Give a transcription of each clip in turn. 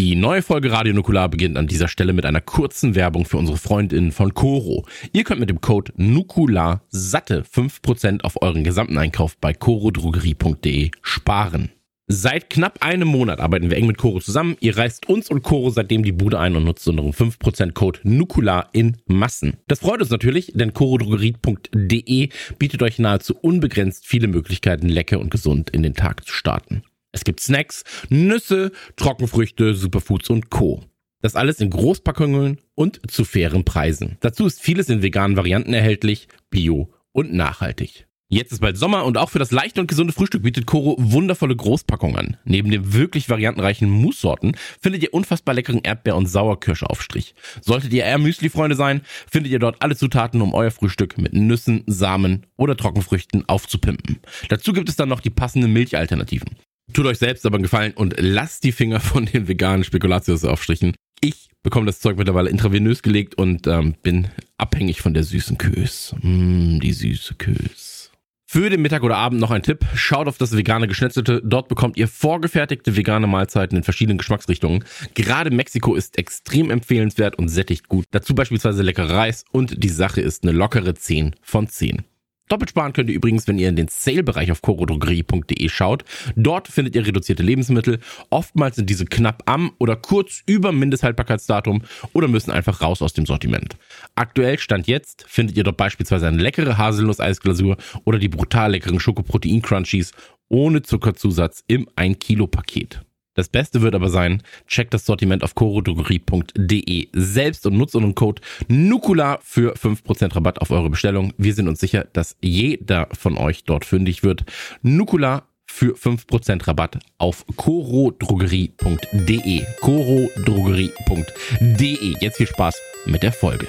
Die neue Folge Radio Nukular beginnt an dieser Stelle mit einer kurzen Werbung für unsere Freundinnen von Coro. Ihr könnt mit dem Code Nukular satte 5% auf euren gesamten Einkauf bei corodrogerie.de sparen. Seit knapp einem Monat arbeiten wir eng mit Coro zusammen. Ihr reißt uns und Coro seitdem die Bude ein und nutzt unseren 5% Code Nukular in Massen. Das freut uns natürlich, denn corodrogerie.de bietet euch nahezu unbegrenzt viele Möglichkeiten, lecker und gesund in den Tag zu starten. Es gibt Snacks, Nüsse, Trockenfrüchte, Superfoods und Co. Das alles in Großpackungen und zu fairen Preisen. Dazu ist vieles in veganen Varianten erhältlich, bio und nachhaltig. Jetzt ist bald Sommer und auch für das leichte und gesunde Frühstück bietet Koro wundervolle Großpackungen an. Neben den wirklich variantenreichen Mousse-Sorten findet ihr unfassbar leckeren Erdbeer- und Sauerkirsche-Aufstrich. Solltet ihr eher Müsli-Freunde sein, findet ihr dort alle Zutaten, um euer Frühstück mit Nüssen, Samen oder Trockenfrüchten aufzupimpen. Dazu gibt es dann noch die passenden Milchalternativen. Tut euch selbst aber einen Gefallen und lasst die Finger von den veganen Spekulatiusaufstrichen. Ich bekomme das Zeug mittlerweile intravenös gelegt und ähm, bin abhängig von der süßen Kös. Mm, die süße Kös. Für den Mittag oder Abend noch ein Tipp. Schaut auf das vegane Geschnetzelte. Dort bekommt ihr vorgefertigte vegane Mahlzeiten in verschiedenen Geschmacksrichtungen. Gerade Mexiko ist extrem empfehlenswert und sättigt gut. Dazu beispielsweise lecker Reis und die Sache ist eine lockere 10 von 10. Doppelt sparen könnt ihr übrigens, wenn ihr in den Sale-Bereich auf corodrogerie.de schaut. Dort findet ihr reduzierte Lebensmittel. Oftmals sind diese knapp am oder kurz über Mindesthaltbarkeitsdatum oder müssen einfach raus aus dem Sortiment. Aktuell Stand jetzt findet ihr dort beispielsweise eine leckere Haselnuss-Eisglasur oder die brutal leckeren Schokoprotein-Crunchies ohne Zuckerzusatz im 1-Kilo-Paket. Das Beste wird aber sein, checkt das Sortiment auf corodrogerie.de selbst und nutzt unseren Code NUKULA für 5% Rabatt auf eure Bestellung. Wir sind uns sicher, dass jeder von euch dort fündig wird. NUKULA für 5% Rabatt auf corodrogerie.de. corodrogerie.de. Jetzt viel Spaß mit der Folge.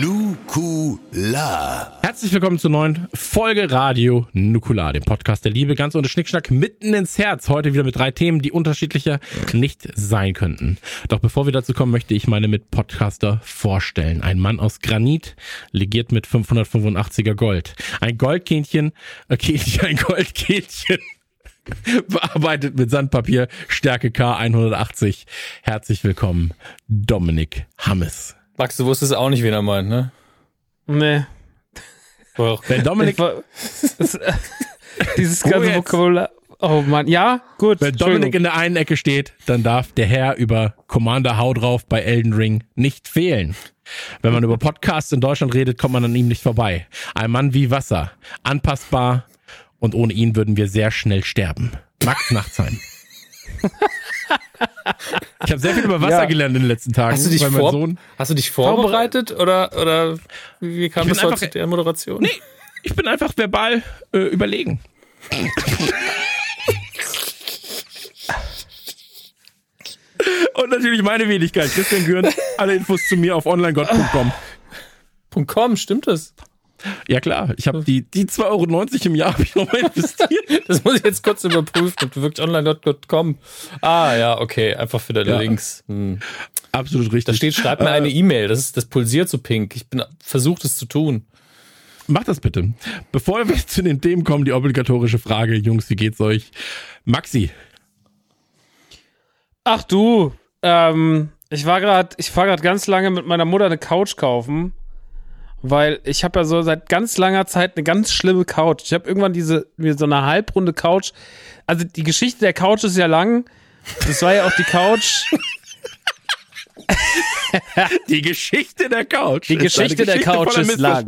Nukula. Herzlich willkommen zur neuen Folge Radio Nukular, dem Podcast der Liebe, ganz ohne Schnickschnack, mitten ins Herz. Heute wieder mit drei Themen, die unterschiedlicher nicht sein könnten. Doch bevor wir dazu kommen, möchte ich meine Mitpodcaster vorstellen. Ein Mann aus Granit, legiert mit 585er Gold. Ein Goldkähnchen, äh, Kähnchen, ein Goldkähnchen. Bearbeitet mit Sandpapier, Stärke K180. Herzlich willkommen, Dominik Hammes. Max, du wusstest auch nicht, wen er meint, ne? Nee. Doch. Wenn Dominik, war- das, dieses ganze. Vokabular. Oh Mann, ja, gut. Wenn Dominik in der einen Ecke steht, dann darf der Herr über Commander Hau drauf bei Elden Ring nicht fehlen. Wenn man über Podcasts in Deutschland redet, kommt man an ihm nicht vorbei. Ein Mann wie Wasser, anpassbar und ohne ihn würden wir sehr schnell sterben. Max Nachtsheim. Ich habe sehr viel über Wasser Ja. gelernt in den letzten Tagen, Hast du dich, vor, Sohn. hast du dich vorbereitet oder, oder wie kam das heute einfach- zu der Moderation? Nee, ich bin einfach verbal äh, überlegen. Und natürlich meine Wenigkeit, Christian Gürn. Alle Infos zu mir auf onlinegott.com. .com, stimmt das? Ja klar, ich habe die, die 2,90 Euro im Jahr habe ich nochmal investiert. Das muss ich jetzt kurz überprüfen, ob du wirklich online.com. Ah, ja, okay, einfach für deine Ja. Links. Hm. Absolut richtig. Da steht, schreib mir Äh, eine E-Mail. Das, ist, das pulsiert so pink. Ich bin versucht, es zu tun. Mach das bitte. Bevor wir zu den Themen kommen, die obligatorische Frage, Jungs, wie geht's euch? Maxi, Ach du, ähm, ich war gerade, ich war gerade ganz lange mit meiner Mutter eine Couch kaufen, weil ich habe ja so seit ganz langer Zeit eine ganz schlimme Couch. Ich habe irgendwann diese mir so eine halbrunde Couch. Also die Geschichte der Couch ist ja lang. Das war ja auch die Couch. die Geschichte der Couch. Die ist eine Geschichte der Couch ist lang.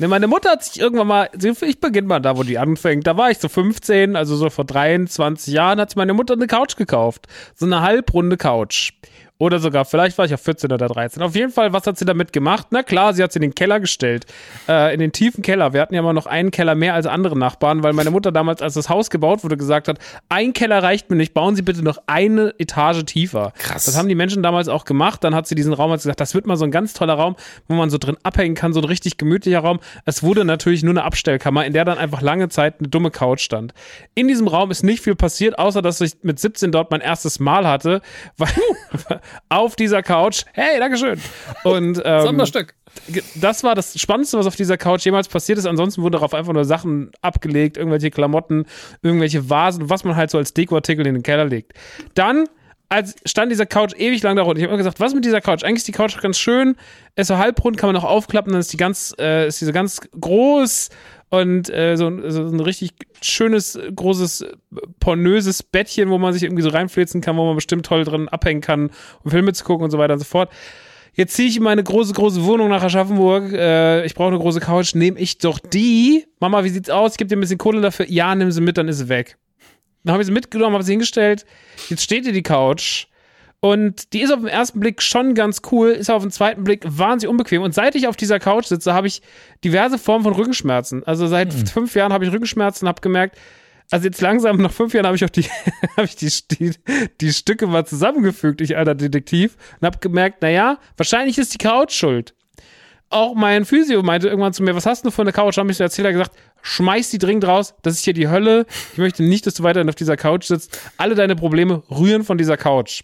Ne, meine Mutter hat sich irgendwann mal, ich beginne mal da, wo die anfängt. Da war ich so 15, also so vor 23 Jahren, hat meine Mutter eine Couch gekauft. So eine halbrunde Couch. Oder sogar, vielleicht war ich auf 14 oder 13. Auf jeden Fall, was hat sie damit gemacht? Na klar, sie hat sie in den Keller gestellt. Äh, in den tiefen Keller. Wir hatten ja immer noch einen Keller mehr als andere Nachbarn, weil meine Mutter damals, als das Haus gebaut wurde, gesagt hat, ein Keller reicht mir nicht, bauen Sie bitte noch eine Etage tiefer. Krass. Das haben die Menschen damals auch gemacht. Dann hat sie diesen Raum, hat gesagt, das wird mal so ein ganz toller Raum, wo man so drin abhängen kann, so ein richtig gemütlicher Raum. Es wurde natürlich nur eine Abstellkammer, in der dann einfach lange Zeit eine dumme Couch stand. In diesem Raum ist nicht viel passiert, außer dass ich mit 17 dort mein erstes Mal hatte, weil auf dieser Couch. Hey, Dankeschön. Und ähm, Sonderstück. das war das Spannendste, was auf dieser Couch jemals passiert ist. Ansonsten wurden darauf einfach nur Sachen abgelegt, irgendwelche Klamotten, irgendwelche Vasen, was man halt so als Dekoartikel in den Keller legt. Dann als stand dieser Couch ewig lang da runter. Ich habe immer gesagt, was mit dieser Couch? Eigentlich ist die Couch ganz schön. Ist so halbrund, kann man noch aufklappen, dann ist die ganz, äh, ist die so ganz groß und äh, so, so ein richtig schönes, großes, pornöses Bettchen, wo man sich irgendwie so reinflitzen kann, wo man bestimmt toll drin abhängen kann, um Filme zu gucken und so weiter und so fort. Jetzt ziehe ich in meine große, große Wohnung nach Aschaffenburg. Äh, ich brauche eine große Couch. Nehme ich doch die. Mama, wie sieht's aus? Ich gebe dir ein bisschen Kohle dafür. Ja, nimm sie mit, dann ist sie weg. Dann habe ich sie mitgenommen, habe sie hingestellt. Jetzt steht hier die Couch. Und die ist auf den ersten Blick schon ganz cool, ist auf den zweiten Blick wahnsinnig unbequem. Und seit ich auf dieser Couch sitze, habe ich diverse Formen von Rückenschmerzen. Also seit Mhm. fünf Jahren habe ich Rückenschmerzen und habe gemerkt, also jetzt langsam, nach fünf Jahren habe ich auch die, habe ich die, die, die Stücke mal zusammengefügt, ich alter Detektiv, und habe gemerkt, naja, wahrscheinlich ist die Couch schuld. Auch mein Physio meinte irgendwann zu mir, was hast du für eine Couch? Habe ich so erzählt, er hat gesagt, schmeiß die dringend raus, das ist hier die Hölle. Ich möchte nicht, dass du weiterhin auf dieser Couch sitzt. Alle deine Probleme rühren von dieser Couch.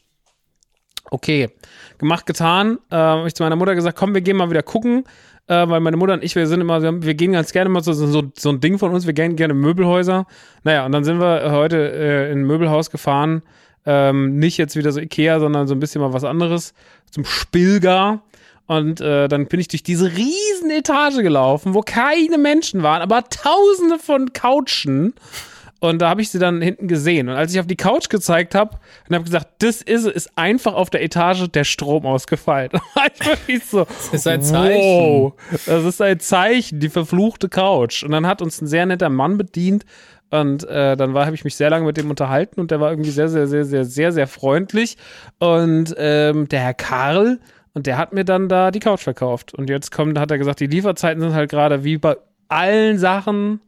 Okay, gemacht, getan. Äh, habe ich zu meiner Mutter gesagt, komm, wir gehen mal wieder gucken. Äh, weil meine Mutter und ich, wir sind immer, wir, gehen ganz gerne mal so, so, so ein Ding von uns, wir gehen gerne Möbelhäuser. Naja, und dann sind wir heute äh, in ein Möbelhaus gefahren. Ähm, nicht jetzt wieder so Ikea, sondern so ein bisschen mal was anderes. Zum Spilgar. Und äh, dann bin ich durch diese riesen Etage gelaufen, wo keine Menschen waren, aber tausende von Couchen. Und da habe ich sie dann hinten gesehen. Und als ich auf die Couch gezeigt habe und habe gesagt, das ist, ist einfach auf der Etage der Strom ausgefallen. So, Das ist ein Zeichen. Wow, das ist ein Zeichen, die verfluchte Couch. Und dann hat uns ein sehr netter Mann bedient. Und äh, dann habe ich mich sehr lange mit dem unterhalten und der war irgendwie sehr, sehr, sehr, sehr, sehr, sehr freundlich. Und ähm, der Herr Karl, und der hat mir dann da die Couch verkauft. Und jetzt kommt, hat er gesagt, die Lieferzeiten sind halt gerade wie bei allen Sachen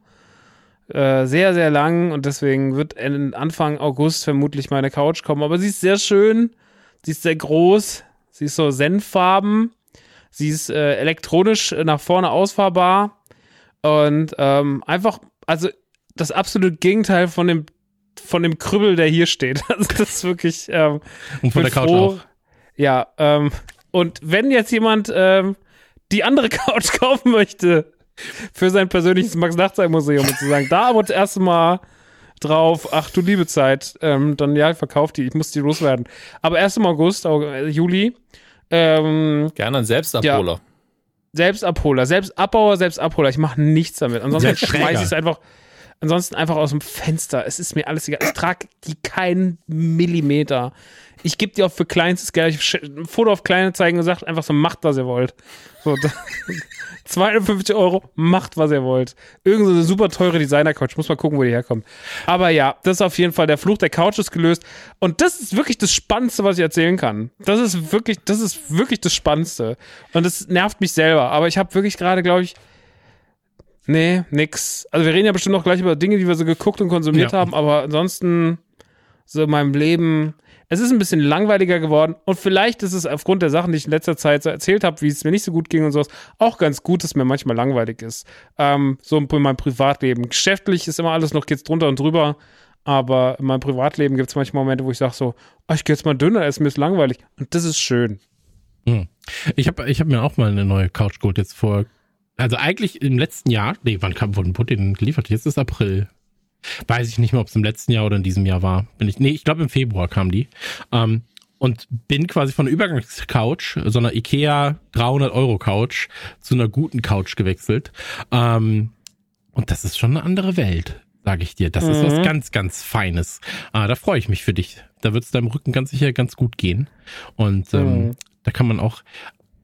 äh, sehr, sehr lang und deswegen wird Anfang August vermutlich meine Couch kommen. Aber sie ist sehr schön, sie ist sehr groß, sie ist so senffarben, sie ist äh, elektronisch nach vorne ausfahrbar und ähm, einfach, also das absolute Gegenteil von dem von dem Krüppel, der hier steht. Also das ist wirklich ähm, Und von der Couch froh. auch. Ja, ähm, und wenn jetzt jemand ähm, die andere Couch kaufen möchte für sein persönliches Max-Nachtsheim-Museum und zu sagen, da aber das erste Mal drauf, ach du liebe Zeit, ähm, dann ja, verkauft die, ich muss die loswerden. Aber erst im August, Au- äh, Juli, ähm, Gerne ein Selbstabholer. Selbstabholer, Selbstabbauer, Selbstabholer. Ich mache nichts damit. Ansonsten schmeiße ich es einfach, ansonsten einfach aus dem Fenster. Es ist mir alles egal. Ich trage die keinen Millimeter. Ich gebe die auch für kleinstes Geld. Ich ein Foto auf kleine zeigen und sagt einfach so, macht, was ihr wollt. So, da- 250 Euro, macht, was ihr wollt. Irgend so eine super teure Designer-Couch. Muss mal gucken, wo die herkommt. Aber ja, das ist auf jeden Fall der Fluch der Couch ist gelöst. Und das ist wirklich das Spannendste, was ich erzählen kann. Das ist wirklich, das ist wirklich das Spannendste. Und das nervt mich selber. Aber ich habe wirklich gerade, glaube ich, nee, nix. Also wir reden ja bestimmt noch gleich über Dinge, die wir so geguckt und konsumiert Ja. haben. Aber ansonsten, so in meinem Leben, es ist ein bisschen langweiliger geworden. Und vielleicht ist es aufgrund der Sachen, die ich in letzter Zeit so erzählt habe, wie es mir nicht so gut ging und sowas, auch ganz gut, dass mir manchmal langweilig ist. Ähm, so in meinem Privatleben. Geschäftlich ist immer alles noch, geht's drunter und drüber. Aber in meinem Privatleben gibt es manchmal Momente, wo ich sage so, oh, ich gehe jetzt mal dünner essen, mir ist langweilig. Und das ist schön. Ich habe ich hab mir auch mal eine neue Couch geholt, jetzt vor, also eigentlich im letzten Jahr, nee, wann kam, wurde Putin geliefert? Jetzt ist April. Weiß ich nicht mehr, ob es im letzten Jahr oder in diesem Jahr war. Bin ich, nee, ich glaube im Februar kam die. Ähm, und bin quasi von einer Übergangscouch, so einer Ikea 300 Euro Couch, zu einer guten Couch gewechselt. Ähm, und das ist schon eine andere Welt, sage ich dir. Das ist was ganz, ganz Feines. Ah, da freue ich mich für dich. Da wird es deinem Rücken ganz sicher ganz gut gehen. Und ähm, Mhm. da kann man auch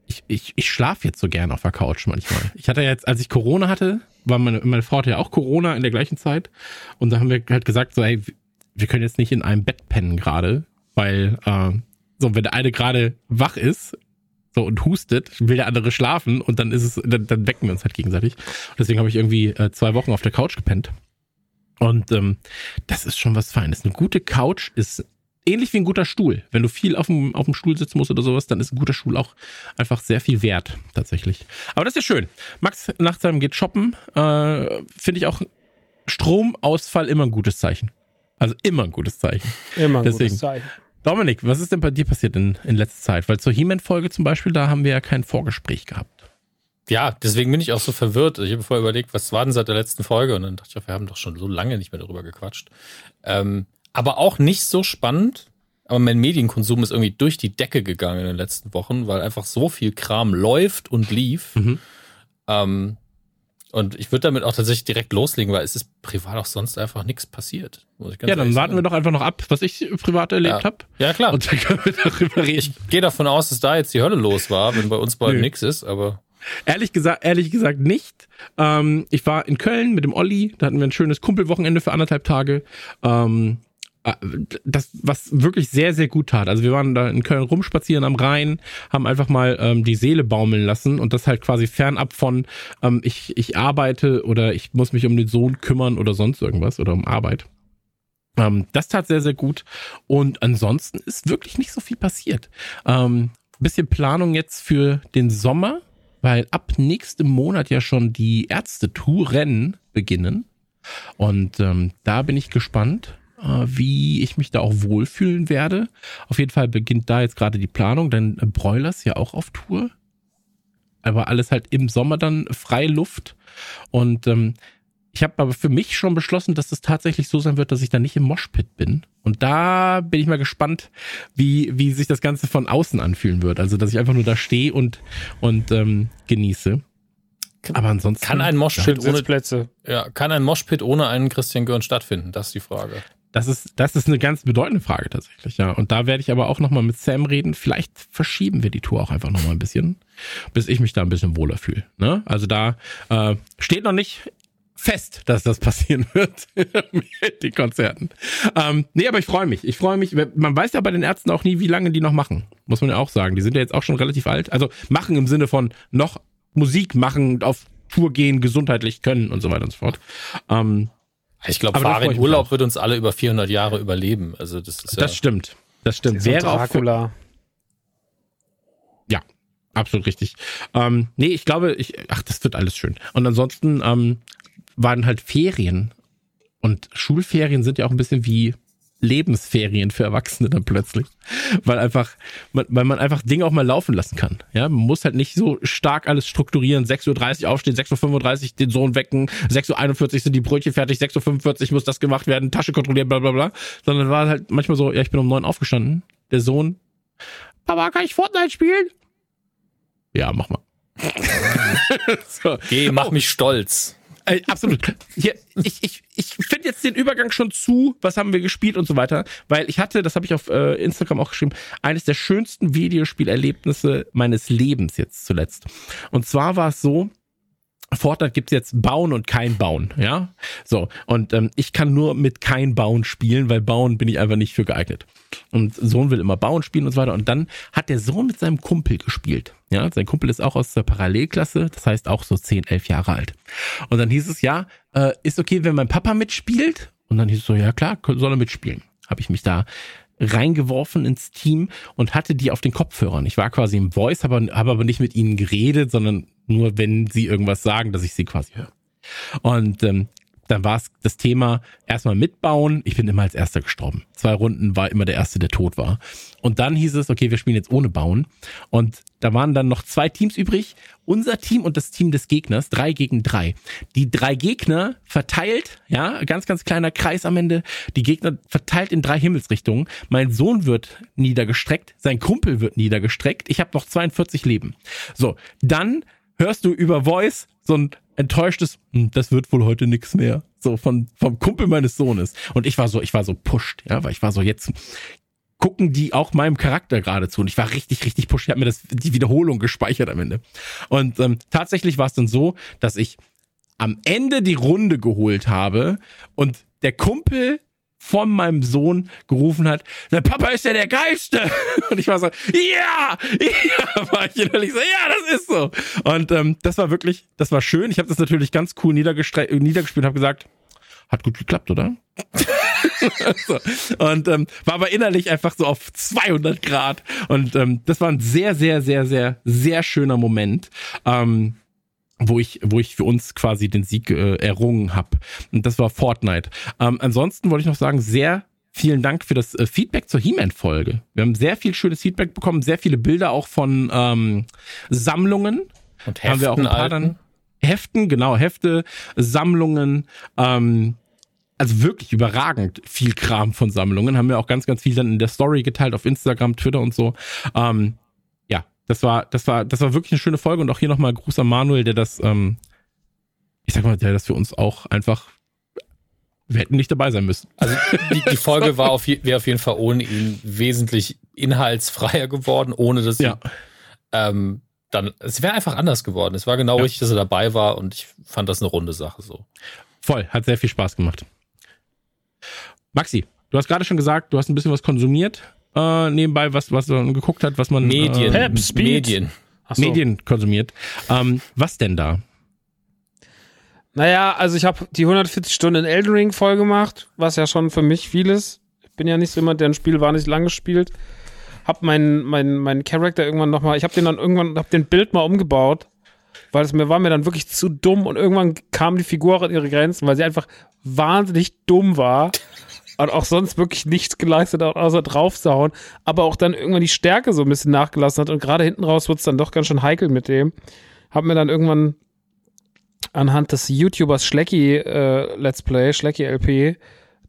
ich, ich, ich schlafe jetzt so gern auf der Couch manchmal. Ich hatte jetzt, als ich Corona hatte, war meine, meine Frau hatte ja auch Corona in der gleichen Zeit. Und da haben wir halt gesagt, so, hey, wir können jetzt nicht in einem Bett pennen gerade, weil äh, so, wenn der eine gerade wach ist, so und hustet, will der andere schlafen und dann ist es, dann, dann wecken wir uns halt gegenseitig. Und deswegen habe ich irgendwie äh, zwei Wochen auf der Couch gepennt. Und ähm, das ist schon was Feines. Eine gute Couch ist ähnlich wie ein guter Stuhl. Wenn du viel auf dem, auf dem Stuhl sitzen musst oder sowas, dann ist ein guter Stuhl auch einfach sehr viel wert, tatsächlich. Aber das ist ja schön. Max nach seinem geht shoppen, äh, finde ich auch Stromausfall immer ein gutes Zeichen. Also immer ein gutes Zeichen. Immer ein Deswegen. gutes Zeichen. Dominik, was ist denn bei dir passiert in, in letzter Zeit? Weil zur He-Man-Folge zum Beispiel, da haben wir ja kein Vorgespräch gehabt. Ja, deswegen bin ich auch so verwirrt. Ich habe vorher überlegt, was war denn seit der letzten Folge? Und dann dachte ich, wir haben doch schon so lange nicht mehr darüber gequatscht. Ähm, aber auch nicht so spannend. Aber mein Medienkonsum ist irgendwie durch die Decke gegangen in den letzten Wochen, weil einfach so viel Kram läuft und lief. Mhm. Ähm, und ich würde damit auch tatsächlich direkt loslegen, weil es ist privat auch sonst einfach nichts passiert. Ja, dann warten wir doch einfach noch ab, was ich privat erlebt Ja. hab. Ja, klar. Und dann können wir darüber reden. ich gehe davon aus, dass da jetzt die Hölle los war, wenn bei uns bald nichts ist, aber Ehrlich gesagt, ehrlich gesagt nicht. Ähm, ich war in Köln mit dem Olli, da hatten wir ein schönes Kumpelwochenende für anderthalb Tage. Ähm, äh, das, was wirklich sehr, sehr gut tat. Also wir waren da in Köln rumspazieren am Rhein, haben einfach mal ähm, die Seele baumeln lassen und das halt quasi fernab von ähm, ich, ich arbeite oder ich muss mich um den Sohn kümmern oder sonst irgendwas oder um Arbeit. Ähm, das tat sehr, sehr gut. Und ansonsten ist wirklich nicht so viel passiert. Ähm, bisschen Planung jetzt für den Sommer, weil ab nächstem Monat ja schon die Ärzte-Touren beginnen. Und ähm, da bin ich gespannt, äh, wie ich mich da auch wohlfühlen werde. Auf jeden Fall beginnt da jetzt gerade die Planung, denn äh, Broilers ja auch auf Tour. Aber alles halt im Sommer dann Freiluft. Und ähm, ich habe aber für mich schon beschlossen, dass es tatsächlich so sein wird, dass ich da nicht im Moshpit bin. Und da bin ich mal gespannt, wie, wie sich das Ganze von außen anfühlen wird. Also, dass ich einfach nur da stehe und, und ähm, genieße. Aber ansonsten. kann ein Moshpit ohne, Sitzplätze. ja, kann ein Moshpit ohne einen Christian Görn stattfinden? Das ist die Frage. Das ist, das ist eine ganz bedeutende Frage tatsächlich, ja. Und da werde ich aber auch nochmal mit Sam reden. Vielleicht verschieben wir die Tour auch einfach nochmal ein bisschen, bis ich mich da ein bisschen wohler fühle. Ne? Also da äh, steht noch nicht fest, dass das passieren wird mit den Konzerten. Ähm, nee, aber ich freue mich. Ich freue mich. Man weiß ja bei den Ärzten auch nie, wie lange die noch machen. Muss man ja auch sagen. Die sind ja jetzt auch schon relativ alt. Also machen im Sinne von noch Musik machen, auf Tour gehen, gesundheitlich können und so weiter und so fort. Ähm, Ich glaube, ich mich Urlaub wird uns alle über 400 Jahre überleben. Also das ist ja, das stimmt. Das stimmt. Wäre auch für, Dracula. Ja, absolut richtig. Ähm, nee, ich glaube, ich, ach, das wird alles schön. Und ansonsten ähm, waren halt Ferien. Und Schulferien sind ja auch ein bisschen wie Lebensferien für Erwachsene dann plötzlich. Weil einfach, man, weil man einfach Dinge auch mal laufen lassen kann. Ja, man muss halt nicht so stark alles strukturieren. 6.30 Uhr aufstehen, 6.35 Uhr den Sohn wecken, 6.41 Uhr sind die Brötchen fertig, 6.45 Uhr muss das gemacht werden, Tasche kontrollieren, bla bla bla. Sondern war halt manchmal so, ja, ich bin um neun aufgestanden. Der Sohn, Papa, kann ich Fortnite spielen? Ja, mach mal. so. Geh, mach mich stolz. Äh, absolut. Hier, ich ich, ich finde jetzt den Übergang schon zu, was haben wir gespielt und so weiter, weil ich hatte, das habe ich auf äh, Instagram auch geschrieben, eines der schönsten Videospielerlebnisse meines Lebens jetzt zuletzt. Und zwar war es so, Fortnite gibt's jetzt Bauen und kein Bauen, ja? So, und ähm, ich kann nur mit kein Bauen spielen, weil Bauen bin ich einfach nicht für geeignet. Und Sohn will immer Bauen spielen und so weiter. Und dann hat der Sohn mit seinem Kumpel gespielt. Ja, sein Kumpel ist auch aus der Parallelklasse, das heißt auch so 10, 11 Jahre alt. Und dann hieß es, ja, äh, ist okay, wenn mein Papa mitspielt? Und dann hieß es so, ja klar, soll er mitspielen. Habe ich mich da reingeworfen ins Team und hatte die auf den Kopfhörern. Ich war quasi im Voice, habe habe aber nicht mit ihnen geredet, sondern nur, wenn sie irgendwas sagen, dass ich sie quasi höre. Und ähm, dann war es das Thema erstmal mitbauen. Ich bin immer als erster gestorben. Zwei Runden war immer der erste, der tot war. Und dann hieß es, okay, wir spielen jetzt ohne bauen. Und da waren dann noch zwei Teams übrig. Unser Team und das Team des Gegners. Drei gegen drei. Die drei Gegner verteilt, ja, ganz, ganz kleiner Kreis am Ende. Die Gegner verteilt in drei Himmelsrichtungen. Mein Sohn wird niedergestreckt. Sein Kumpel wird niedergestreckt. Ich habe noch 42 Leben. So, dann hörst du über Voice so ein enttäuschtes, "Hm, das wird wohl heute nix mehr. So von, vom Kumpel meines Sohnes. Und ich war so, ich war so pusht, ja, weil ich war so, jetzt gucken die auch meinem Charakter gerade zu. Und ich war richtig, richtig push. Ich habe mir das, die Wiederholung gespeichert am Ende. Und ähm, tatsächlich war es dann so, dass ich am Ende die Runde geholt habe und der Kumpel von meinem Sohn gerufen hat, der Papa ist ja der Geilste. Und ich war so, ja, ja, war ich innerlich so, ja, das ist so. Und ähm, das war wirklich, das war schön. Ich habe das natürlich ganz cool niedergespielt und habe gesagt, hat gut geklappt, oder? so. Und ähm, war aber innerlich einfach so auf 200 Grad. Und ähm, das war ein sehr, sehr, sehr, sehr, sehr schöner Moment. Ähm, wo ich, wo ich für uns quasi den Sieg äh, errungen habe. Und das war Fortnite. Ähm, ansonsten wollte ich noch sagen, sehr vielen Dank für das äh, Feedback zur He-Man-Folge. Wir haben sehr viel schönes Feedback bekommen, sehr viele Bilder auch von ähm, Sammlungen. Und Heften haben wir auch ein paar dann. Heften, genau, Hefte, Sammlungen, ähm, also wirklich überragend viel Kram von Sammlungen. Haben wir auch ganz, ganz viel dann in der Story geteilt auf Instagram, Twitter und so. Ähm, das war, das war, das war wirklich eine schöne Folge und auch hier nochmal Gruß an Manuel, der das, ähm, ich sag mal, der das für uns auch einfach, wir hätten nicht dabei sein müssen. Also die, die Folge war auf, wäre auf jeden Fall ohne ihn wesentlich inhaltsfreier geworden, ohne dass ja. sie, ähm, dann, es wäre einfach anders geworden. Es war genau ja. richtig, dass er dabei war und ich fand das eine runde Sache so. Voll, hat sehr viel Spaß gemacht. Maxi, du hast gerade schon gesagt, du hast ein bisschen was konsumiert äh, nebenbei, was, was man geguckt hat, was man Medien, äh, Medien. So. Medien konsumiert. Ähm, was denn da? Naja, also ich habe die 140 Stunden in Elden Ring voll gemacht, was ja schon für mich viel ist. Ich bin ja nicht so jemand, der ein Spiel war nicht lang gespielt. Hab meinen mein, mein Charakter irgendwann nochmal, ich habe den dann irgendwann, hab den Bild mal umgebaut, weil es mir war mir dann wirklich zu dumm und irgendwann kam die Figur an ihre Grenzen, weil sie einfach wahnsinnig dumm war und auch sonst wirklich nichts geleistet hat, außer draufsauen, aber auch dann irgendwann die Stärke so ein bisschen nachgelassen hat und gerade hinten raus wird es dann doch ganz schön heikel mit dem. Hab mir dann irgendwann anhand des YouTubers Schlecki äh, Let's Play, Schlecki LP,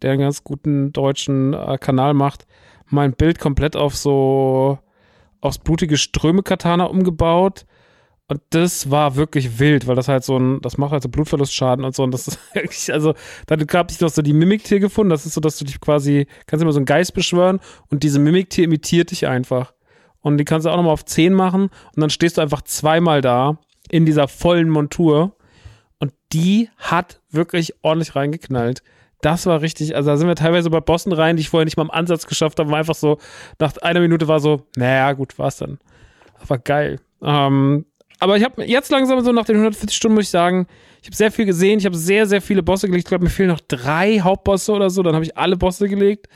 der einen ganz guten deutschen äh, Kanal macht, mein Bild komplett auf so aufs blutige Ströme-Katana umgebaut und das war wirklich wild, weil das halt so ein, das macht halt so Blutverlustschaden und so. Und das ist wirklich, also, dann gab ich noch so die Mimiktier gefunden. Das ist so, dass du dich quasi, kannst immer so einen Geist beschwören und diese Mimiktier imitiert dich einfach. Und die kannst du auch nochmal auf 10 machen und dann stehst du einfach zweimal da in dieser vollen Montur. Und die hat wirklich ordentlich reingeknallt. Das war richtig, also da sind wir teilweise bei Bossen rein, die ich vorher nicht mal im Ansatz geschafft habe, war einfach so, nach einer Minute war so, naja, gut, war's dann. War geil. Ähm, aber ich habe jetzt langsam so nach den 140 Stunden muss ich sagen, ich habe sehr viel gesehen, ich habe sehr, sehr viele Bosse gelegt. Ich glaube, mir fehlen noch drei Hauptbosse oder so. Dann habe ich alle Bosse gelegt,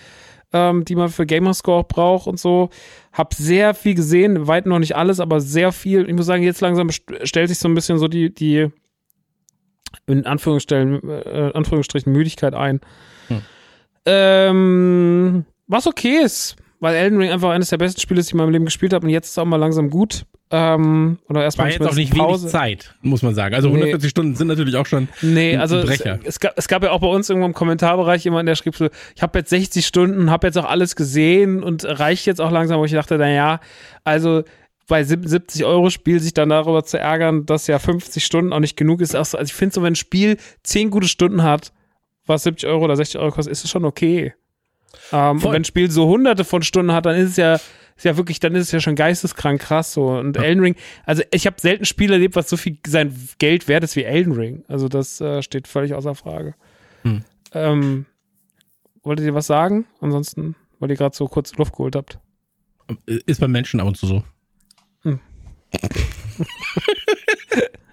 ähm, die man für Gamerscore auch braucht und so. Hab sehr viel gesehen, weit noch nicht alles, aber sehr viel. Ich muss sagen, jetzt langsam stellt sich so ein bisschen so die, die in Anführungsstrichen, äh, Anführungsstrichen Müdigkeit ein. Hm. Ähm, was okay ist, weil Elden Ring einfach eines der besten Spiele ist, die ich in meinem Leben gespielt habe und jetzt ist es auch mal langsam gut. Ähm, oder erstmal War jetzt auch nicht Pause. wenig Zeit, muss man sagen. Also nee. 140 Stunden sind natürlich auch schon Nee, ein, also Es, es, gab, es gab ja auch bei uns irgendwo im Kommentarbereich jemanden, der schrieb so, ich habe jetzt 60 Stunden, habe jetzt auch alles gesehen und reicht jetzt auch langsam, wo ich dachte, naja, also bei 70 Euro Spiel sich dann darüber zu ärgern, dass ja 50 Stunden auch nicht genug ist. Also ich finde so, wenn ein Spiel 10 gute Stunden hat, was 70 Euro oder 60 Euro kostet, ist es schon okay. Ähm, und wenn ein Spiel so hunderte von Stunden hat, dann ist es ja ist ja wirklich, dann ist es ja schon geisteskrank krass so. Und ja. Elden Ring, also ich habe selten Spiele erlebt, was so viel sein Geld wert ist wie Elden Ring. Also das äh, steht völlig außer Frage. Hm. Ähm, wolltet ihr was sagen? Ansonsten, weil ihr gerade so kurz Luft geholt habt. Ist beim Menschen ab und zu so. Hm.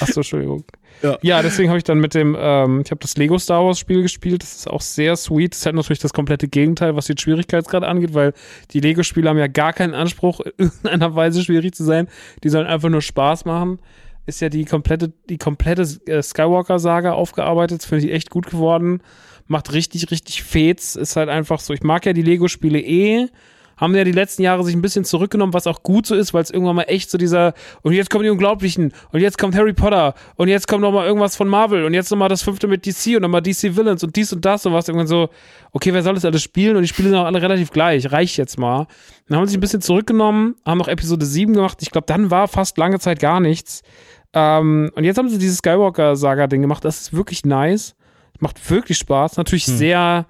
Ach so, Entschuldigung. Ja, ja deswegen habe ich dann mit dem, ähm, ich habe das Lego Star Wars Spiel gespielt. Das ist auch sehr sweet. Das ist halt natürlich das komplette Gegenteil, was den Schwierigkeitsgrad angeht, weil die Lego-Spiele haben ja gar keinen Anspruch, in irgendeiner Weise schwierig zu sein. Die sollen einfach nur Spaß machen. Ist ja die komplette, die komplette äh, Skywalker-Saga aufgearbeitet. Das finde ich echt gut geworden. Macht richtig, richtig Fets. Ist halt einfach so. Ich mag ja die Lego-Spiele eh haben ja die letzten Jahre sich ein bisschen zurückgenommen, was auch gut so ist, weil es irgendwann mal echt so dieser, und jetzt kommen die Unglaublichen, und jetzt kommt Harry Potter, und jetzt kommt noch mal irgendwas von Marvel, und jetzt noch mal das fünfte mit DC, und dann mal DC Villains, und dies und das, und was irgendwann so, okay, wer soll das alles spielen? Und die Spiele sind auch alle relativ gleich, reicht jetzt mal. Dann haben sie sich ein bisschen zurückgenommen, haben noch Episode 7 gemacht, ich glaube, dann war fast lange Zeit gar nichts. Ähm, und jetzt haben sie dieses Skywalker-Saga-Ding gemacht, das ist wirklich nice, macht wirklich Spaß, natürlich hm. sehr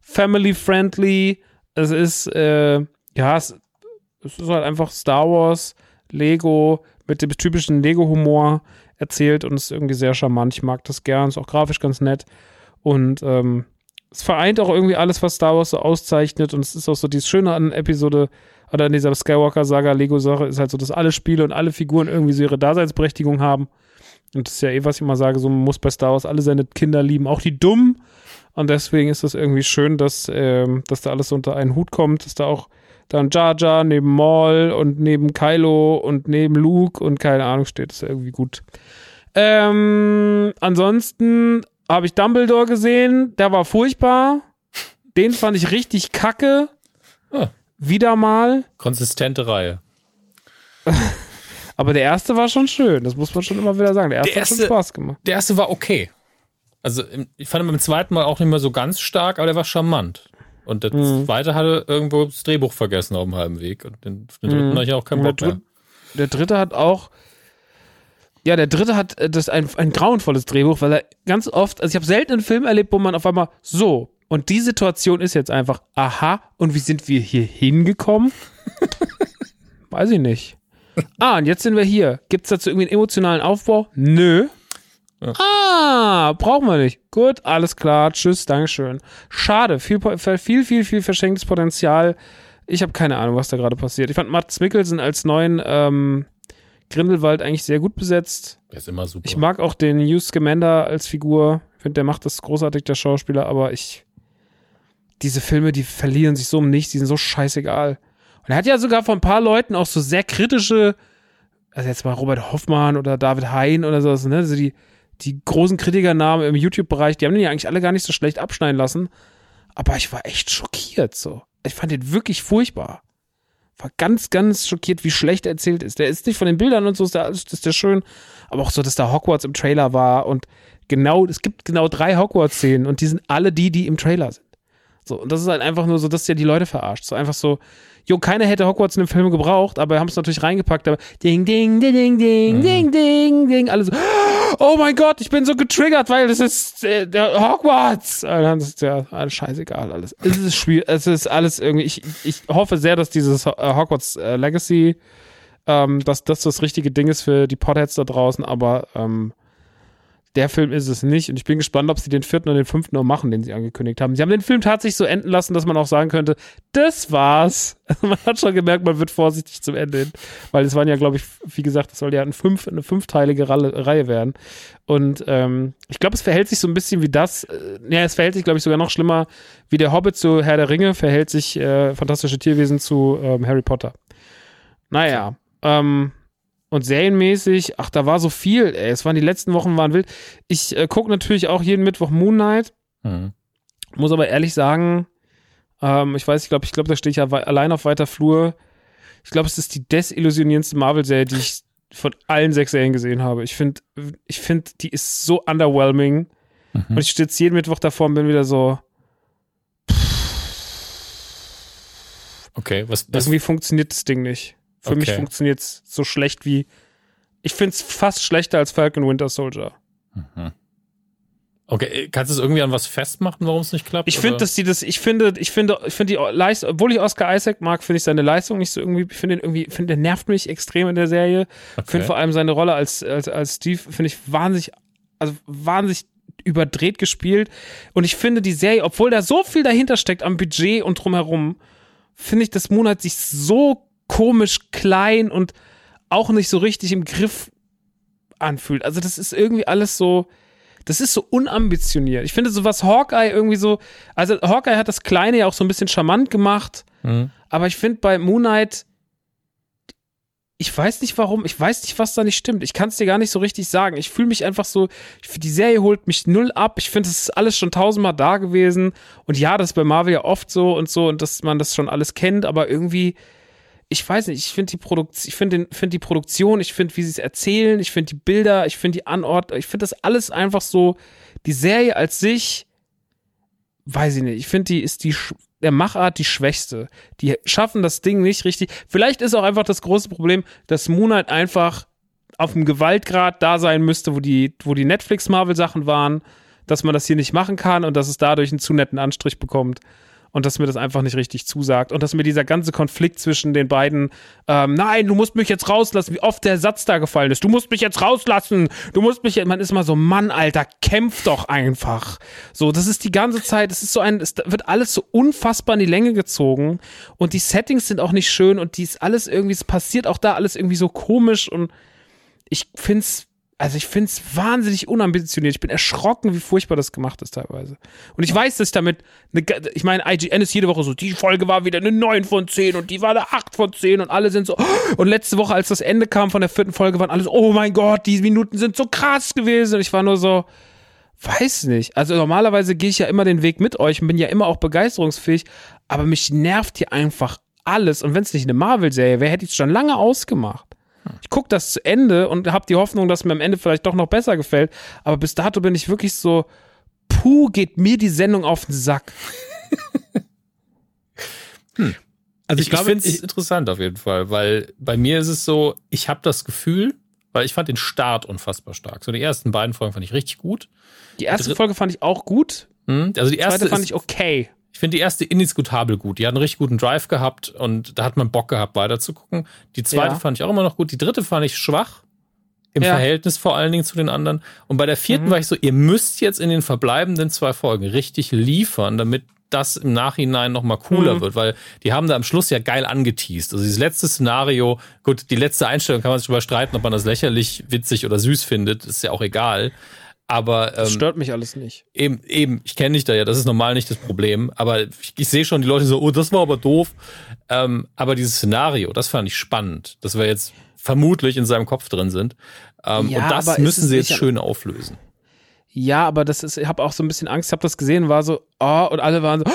family-friendly, Es ist, äh, ja, es, es ist halt einfach Star Wars, Lego mit dem typischen Lego-Humor erzählt und ist irgendwie sehr charmant. Ich mag das gern, ist auch grafisch ganz nett. Und ähm, es vereint auch irgendwie alles, was Star Wars so auszeichnet. Und es ist auch so dieses Schöne an Episode oder an dieser Skywalker-Saga, Lego-Sache, ist halt so, dass alle Spiele und alle Figuren irgendwie so ihre Daseinsberechtigung haben. Und das ist ja eh, was ich immer sage, so man muss bei Star Wars alle seine Kinder lieben, auch die Dummen. Und deswegen ist das irgendwie schön, dass, ähm, dass da alles unter einen Hut kommt, dass da auch dann Jar Jar neben Maul und neben Kylo und neben Luke und keine Ahnung steht. Das ist irgendwie gut. Ähm, ansonsten habe ich Dumbledore gesehen, der war furchtbar. Den fand ich richtig kacke. Ah. Wieder mal. Konsistente Reihe. Aber der erste war schon schön, das muss man schon immer wieder sagen. Der erste, Der hat schon erste- Spaß gemacht. Der erste war okay. Also ich fand ihn beim zweiten Mal auch nicht mehr so ganz stark, aber der war charmant. Und der Mhm. zweite hatte irgendwo das Drehbuch vergessen auf dem halben Weg. Und den, den dritten Mhm. hatte ich auch keinen Der, Bock mehr. dritt, der dritte hat auch. Ja, der dritte hat äh, das ein, ein grauenvolles Drehbuch, weil er ganz oft, also ich habe selten einen Film erlebt, wo man auf einmal so, und die Situation ist jetzt einfach, aha, und wie sind wir hier hingekommen? Weiß ich nicht. Ah, und jetzt sind wir hier. Gibt es dazu irgendwie einen emotionalen Aufbau? Nö. Ah, brauchen wir nicht. Gut, alles klar. Tschüss, Dankeschön. Schade, viel, viel, viel, viel verschenktes Potenzial. Ich habe keine Ahnung, was da gerade passiert. Ich fand Mats Mikkelsen als neuen ähm, Grindelwald eigentlich sehr gut besetzt. Der ist immer super. Ich mag auch den Hugh Scamander als Figur. Ich finde, der macht das großartig, der Schauspieler, aber ich. Diese Filme, die verlieren sich so um nichts, die sind so scheißegal. Und er hat ja sogar von ein paar Leuten auch so sehr kritische, also jetzt mal Robert Hoffmann oder David Hein oder sowas, ne? Also die, die großen Kritikernamen im YouTube-Bereich, die haben den ja eigentlich alle gar nicht so schlecht abschneiden lassen. Aber ich war echt schockiert so. Ich fand den wirklich furchtbar. War ganz, ganz schockiert, wie schlecht er erzählt ist. Der ist nicht von den Bildern und so, ist der, ist der schön, aber auch so, dass da Hogwarts im Trailer war und genau, es gibt genau drei Hogwarts-Szenen und die sind alle die, die im Trailer sind. So, und das ist halt einfach nur so, dass ja die Leute verarscht. So einfach so, jo, keiner hätte Hogwarts in dem Film gebraucht, aber wir haben es natürlich reingepackt, aber ding, ding, ding, ding, ding, mhm. ding, ding, ding, alle so, oh mein Gott, ich bin so getriggert, weil das ist äh, Hogwarts. Und dann ist ja alles scheißegal, alles. Es ist Spiel, es ist alles irgendwie, ich, ich hoffe sehr, dass dieses äh, Hogwarts äh, Legacy, ähm, dass das das richtige Ding ist für die Potheads da draußen, aber, ähm, der Film ist es nicht. Und ich bin gespannt, ob sie den vierten und den fünften noch machen, den sie angekündigt haben. Sie haben den Film tatsächlich so enden lassen, dass man auch sagen könnte, das war's. man hat schon gemerkt, man wird vorsichtig zum Ende hin. Weil es waren ja, glaube ich, wie gesagt, es soll ja ein fünf, eine fünfteilige Reihe werden. Und ähm, ich glaube, es verhält sich so ein bisschen wie das. Äh, ja, es verhält sich, glaube ich, sogar noch schlimmer, wie der Hobbit zu Herr der Ringe verhält sich äh, Fantastische Tierwesen zu ähm, Harry Potter. Naja, ähm, und serienmäßig, ach, da war so viel, ey. Es waren die letzten Wochen waren wild. Ich äh, gucke natürlich auch jeden Mittwoch Moon Knight, Mhm. muss aber ehrlich sagen, ähm, ich weiß, ich glaube, ich glaube, da stehe ich ja allein auf weiter Flur. Ich glaube, es ist die desillusionierendste Marvel-Serie, die ich von allen sechs Serien gesehen habe. Ich finde, ich finde, die ist so underwhelming. Mhm. Und ich stehe jetzt jeden Mittwoch davor und bin wieder so, Okay, was, was irgendwie funktioniert das Ding nicht. Für mich Okay. funktioniert es so schlecht wie, ich finde es fast schlechter als Falcon Winter Soldier. Okay, äh, kannst du es irgendwie an was festmachen, warum es nicht klappt? Ich finde, dass die das, ich finde, ich finde, ich finde die Leistung, obwohl ich Oscar Isaac mag, finde ich seine Leistung nicht so irgendwie, ich finde irgendwie, finde der nervt mich extrem in der Serie. Ich finde vor allem seine Rolle als, als, als Steve, finde ich wahnsinnig, also wahnsinnig überdreht gespielt. Und ich finde die Serie, obwohl da so viel dahinter steckt am Budget und drumherum, finde ich, dass Monat sich so komisch klein und auch nicht so richtig im Griff anfühlt. Also das ist irgendwie alles so, das ist so unambitioniert. Ich finde so was Hawkeye irgendwie so, also Hawkeye hat das Kleine ja auch so ein bisschen charmant gemacht, Mhm. aber ich finde bei Moon Knight, ich weiß nicht warum, ich weiß nicht, was da nicht stimmt. Ich kann es dir gar nicht so richtig sagen. Ich fühle mich einfach so, die Serie holt mich null ab. Ich finde, es ist alles schon tausendmal da gewesen. Und ja, das ist bei Marvel ja oft so und so und dass man das schon alles kennt, aber irgendwie, ich weiß nicht, ich finde die Produktion, ich finde find die Produktion, ich finde, wie sie es erzählen, ich finde die Bilder, ich finde die Anordnung, ich finde das alles einfach so, die Serie als sich, weiß ich nicht, ich finde, die ist die der Machart die schwächste. Die schaffen das Ding nicht richtig. Vielleicht ist auch einfach das große Problem, dass Moonlight einfach auf dem Gewaltgrad da sein müsste, wo die, wo die Netflix-Marvel-Sachen waren, dass man das hier nicht machen kann und dass es dadurch einen zu netten Anstrich bekommt. Und dass mir das einfach nicht richtig zusagt und dass mir dieser ganze Konflikt zwischen den beiden, ähm, nein, du musst mich jetzt rauslassen, wie oft der Satz da gefallen ist, du musst mich jetzt rauslassen, du musst mich, man ist immer so, Mann, Alter, kämpf doch einfach. So, das ist die ganze Zeit, es ist so ein, es wird alles so unfassbar in die Länge gezogen und die Settings sind auch nicht schön und die ist alles irgendwie, es passiert auch da alles irgendwie so komisch und ich find's also ich finde es wahnsinnig unambitioniert. Ich bin erschrocken, wie furchtbar das gemacht ist teilweise. Und ich weiß, dass ich damit, eine, ich meine, IGN ist jede Woche so, die Folge war wieder eine 9 von 10 und die war eine 8 von 10 und alle sind so, und letzte Woche, als das Ende kam von der vierten Folge, waren alle so, oh mein Gott, die Minuten sind so krass gewesen. Und ich war nur so, weiß nicht. Also normalerweise gehe ich ja immer den Weg mit euch und bin ja immer auch begeisterungsfähig, aber mich nervt hier einfach alles. Und wenn es nicht eine Marvel-Serie wäre, hätte ich es schon lange ausgemacht. Ich gucke das zu Ende und habe die Hoffnung, dass mir am Ende vielleicht doch noch besser gefällt. Aber bis dato bin ich wirklich so, puh, geht mir die Sendung auf den Sack. hm. Also ich, ich, ich finde es interessant auf jeden Fall, weil bei mir ist es so, ich habe das Gefühl, weil ich fand den Start unfassbar stark. So die ersten beiden Folgen fand ich richtig gut. Die erste die Folge fand ich auch gut. Hm, also die erste die zweite fand ich okay. Ich finde die erste indiskutabel gut. Die hat einen richtig guten Drive gehabt und da hat man Bock gehabt, weiterzugucken. Die zweite ja. fand ich auch immer noch gut. Die dritte fand ich schwach. Im ja. Verhältnis vor allen Dingen zu den anderen. Und bei der vierten mhm. war ich so, ihr müsst jetzt in den verbleibenden zwei Folgen richtig liefern, damit das im Nachhinein nochmal cooler mhm. wird, weil die haben da am Schluss ja geil angeteased. Also dieses letzte Szenario, gut, die letzte Einstellung kann man sich überstreiten, ob man das lächerlich, witzig oder süß findet, ist ja auch egal. Aber ähm, das stört mich alles nicht. Eben, eben, ich kenne dich da ja, das ist normal nicht das Problem. Aber ich, ich sehe schon die Leute so, oh, das war aber doof. Ähm, aber dieses Szenario, das fand ich spannend, dass wir jetzt vermutlich in seinem Kopf drin sind. Ähm, ja, und das müssen sie jetzt schön auflösen. Ja, aber das ist, ich habe auch so ein bisschen Angst, ich habe das gesehen, war so, oh, und alle waren so,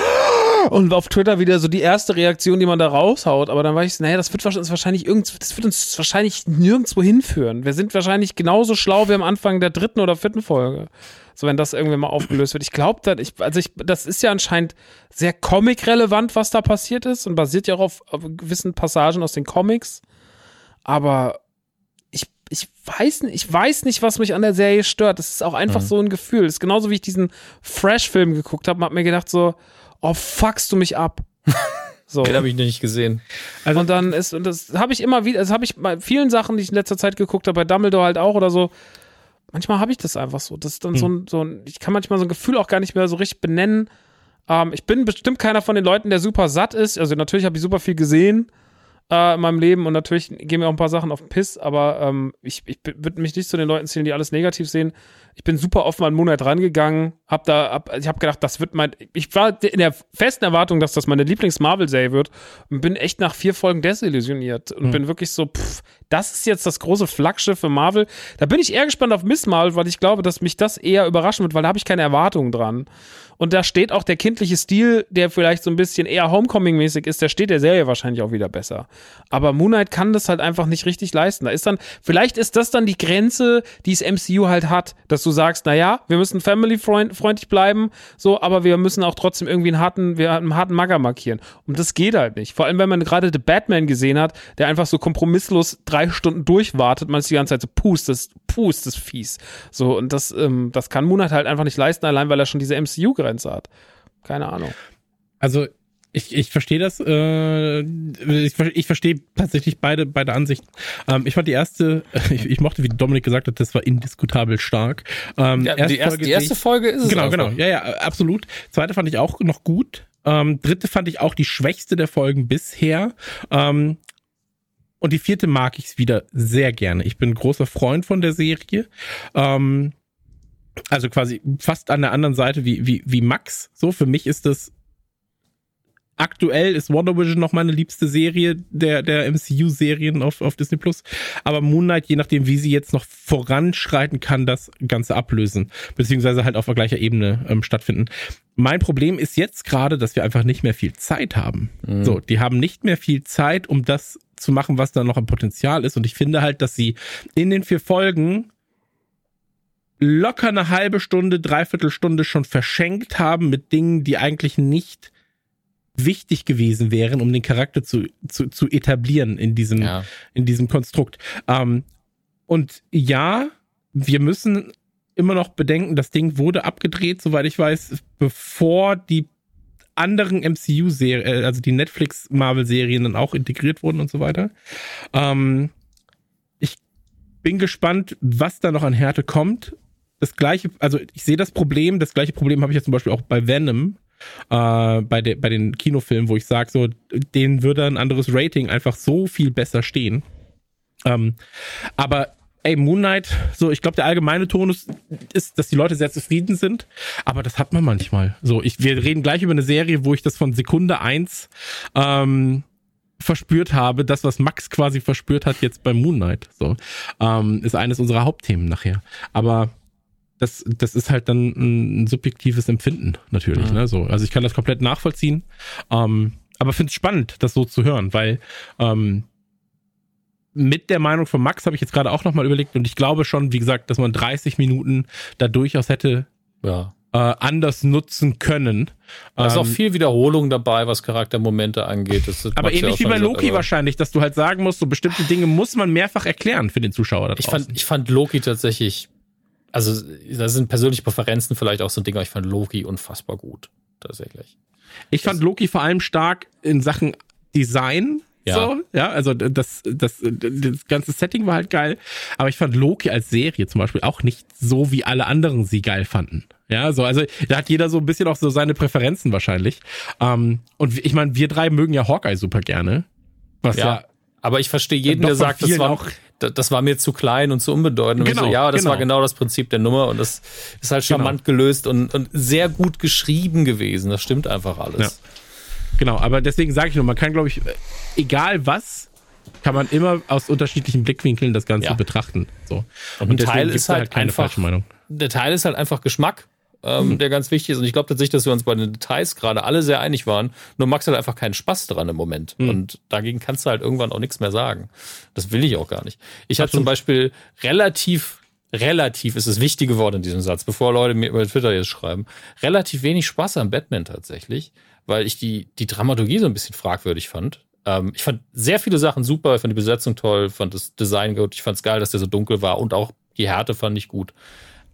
und auf Twitter wieder so die erste Reaktion, die man da raushaut. Aber dann war ich so, naja, das wird uns wahrscheinlich irgend, das wird uns wahrscheinlich nirgendwo hinführen. Wir sind wahrscheinlich genauso schlau wie am Anfang der dritten oder vierten Folge. So, wenn das irgendwie mal aufgelöst wird. Ich glaube, das, ich, also ich, das ist ja anscheinend sehr comic-relevant, was da passiert ist und basiert ja auch auf, auf gewissen Passagen aus den Comics. Aber ich, ich weiß nicht, ich weiß nicht, was mich an der Serie stört. Das ist auch einfach mhm. so ein Gefühl. Das ist genauso wie ich diesen Fresh-Film geguckt habe, hab mir gedacht so, oh, fuckst du mich ab. So. Den habe ich nicht gesehen. Also, und dann ist, und das habe ich immer wieder, das habe ich bei vielen Sachen, die ich in letzter Zeit geguckt habe, bei Dumbledore halt auch oder so. Manchmal habe ich das einfach so. Das ist dann hm. so, ein, so ein, ich kann manchmal so ein Gefühl auch gar nicht mehr so richtig benennen. Ähm, ich bin bestimmt keiner von den Leuten, der super satt ist. Also natürlich habe ich super viel gesehen äh, in meinem Leben und natürlich gehen mir auch ein paar Sachen auf den Piss, aber ähm, ich, ich würde mich nicht zu den Leuten zählen, die alles negativ sehen. Ich bin super offen an Monat rangegangen, hab da, hab, ich habe gedacht, das wird mein, ich war in der festen Erwartung, dass das meine Lieblings-Marvel-Serie wird und bin echt nach vier Folgen desillusioniert und mhm. bin wirklich so, pff, das ist jetzt das große Flaggschiff für Marvel. Da bin ich eher gespannt auf Miss Marvel, weil ich glaube, dass mich das eher überraschen wird, weil da habe ich keine Erwartungen dran. Und da steht auch der kindliche Stil, der vielleicht so ein bisschen eher Homecoming-mäßig ist, der steht der Serie wahrscheinlich auch wieder besser. Aber Moon Knight kann das halt einfach nicht richtig leisten. Da ist dann, vielleicht ist das dann die Grenze, die es MCU halt hat, dass du sagst, na ja, wir müssen family-freundlich bleiben, so, aber wir müssen auch trotzdem irgendwie einen harten, wir einen harten Magger markieren. Und das geht halt nicht. Vor allem, wenn man gerade The Batman gesehen hat, der einfach so kompromisslos drei Stunden durchwartet, man ist die ganze Zeit so, pust, das, pust, das fies. So, und das, ähm, das kann Moon Knight halt einfach nicht leisten, allein weil er schon diese MCU-Grenze Grenze hat. Keine Ahnung. Also ich, ich verstehe das. Äh, ich, ich verstehe tatsächlich beide, beide Ansichten. Ähm, ich fand die erste, ich, ich mochte, wie Dominik gesagt hat, das war indiskutabel stark. Ähm, ja, erste die, erste, Folge, die erste Folge ist es. Genau, genau. Ja, ja, absolut. Zweite fand ich auch noch gut. Ähm, dritte fand ich auch die schwächste der Folgen bisher. Ähm, und die vierte mag ich wieder sehr gerne. Ich bin großer Freund von der Serie. Ähm, also quasi fast an der anderen Seite wie, wie, wie Max. So, für mich ist das aktuell ist Wonder Vision noch meine liebste Serie der, der MCU-Serien auf, auf Disney Plus. Aber Moon Knight, je nachdem, wie sie jetzt noch voranschreiten kann, das Ganze ablösen. Beziehungsweise halt auf der gleichen Ebene ähm, stattfinden. Mein Problem ist jetzt gerade, dass wir einfach nicht mehr viel Zeit haben. Mhm. So, die haben nicht mehr viel Zeit, um das zu machen, was da noch am Potenzial ist. Und ich finde halt, dass sie in den vier Folgen locker eine halbe Stunde, dreiviertel Stunde schon verschenkt haben mit Dingen, die eigentlich nicht wichtig gewesen wären, um den Charakter zu, zu, zu etablieren in diesem, ja. in diesem Konstrukt. Ähm, und ja, wir müssen immer noch bedenken, das Ding wurde abgedreht, soweit ich weiß, bevor die anderen MCU-Serien, äh, also die Netflix-Marvel-Serien dann auch integriert wurden und so weiter. Ähm, ich bin gespannt, was da noch an Härte kommt. Das gleiche, also ich sehe das Problem, das gleiche Problem habe ich ja zum Beispiel auch bei Venom, äh, bei, de, bei den Kinofilmen, wo ich sage, so, denen würde ein anderes Rating einfach so viel besser stehen. Ähm, aber ey, Moon Knight, so, ich glaube, der allgemeine Tonus ist, dass die Leute sehr zufrieden sind, aber das hat man manchmal. So, ich, wir reden gleich über eine Serie, wo ich das von Sekunde eins ähm, verspürt habe, das, was Max quasi verspürt hat jetzt bei Moon Knight. So, ähm, ist eines unserer Hauptthemen nachher. Aber das, das ist halt dann ein, subjektives Empfinden natürlich. Mhm. Ne? So, also ich kann das komplett nachvollziehen, ähm, aber finde es spannend, das so zu hören, weil ähm, mit der Meinung von Max habe ich jetzt gerade auch nochmal überlegt und ich glaube schon, wie gesagt, dass man 30 Minuten da durchaus hätte ja. äh, anders nutzen können. Da ist ähm, auch viel Wiederholung dabei, was Charaktermomente angeht. Aber ähnlich wie bei Loki gesagt, wahrscheinlich, dass du halt sagen musst, so bestimmte Dinge muss man mehrfach erklären für den Zuschauer da draußen. Ich fand, ich fand Loki tatsächlich, also da sind persönliche Präferenzen vielleicht auch so ein Ding, aber ich fand Loki unfassbar gut, tatsächlich. Ich fand Loki vor allem stark in Sachen Design, ja. So, ja, also das, das, das ganze Setting war halt geil. Aber ich fand Loki als Serie zum Beispiel auch nicht so, wie alle anderen sie geil fanden. Ja, so, also da hat jeder so ein bisschen auch so seine Präferenzen wahrscheinlich. Ähm, und ich meine, wir drei mögen ja Hawkeye super gerne. Was ja, ja aber ich verstehe jeden, der sagt, das war, das war mir zu klein und zu unbedeutend. Genau, und so, ja, das genau. war genau das Prinzip der Nummer und das ist halt charmant genau. gelöst und, und sehr gut geschrieben gewesen. Das stimmt einfach alles. Ja. Genau, aber deswegen sage ich nur, man kann, glaube ich, egal was, kann man immer aus unterschiedlichen Blickwinkeln das Ganze ja. betrachten. So. Und, und Teil ist halt, halt keine einfach, falsche Meinung. Der Teil ist halt einfach Geschmack. Ähm, mhm. der ganz wichtig ist. Und ich glaube tatsächlich, dass wir uns bei den Details gerade alle sehr einig waren. Nur Max hat einfach keinen Spaß dran im Moment. Mhm. Und dagegen kannst du halt irgendwann auch nichts mehr sagen. Das will ich auch gar nicht. Ich hatte zum Beispiel relativ, relativ ist das wichtige Wort in diesem Satz, bevor Leute mir über Twitter jetzt schreiben, relativ wenig Spaß am Batman tatsächlich weil ich die, die Dramaturgie so ein bisschen fragwürdig fand. Ähm, ich fand sehr viele Sachen super, ich fand die Besetzung toll, fand das Design gut, ich fand es geil, dass der so dunkel war und auch die Härte fand ich gut.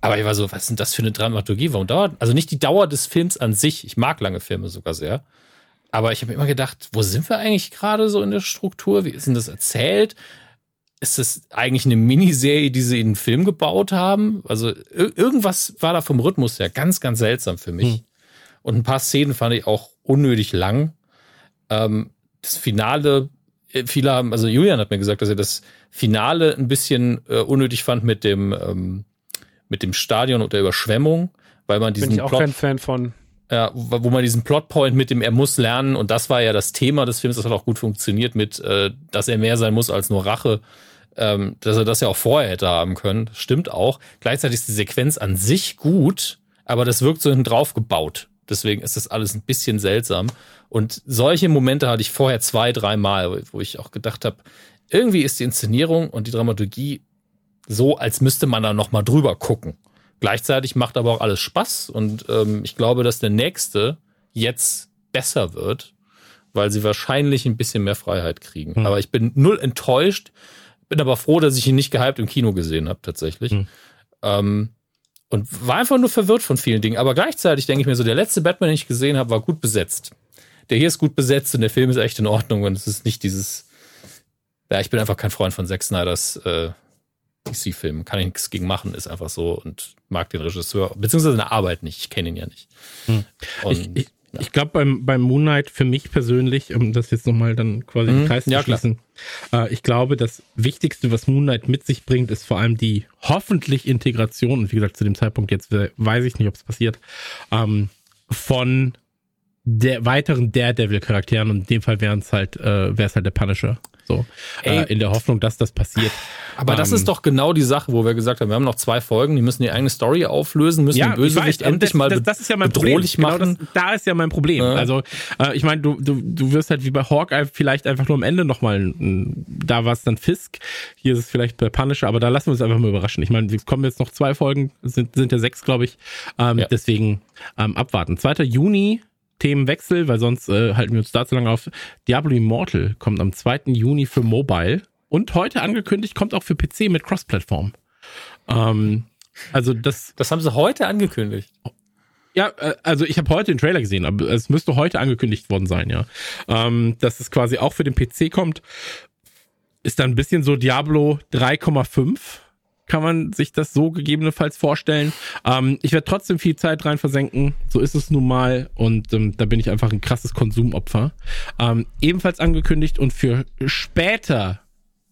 Aber ich war so, was ist denn das für eine Dramaturgie? Warum dauert? Also nicht die Dauer des Films an sich. Ich mag lange Filme sogar sehr. Aber ich habe immer gedacht, wo sind wir eigentlich gerade so in der Struktur? Wie ist denn das erzählt? Ist das eigentlich eine Miniserie, die sie in einen Film gebaut haben? Also irgendwas war da vom Rhythmus her ganz, ganz seltsam für mich. Hm. Und ein paar Szenen fand ich auch unnötig lang. Ähm, das Finale, äh, viele haben, also Julian hat mir gesagt, dass er das Finale ein bisschen äh, unnötig fand mit dem, ähm, mit dem Stadion und der Überschwemmung, weil man diesen Bin ich auch Plot, kein Fan von. Ja, wo man diesen Plotpoint mit dem er muss lernen und das war ja das Thema des Films, das hat auch gut funktioniert mit, äh, dass er mehr sein muss als nur Rache, ähm, dass er das ja auch vorher hätte haben können. Stimmt auch. Gleichzeitig ist die Sequenz an sich gut, aber das wirkt so hinten drauf gebaut. Deswegen ist das alles ein bisschen seltsam. Und solche Momente hatte ich vorher zwei, dreimal, wo ich auch gedacht habe, irgendwie ist die Inszenierung und die Dramaturgie so, als müsste man da nochmal drüber gucken. Gleichzeitig macht aber auch alles Spaß und ähm, ich glaube, dass der nächste jetzt besser wird, weil sie wahrscheinlich ein bisschen mehr Freiheit kriegen. Hm. Aber ich bin null enttäuscht, bin aber froh, dass ich ihn nicht gehypt im Kino gesehen habe, tatsächlich. Hm. Ähm, und war einfach nur verwirrt von vielen Dingen. Aber gleichzeitig denke ich mir so, der letzte Batman, den ich gesehen habe, war gut besetzt. Der hier ist gut besetzt und der Film ist echt in Ordnung und es ist nicht dieses. Ja, ich bin einfach kein Freund von Zack Snyders äh, DC-Film. Kann ich nichts gegen machen, ist einfach so und mag den Regisseur, beziehungsweise seine Arbeit nicht. Ich kenne ihn ja nicht. Hm. Ich, ich, ja. Ich glaube, beim, beim Moonlight für mich persönlich, um das jetzt nochmal dann quasi mhm, den Kreis ja, zu schließen, äh, ich glaube, das Wichtigste, was Moonlight mit sich bringt, ist vor allem die hoffentlich Integration, und wie gesagt, zu dem Zeitpunkt jetzt weiß ich nicht, ob es passiert, ähm, von der weiteren Daredevil-Charakteren und in dem Fall wären es halt, äh, wäre es halt der Punisher. So, äh, in der Hoffnung, dass das passiert. Aber ähm, das ist doch genau die Sache, wo wir gesagt haben, wir haben noch zwei Folgen, die müssen die eigene Story auflösen, müssen ja, den Bösewicht weiß, endlich das, mal das, das ist ja mein bedrohlich Problem. machen. Genau das, da ist ja mein Problem. Ja. Also, äh, ich meine, du, du, du wirst halt wie bei Hawkeye vielleicht einfach nur am Ende nochmal, da war es dann Fisk, hier ist es vielleicht bei Punisher, aber da lassen wir uns einfach mal überraschen. Ich meine, es kommen jetzt noch zwei Folgen, sind, sind ja sechs, glaube ich. Ähm, ja. Deswegen ähm, abwarten. 2. Juni Themenwechsel, weil sonst äh, halten wir uns da zu lange auf. Diablo Immortal kommt am 2. Juni für Mobile und heute angekündigt kommt auch für PC mit Cross-Plattform. Ähm, also das. Das haben sie heute angekündigt. Ja, äh, also ich habe heute den Trailer gesehen, aber es müsste heute angekündigt worden sein, ja. Ähm, dass es quasi auch für den PC kommt. Ist dann ein bisschen so Diablo 3,5 kann man sich das so gegebenenfalls vorstellen. Ähm, ich werde trotzdem viel Zeit rein versenken, so ist es nun mal und ähm, da bin ich einfach ein krasses Konsumopfer. Ähm, ebenfalls angekündigt und für später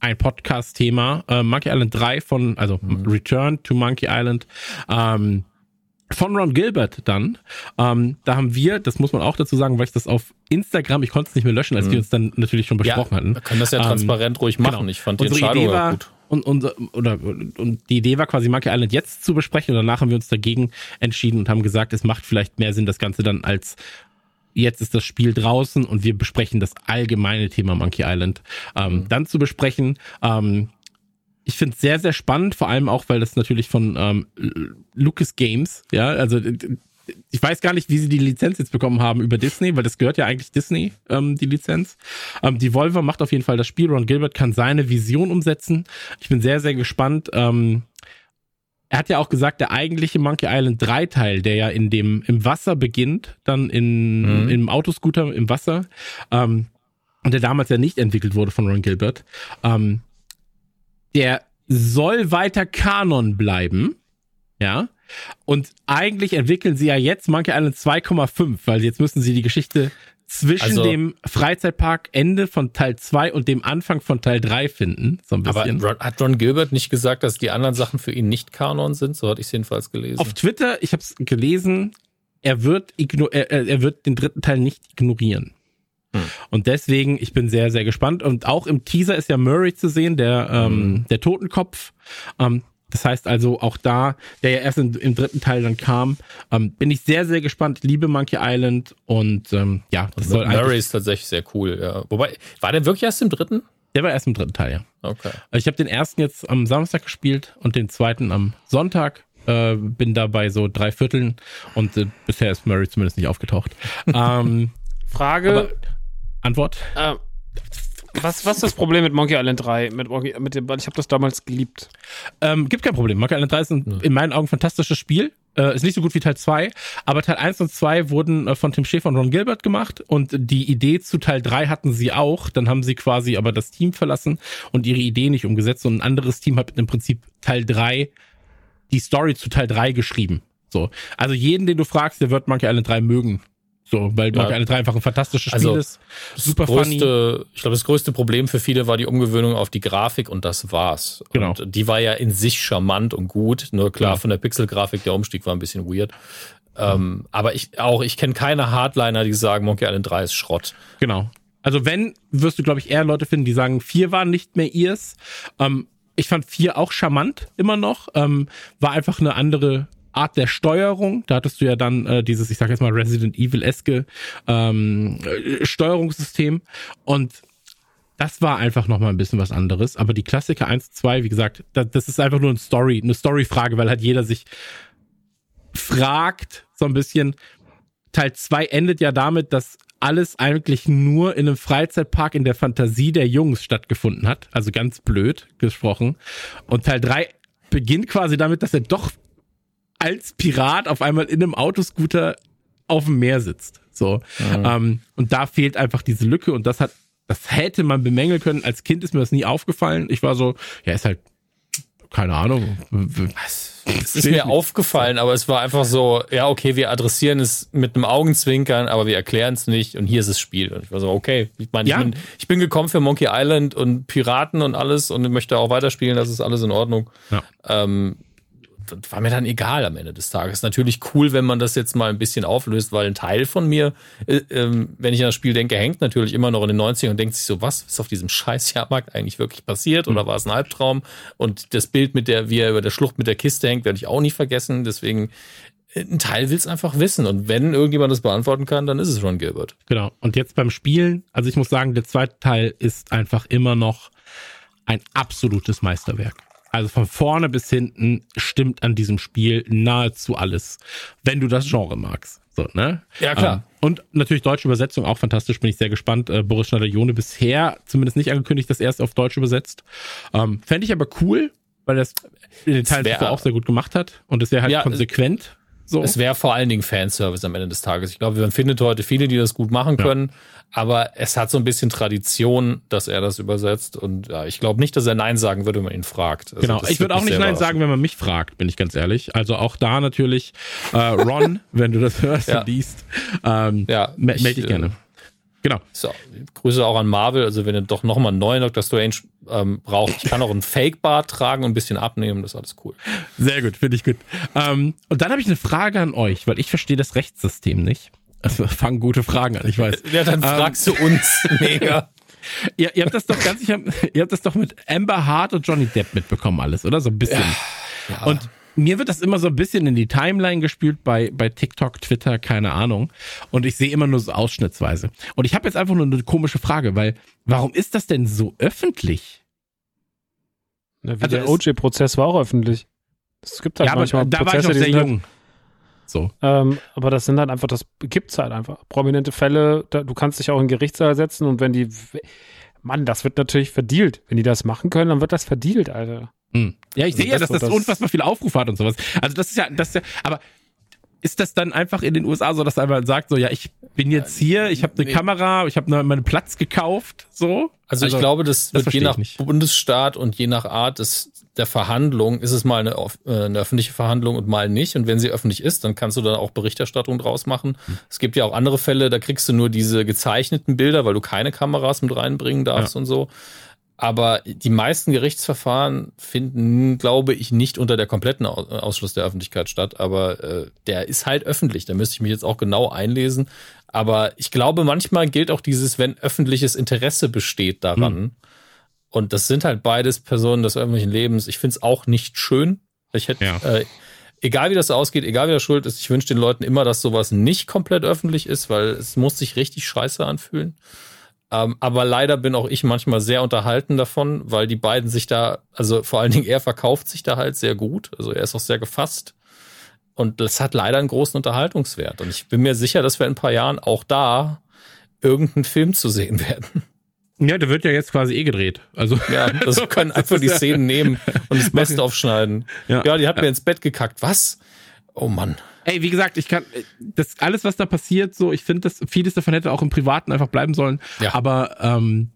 ein Podcast-Thema, äh, Monkey Island 3 von, also mhm. Return to Monkey Island. Ähm, von Ron Gilbert dann. Ähm, da haben wir, das muss man auch dazu sagen, weil ich das auf Instagram, ich konnte es nicht mehr löschen, als mhm. die uns dann natürlich schon besprochen ja, hatten. Wir können das ja transparent ähm, ruhig machen. Genau. Ich fand die Entscheidung war, gut. Und, und, oder, und die Idee war quasi Monkey Island jetzt zu besprechen und danach haben wir uns dagegen entschieden und haben gesagt, es macht vielleicht mehr Sinn, das Ganze dann als jetzt ist das Spiel draußen und wir besprechen das allgemeine Thema Monkey Island ähm, mhm. dann zu besprechen. Ähm, ich finde es sehr, sehr spannend, vor allem auch, weil das natürlich von ähm, Lucas Games, ja, also ich weiß gar nicht, wie sie die Lizenz jetzt bekommen haben über Disney, weil das gehört ja eigentlich Disney, ähm, die Lizenz. Ähm, die Volver macht auf jeden Fall das Spiel. Ron Gilbert kann seine Vision umsetzen. Ich bin sehr, sehr gespannt. Ähm, er hat ja auch gesagt, der eigentliche Monkey Island 3 Teil, der ja in dem, im Wasser beginnt, dann in, mhm. im Autoscooter im Wasser, ähm, und der damals ja nicht entwickelt wurde von Ron Gilbert, ähm, der soll weiter Kanon bleiben. Ja. Und eigentlich entwickeln sie ja jetzt Monkey Island 2,5, weil jetzt müssen sie die Geschichte zwischen also, dem Freizeitpark Ende von Teil 2 und dem Anfang von Teil 3 finden. So ein bisschen. Aber hat Ron Gilbert nicht gesagt, dass die anderen Sachen für ihn nicht Kanon sind? So hatte ich es jedenfalls gelesen. Auf Twitter, ich habe es gelesen, er wird, er, er wird den dritten Teil nicht ignorieren. Hm. Und deswegen, ich bin sehr, sehr gespannt. Und auch im Teaser ist ja Murray zu sehen, der, ähm, hm. der Totenkopf. Ähm, das heißt also auch da, der ja erst in, im dritten Teil dann kam, ähm, bin ich sehr, sehr gespannt. Liebe Monkey Island und ähm, ja, das und soll Murray ist tatsächlich sehr cool, ja. Wobei, war der wirklich erst im dritten? Der war erst im dritten Teil, ja. Okay. Also ich habe den ersten jetzt am Samstag gespielt und den zweiten am Sonntag. Äh, bin da bei so drei Vierteln und äh, bisher ist Murray zumindest nicht aufgetaucht. ähm, Frage. Antwort? Äh, was, was ist das Problem mit Monkey Island 3? Mit, mit dem, ich habe das damals geliebt. Ähm, gibt kein Problem. Monkey Island 3 ist ein, in meinen Augen fantastisches Spiel. Äh, ist nicht so gut wie Teil 2, aber Teil 1 und 2 wurden äh, von Tim Schäfer und Ron Gilbert gemacht und die Idee zu Teil 3 hatten sie auch. Dann haben sie quasi aber das Team verlassen und ihre Idee nicht umgesetzt und ein anderes Team hat im Prinzip Teil 3 die Story zu Teil 3 geschrieben. So. Also jeden, den du fragst, der wird Monkey Island 3 mögen. So, weil ja. Monkey 3 einfach ein fantastisches Spiel also, ist. Super größte, funny. Ich glaube, das größte Problem für viele war die Umgewöhnung auf die Grafik und das war's. Genau. Und die war ja in sich charmant und gut. Nur klar, ja. von der Pixelgrafik, der Umstieg war ein bisschen weird. Ähm, aber ich auch, ich kenne keine Hardliner, die sagen, Monkey Island 3 ist Schrott. Genau. Also wenn, wirst du, glaube ich, eher Leute finden, die sagen, 4 waren nicht mehr ihrs. Ähm, ich fand 4 auch charmant, immer noch. Ähm, war einfach eine andere Art der Steuerung. Da hattest du ja dann äh, dieses, ich sag jetzt mal, Resident Evil-eske ähm, äh, Steuerungssystem. Und das war einfach nochmal ein bisschen was anderes. Aber die Klassiker 1, 2, wie gesagt, das, das ist einfach nur eine Story, eine Story-Frage, weil halt jeder sich fragt, so ein bisschen. Teil 2 endet ja damit, dass alles eigentlich nur in einem Freizeitpark in der Fantasie der Jungs stattgefunden hat. Also ganz blöd gesprochen. Und Teil 3 beginnt quasi damit, dass er doch als Pirat auf einmal in einem Autoscooter auf dem Meer sitzt. So. Mhm. Ähm, und da fehlt einfach diese Lücke und das hat, das hätte man bemängeln können. Als Kind ist mir das nie aufgefallen. Ich war so, ja, ist halt, keine Ahnung. Es ist mir aufgefallen, aber es war einfach so, ja, okay, wir adressieren es mit einem Augenzwinkern, aber wir erklären es nicht und hier ist das Spiel. Und ich war so, okay, ich meine, ja. ich, bin, ich bin gekommen für Monkey Island und Piraten und alles und ich möchte auch weiterspielen, das ist alles in Ordnung. Ja. Ähm, das war mir dann egal am Ende des Tages. Natürlich cool, wenn man das jetzt mal ein bisschen auflöst, weil ein Teil von mir, äh, äh, wenn ich an das Spiel denke, hängt natürlich immer noch in den 90ern und denkt sich so, was ist auf diesem scheiß Jahrmarkt eigentlich wirklich passiert oder hm. war es ein Albtraum? Und das Bild mit der, wie er über der Schlucht mit der Kiste hängt, werde ich auch nicht vergessen. Deswegen, äh, ein Teil will es einfach wissen. Und wenn irgendjemand das beantworten kann, dann ist es Ron Gilbert. Genau. Und jetzt beim Spielen, also ich muss sagen, der zweite Teil ist einfach immer noch ein absolutes Meisterwerk. Also von vorne bis hinten stimmt an diesem Spiel nahezu alles, wenn du das Genre magst. So, ne? Ja, klar. Ähm, und natürlich deutsche Übersetzung auch fantastisch, bin ich sehr gespannt. Äh, Boris Schneider-Jone bisher zumindest nicht angekündigt, dass er es auf Deutsch übersetzt. Ähm, Fände ich aber cool, weil das in den Teilen auch sehr gut gemacht hat und es wäre halt ja, konsequent. So. Es wäre vor allen Dingen Fanservice am Ende des Tages. Ich glaube, man findet heute viele, die das gut machen können, aber es hat so ein bisschen Tradition, dass er das übersetzt. Und ja, ich glaube nicht, dass er Nein sagen würde, wenn man ihn fragt. Also Genau, ich würde auch nicht Nein sagen, wenn man mich fragt, bin ich ganz ehrlich. Also auch da natürlich, äh, Ron, wenn du das hörst Ja. und liest, ähm, Ja, melde dich äh, gerne. Genau. So, Grüße auch an Marvel. Also wenn ihr doch nochmal einen neuen Doctor Strange ähm, braucht, ich kann auch einen Fake-Bart tragen und ein bisschen abnehmen, das ist alles cool. Sehr gut, finde ich gut. Ähm, und dann habe ich eine Frage an euch, weil ich verstehe das Rechtssystem nicht. Also fangen gute Fragen an, ich weiß. Ja, dann fragst du uns. Mega. Ihr, ihr habt das doch ganz sicher, ihr habt das doch mit Amber Hart und Johnny Depp mitbekommen alles, oder? So ein bisschen. Und mir wird das immer so ein bisschen in die Timeline gespült bei, bei TikTok, Twitter, keine Ahnung. Und ich sehe immer nur so ausschnittsweise. Und ich habe jetzt einfach nur eine komische Frage, weil warum ist das denn so öffentlich? Ja, wie Also der es- OJ-Prozess war auch öffentlich. Es gibt halt ja, aber manchmal da war ich Prozesse, noch sehr halt, jung. So. Ähm, aber das sind halt einfach, das gibt's halt einfach. Prominente Fälle, da, du kannst dich auch in Gerichtssaal setzen und wenn die, Mann, das wird natürlich verdealt. Wenn die das machen können, dann wird das verdealt, Alter. Hm. Ja, ich Also sehe ja, das- dass das, das- unfassbar viel Aufrufe hat und sowas. Also das ist ja, das ist ja, aber ist das dann einfach in den USA so, dass einfach sagt, so, ja, ich bin jetzt hier, ich habe eine nee. Kamera, ich habe ne, meinen Platz gekauft, so? Also, ich glaube, das, das wird je nach. Bundesstaat und je nach Art des, der Verhandlung ist es mal eine, äh, eine öffentliche Verhandlung und mal nicht. Und wenn sie öffentlich ist, dann kannst du da auch Berichterstattung draus machen. Hm. Es gibt ja auch andere Fälle, da kriegst du nur diese gezeichneten Bilder, weil du keine Kameras mit reinbringen darfst und so. Aber die meisten Gerichtsverfahren finden, glaube ich, nicht unter der kompletten Au- Ausschluss der Öffentlichkeit statt. Aber äh, der ist halt öffentlich. Da müsste ich mich jetzt auch genau einlesen. Aber ich glaube, manchmal gilt auch dieses, wenn öffentliches Interesse besteht daran. Und das sind halt beides Personen des öffentlichen Lebens. Ich finde es auch nicht schön. Ich hätte, Ja. äh, egal wie das ausgeht, egal wer schuld ist, ich wünsche den Leuten immer, dass sowas nicht komplett öffentlich ist, weil es muss sich richtig scheiße anfühlen. Ähm, aber leider bin auch ich manchmal sehr unterhalten davon, weil die beiden sich da, also vor allen Dingen er verkauft sich da halt sehr gut. Also er ist auch sehr gefasst. Und das hat leider einen großen Unterhaltungswert. Und ich bin mir sicher, dass wir in ein paar Jahren auch da irgendeinen Film zu sehen werden. Ja, der wird ja jetzt quasi eh gedreht. Also Ja, das können einfach die Szenen nehmen und das Beste aufschneiden. Ja. Ja, die hat mir ins Bett gekackt. Was? Oh Mann. Ey, wie gesagt, ich kann das alles, was da passiert, so, ich finde, das vieles davon hätte auch im Privaten einfach bleiben sollen. Ja. Aber ähm,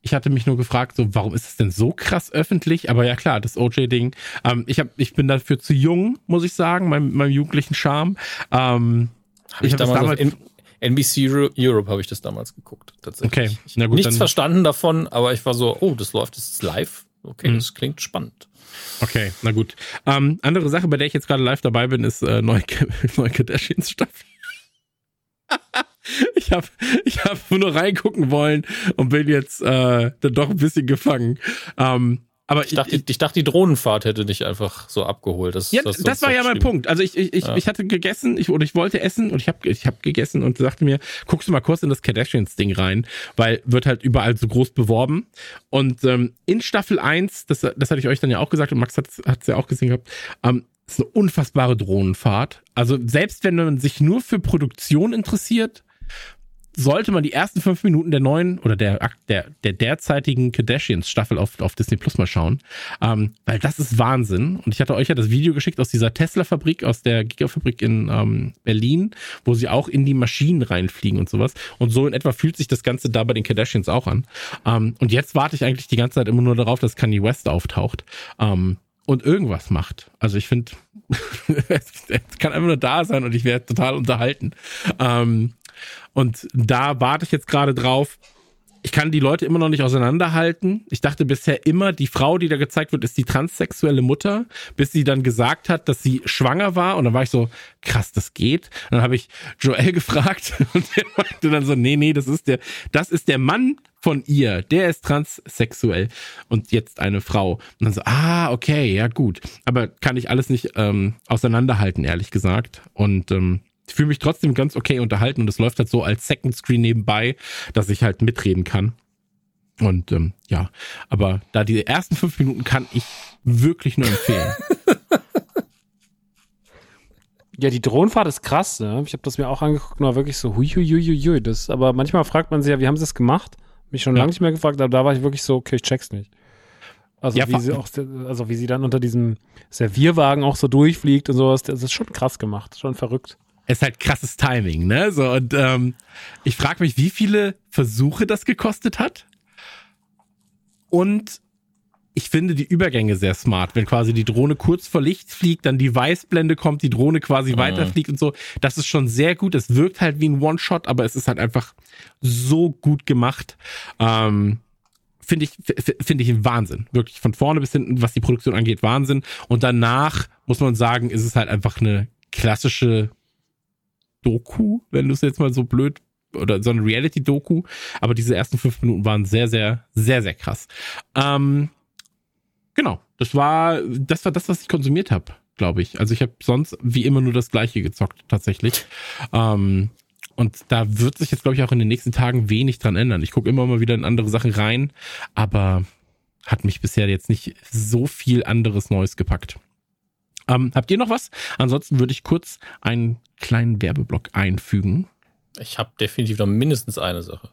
ich hatte mich nur gefragt, so, warum ist es denn so krass öffentlich? Aber ja klar, das OJ-Ding. Ähm, ich hab, ich bin dafür zu jung, muss ich sagen, meinem, meinem jugendlichen Charme. Ähm, Hab ich, hab das damals, auf N- NBC Euro- Europe habe ich das damals geguckt. Tatsächlich. Okay, Ich na hab gut, nichts verstanden davon, aber ich war so, oh, das läuft, das ist live. Okay, Mhm. das klingt spannend. Okay, na gut. Ähm, andere Sache, bei der ich jetzt gerade live dabei bin, ist äh, neue, neue Kardashians Staffel. ich habe ich hab nur reingucken wollen und bin jetzt äh, dann doch ein bisschen gefangen. Ähm, aber Ich dachte, ich, dachte, die Drohnenfahrt hätte dich einfach so abgeholt. Das, ja, das, uns war ja mein. Punkt. Also ich, ich, ich, Ja. ich hatte gegessen, ich, oder ich wollte essen und ich habe ich hab gegessen und sagte mir, guckst du mal kurz in das Kardashians-Ding rein, weil wird halt überall so groß beworben. Und ähm, in Staffel 1, das, das hatte ich euch dann ja auch gesagt und Max hat es ja auch gesehen gehabt, ähm, ist eine unfassbare Drohnenfahrt. Also selbst wenn man sich nur für Produktion interessiert, sollte man die ersten fünf Minuten der neuen oder der, der, der derzeitigen Kardashians-Staffel auf, auf Disney Plus mal schauen. Ähm, weil das ist Wahnsinn. Und ich hatte euch ja das Video geschickt aus dieser Tesla-Fabrik, aus der Gigafabrik in ähm, Berlin, wo sie auch in die Maschinen reinfliegen und sowas. Und so in etwa fühlt sich das Ganze da bei den Kardashians auch an. Ähm, und jetzt warte ich eigentlich die ganze Zeit immer nur darauf, dass Kanye West auftaucht. Ähm, und irgendwas macht. Also ich finde, es kann einfach nur da sein und ich werde total unterhalten. Ähm, und da warte ich jetzt gerade drauf. Ich kann die Leute immer noch nicht auseinanderhalten. Ich dachte bisher immer, die Frau, die da gezeigt wird, ist die transsexuelle Mutter, bis sie dann gesagt hat, dass sie schwanger war. Und dann war ich so, krass, das geht. Und dann habe ich Joel gefragt und der meinte dann so, nee, nee, das ist der, das ist der Mann von ihr. Der ist transsexuell und jetzt eine Frau. Und dann so, ah, okay, ja gut. Aber kann ich alles nicht ähm, auseinanderhalten, ehrlich gesagt. Und ähm, ich fühle mich trotzdem ganz okay unterhalten und es läuft halt so als Second Screen nebenbei, dass ich halt mitreden kann. Und ähm, ja, aber da die ersten fünf Minuten kann ich wirklich nur empfehlen. Ja, die Drohnenfahrt ist krass, ne? Ich habe das mir auch angeguckt und war wirklich so, hui, hui, hui, hui, hui. Das, aber manchmal fragt man sich ja, wie haben sie das gemacht? Mich schon Ja. lange nicht mehr gefragt, aber da war ich wirklich so, okay, ich check's nicht. Also Ja, wie sie auch, also wie sie dann unter diesem Servierwagen auch so durchfliegt und sowas, das ist schon krass gemacht, schon verrückt. Es ist halt krasses Timing, ne? So, und ähm, ich frage mich, wie viele Versuche das gekostet hat. Und ich finde die Übergänge sehr smart, wenn quasi die Drohne kurz vor Licht fliegt, dann die Weißblende kommt, die Drohne quasi weiterfliegt und so. Das ist schon sehr gut. Es wirkt halt wie ein One-Shot, aber es ist halt einfach so gut gemacht. Ähm, finde ich, finde ich ein Wahnsinn. Wirklich von vorne bis hinten, was die Produktion angeht, Wahnsinn. Und danach muss man sagen, ist es halt einfach eine klassische Doku, wenn du es jetzt mal so blöd oder so eine Reality-Doku. Aber diese ersten fünf Minuten waren sehr, sehr, sehr, sehr krass. Ähm, genau, das war, das war das, was ich konsumiert habe, glaube ich. Also ich habe sonst wie immer nur das Gleiche gezockt, tatsächlich. Ähm, und da wird sich jetzt, glaube ich, auch in den nächsten Tagen wenig dran ändern. Ich gucke immer mal wieder in andere Sachen rein, aber hat mich bisher jetzt nicht so viel anderes Neues gepackt. Ähm, habt ihr noch was? Ansonsten würde ich kurz einen kleinen Werbeblock einfügen. Ich habe definitiv noch mindestens eine Sache.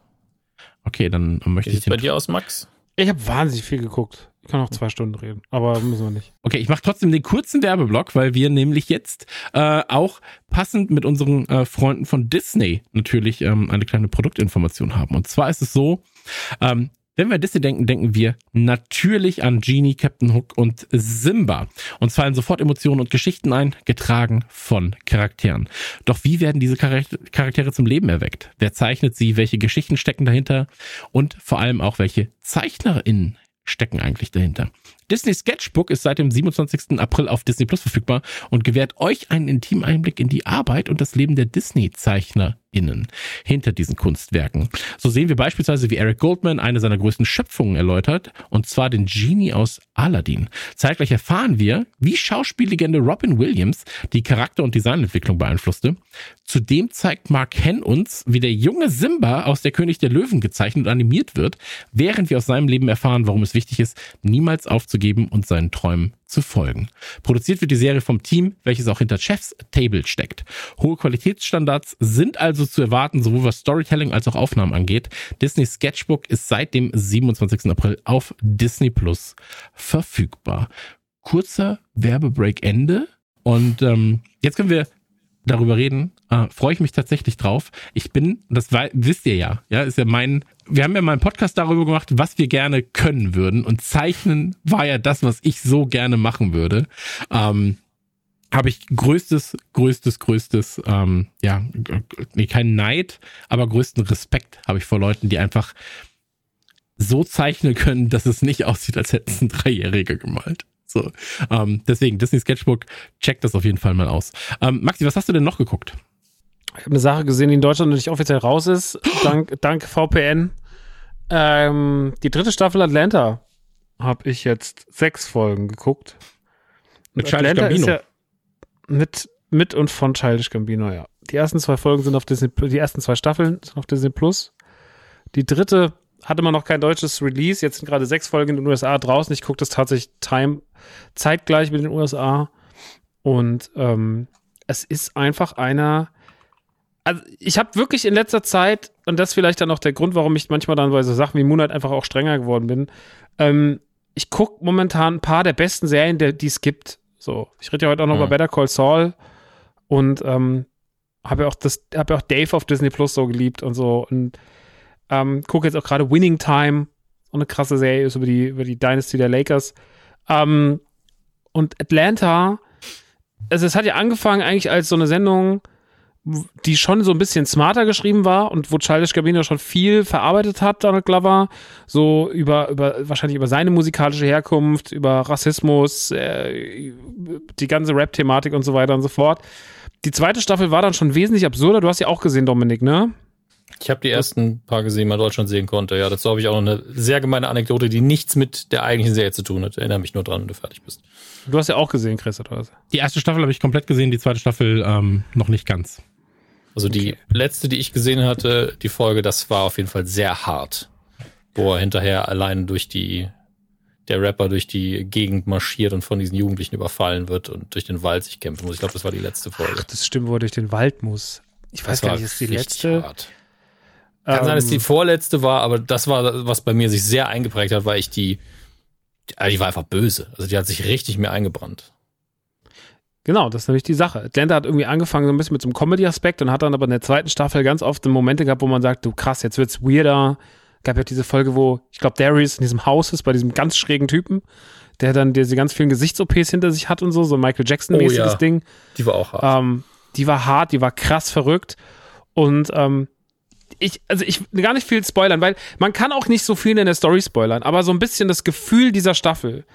Okay, dann möchte Wie ich sieht's bei dir aus, Max? Ich habe wahnsinnig viel geguckt. Ich kann noch zwei Stunden reden, aber müssen wir nicht. Okay, ich mache trotzdem den kurzen Werbeblock, weil wir nämlich jetzt äh, auch passend mit unseren äh, Freunden von Disney natürlich ähm, eine kleine Produktinformation haben. Und zwar ist es so, ähm, wenn wir an Disney denken, denken wir natürlich an Genie, Captain Hook und Simba. Und fallen sofort Emotionen und Geschichten ein, getragen von Charakteren. Doch wie werden diese Charakter- Charaktere zum Leben erweckt? Wer zeichnet sie? Welche Geschichten stecken dahinter? Und vor allem auch, welche ZeichnerInnen stecken eigentlich dahinter? Disney Sketchbook ist seit dem 27. April auf Disney Plus verfügbar und gewährt euch einen intimen Einblick in die Arbeit und das Leben der Disney-ZeichnerInnen hinter diesen Kunstwerken. So sehen wir beispielsweise, wie Eric Goldman eine seiner größten Schöpfungen erläutert, und zwar den Genie aus Aladdin. Zeitgleich erfahren wir, wie Schauspiellegende Robin Williams die Charakter- und Designentwicklung beeinflusste. Zudem zeigt Mark Henn uns, wie der junge Simba aus Der König der Löwen gezeichnet und animiert wird, während wir aus seinem Leben erfahren, warum es wichtig ist, niemals aufzugeben und seinen Träumen zu folgen. Produziert wird die Serie vom Team, welches auch hinter Chef's Table steckt. Hohe Qualitätsstandards sind also zu erwarten, sowohl was Storytelling als auch Aufnahmen angeht. Disney Sketchbook ist seit dem 27. April auf Disney Plus verfügbar. Kurzer Werbebreak Ende. Und ähm, jetzt können wir darüber reden, äh, freue ich mich tatsächlich drauf. Ich bin, das wisst ihr ja, ja, ist ja mein, wir haben ja mal einen Podcast darüber gemacht, was wir gerne können würden und zeichnen war ja das, was ich so gerne machen würde. Ähm, habe ich größtes, größtes, größtes, ähm, ja, nee, kein Neid, aber größten Respekt habe ich vor Leuten, die einfach so zeichnen können, dass es nicht aussieht, als hätten es ein Dreijähriger gemalt. So, ähm, deswegen Disney Sketchbook, checkt das auf jeden Fall mal aus. Ähm, Maxi, was hast du denn noch geguckt? Ich habe eine Sache gesehen, die in Deutschland noch nicht offiziell raus ist, dank, dank VPN. Ähm, die dritte Staffel Atlanta habe ich jetzt sechs Folgen geguckt. Mit Und Childish Atlanta Gambino. ja mit, mit und von Childish Gambino, ja. Die ersten zwei Folgen sind auf Disney, die ersten zwei Staffeln sind auf Disney Plus. Die dritte hatte man noch kein deutsches Release. Jetzt sind gerade sechs Folgen in den USA draußen. Ich gucke das tatsächlich time, zeitgleich mit den USA. Und ähm, es ist einfach einer. Also ich habe wirklich in letzter Zeit, und das ist vielleicht dann auch der Grund, warum ich manchmal dann bei so Sachen wie Moonlight einfach auch strenger geworden bin, ähm, ich gucke momentan ein paar der besten Serien, die es gibt. So, ich rede ja heute auch noch Mhm. über Better Call Saul und ähm, habe ja auch das, habe ja auch Dave auf Disney Plus so geliebt und so und ähm, gucke jetzt auch gerade Winning Time, so eine krasse Serie ist über die über die Dynasty der Lakers. Ähm, und Atlanta, also es hat ja angefangen eigentlich als so eine Sendung, die schon so ein bisschen smarter geschrieben war und wo Childish Gambino schon viel verarbeitet hat, Donald Glover, so über, über wahrscheinlich über seine musikalische Herkunft, über Rassismus, äh, die ganze Rap-Thematik und so weiter und so fort. Die zweite Staffel war dann schon wesentlich absurder. Du hast ja auch gesehen, Dominik, ne? Ich habe die ersten paar gesehen, die man in Deutschland sehen konnte. Ja, dazu habe ich auch noch eine sehr gemeine Anekdote, die nichts mit der eigentlichen Serie zu tun hat. Erinnere mich nur dran, wenn du fertig bist. Du hast ja auch gesehen, Chris, oder was? Die erste Staffel habe ich komplett gesehen, die zweite Staffel ähm, noch nicht ganz. Also die letzte, die ich gesehen hatte, die Folge, das war auf jeden Fall sehr hart. Wo er hinterher allein durch die, der Rapper durch die Gegend marschiert und von diesen Jugendlichen überfallen wird und durch den Wald sich kämpfen muss. Ich glaube, das war die letzte Folge. Ach, das stimmt, wo er durch den Wald muss. Ich weiß das gar nicht, ist die letzte. Hart. Kann sein, dass die Ähm, vorletzte war, aber das war, was bei mir sich sehr eingeprägt hat, weil ich die Also die war einfach böse. Also die hat sich richtig mehr eingebrannt. Genau, das ist nämlich die Sache. Atlanta hat irgendwie angefangen so ein bisschen mit so einem Comedy-Aspekt und hat dann aber in der zweiten Staffel ganz oft Momente gehabt, wo man sagt, du krass, jetzt wird's weirder. Gab ja diese Folge, wo, ich glaube, Darius in diesem Haus ist, bei diesem ganz schrägen Typen, der dann diese ganz vielen Gesichts-OPs hinter sich hat und so, so ein Michael Jackson-mäßiges Oh ja. Ding. Die war auch hart. Ähm, die war hart, die war krass verrückt. Und ähm, ich, also ich will gar nicht viel spoilern, weil man kann auch nicht so viel in der Story spoilern, aber so ein bisschen das Gefühl dieser Staffel.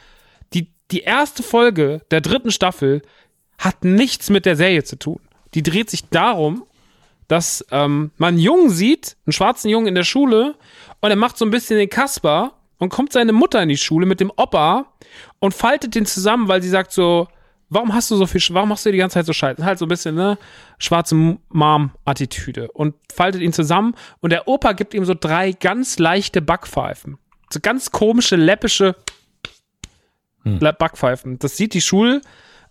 Die, die erste Folge der dritten Staffel hat nichts mit der Serie zu tun. Die dreht sich darum, dass ähm, man einen Jungen sieht, einen schwarzen Jungen in der Schule, und er macht so ein bisschen den Kasper und kommt seine Mutter in die Schule mit dem Opa und faltet den zusammen, weil sie sagt so, warum hast du so viel, warum machst du die ganze Zeit so Scheiße? Halt so ein bisschen, ne, schwarze Mom-Attitüde und faltet ihn zusammen und der Opa gibt ihm so drei ganz leichte Backpfeifen. So ganz komische, läppische La- Backpfeifen. Das sieht die Schul,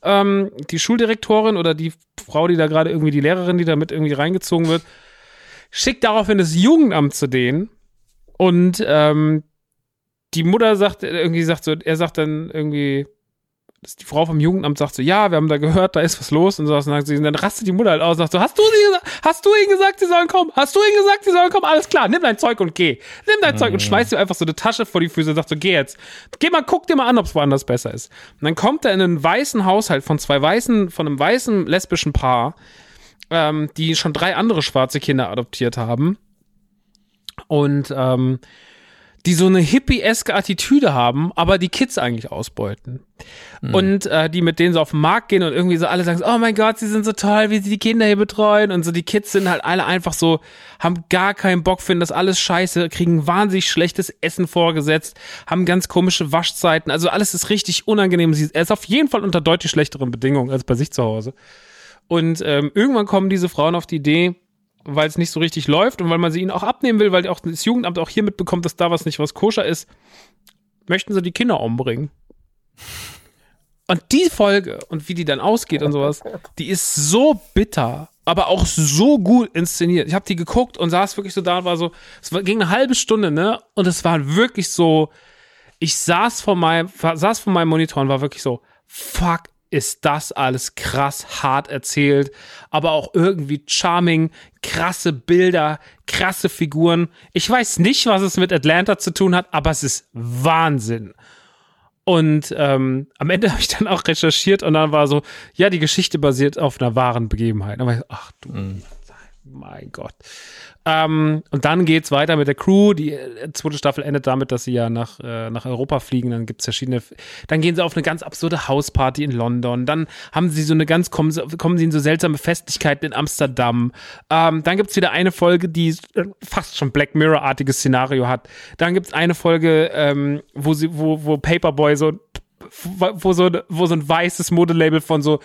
ähm, die Schuldirektorin oder die Frau, die da gerade irgendwie die Lehrerin, die da mit irgendwie reingezogen wird, schickt daraufhin das Jugendamt zu denen und ähm, die Mutter sagt irgendwie sagt so, er sagt dann irgendwie, die Frau vom Jugendamt sagt so, ja, wir haben da gehört, da ist was los und so was. Und dann, rastet die Mutter halt aus und sagt so, hast du sie gesagt, hast du ihnen gesagt, sie sollen kommen? Hast du ihnen gesagt, sie sollen kommen? Alles klar, nimm dein Zeug und geh. Nimm dein Zeug und schmeißt dir einfach so eine Tasche vor die Füße und sagt so, geh jetzt. Geh mal, guck dir mal an, ob es woanders besser ist. Und dann kommt er in einen weißen Haushalt von zwei weißen, von einem weißen lesbischen Paar, ähm, die schon drei andere schwarze Kinder adoptiert haben. Und ähm, die so eine hippie-eske Attitüde haben, aber die Kids eigentlich ausbeuten. Und äh, die mit denen so auf den Markt gehen und irgendwie so alle sagen, so, oh mein Gott, sie sind so toll, wie sie die Kinder hier betreuen. Und so die Kids sind halt alle einfach so, haben gar keinen Bock, finden das alles scheiße, kriegen wahnsinnig schlechtes Essen vorgesetzt, haben ganz komische Waschzeiten. Also alles ist richtig unangenehm. Sie- ist auf jeden Fall unter deutlich schlechteren Bedingungen als bei sich zu Hause. Und ähm, irgendwann kommen diese Frauen auf die Idee, weil es nicht so richtig läuft und weil man sie ihnen auch abnehmen will, weil auch das Jugendamt auch hier mitbekommt, dass da was nicht was koscher ist, möchten sie die Kinder umbringen. Und die Folge und wie die dann ausgeht und sowas, die ist so bitter, aber auch so gut inszeniert. Ich habe die geguckt und saß wirklich so da und war so, es ging eine halbe Stunde, ne? Und es war wirklich so, ich saß vor meinem, saß vor meinem Monitor und war wirklich so, fuck, ist das alles krass hart erzählt, aber auch irgendwie charming, krasse Bilder, krasse Figuren. Ich weiß nicht, was es mit Atlanta zu tun hat, aber es ist Wahnsinn. Und ähm, am Ende habe ich dann auch recherchiert und dann war so, ja, die Geschichte basiert auf einer wahren Begebenheit. Dann war ich, ach du, mein Gott. Ähm, und dann geht's weiter mit der Crew. Die äh, zweite Staffel endet damit, dass sie ja nach, äh, nach Europa fliegen. Dann gibt's verschiedene. Dann gehen sie auf eine ganz absurde Hausparty in London. Dann haben sie so eine ganz, kommen, kommen sie in so seltsame Festlichkeiten in Amsterdam. Ähm, dann gibt's wieder eine Folge, die äh, fast schon Black Mirror-artiges Szenario hat. Dann gibt's eine Folge, ähm, wo sie, wo, wo Paperboy so wo so, wo so ein weißes Modelabel von so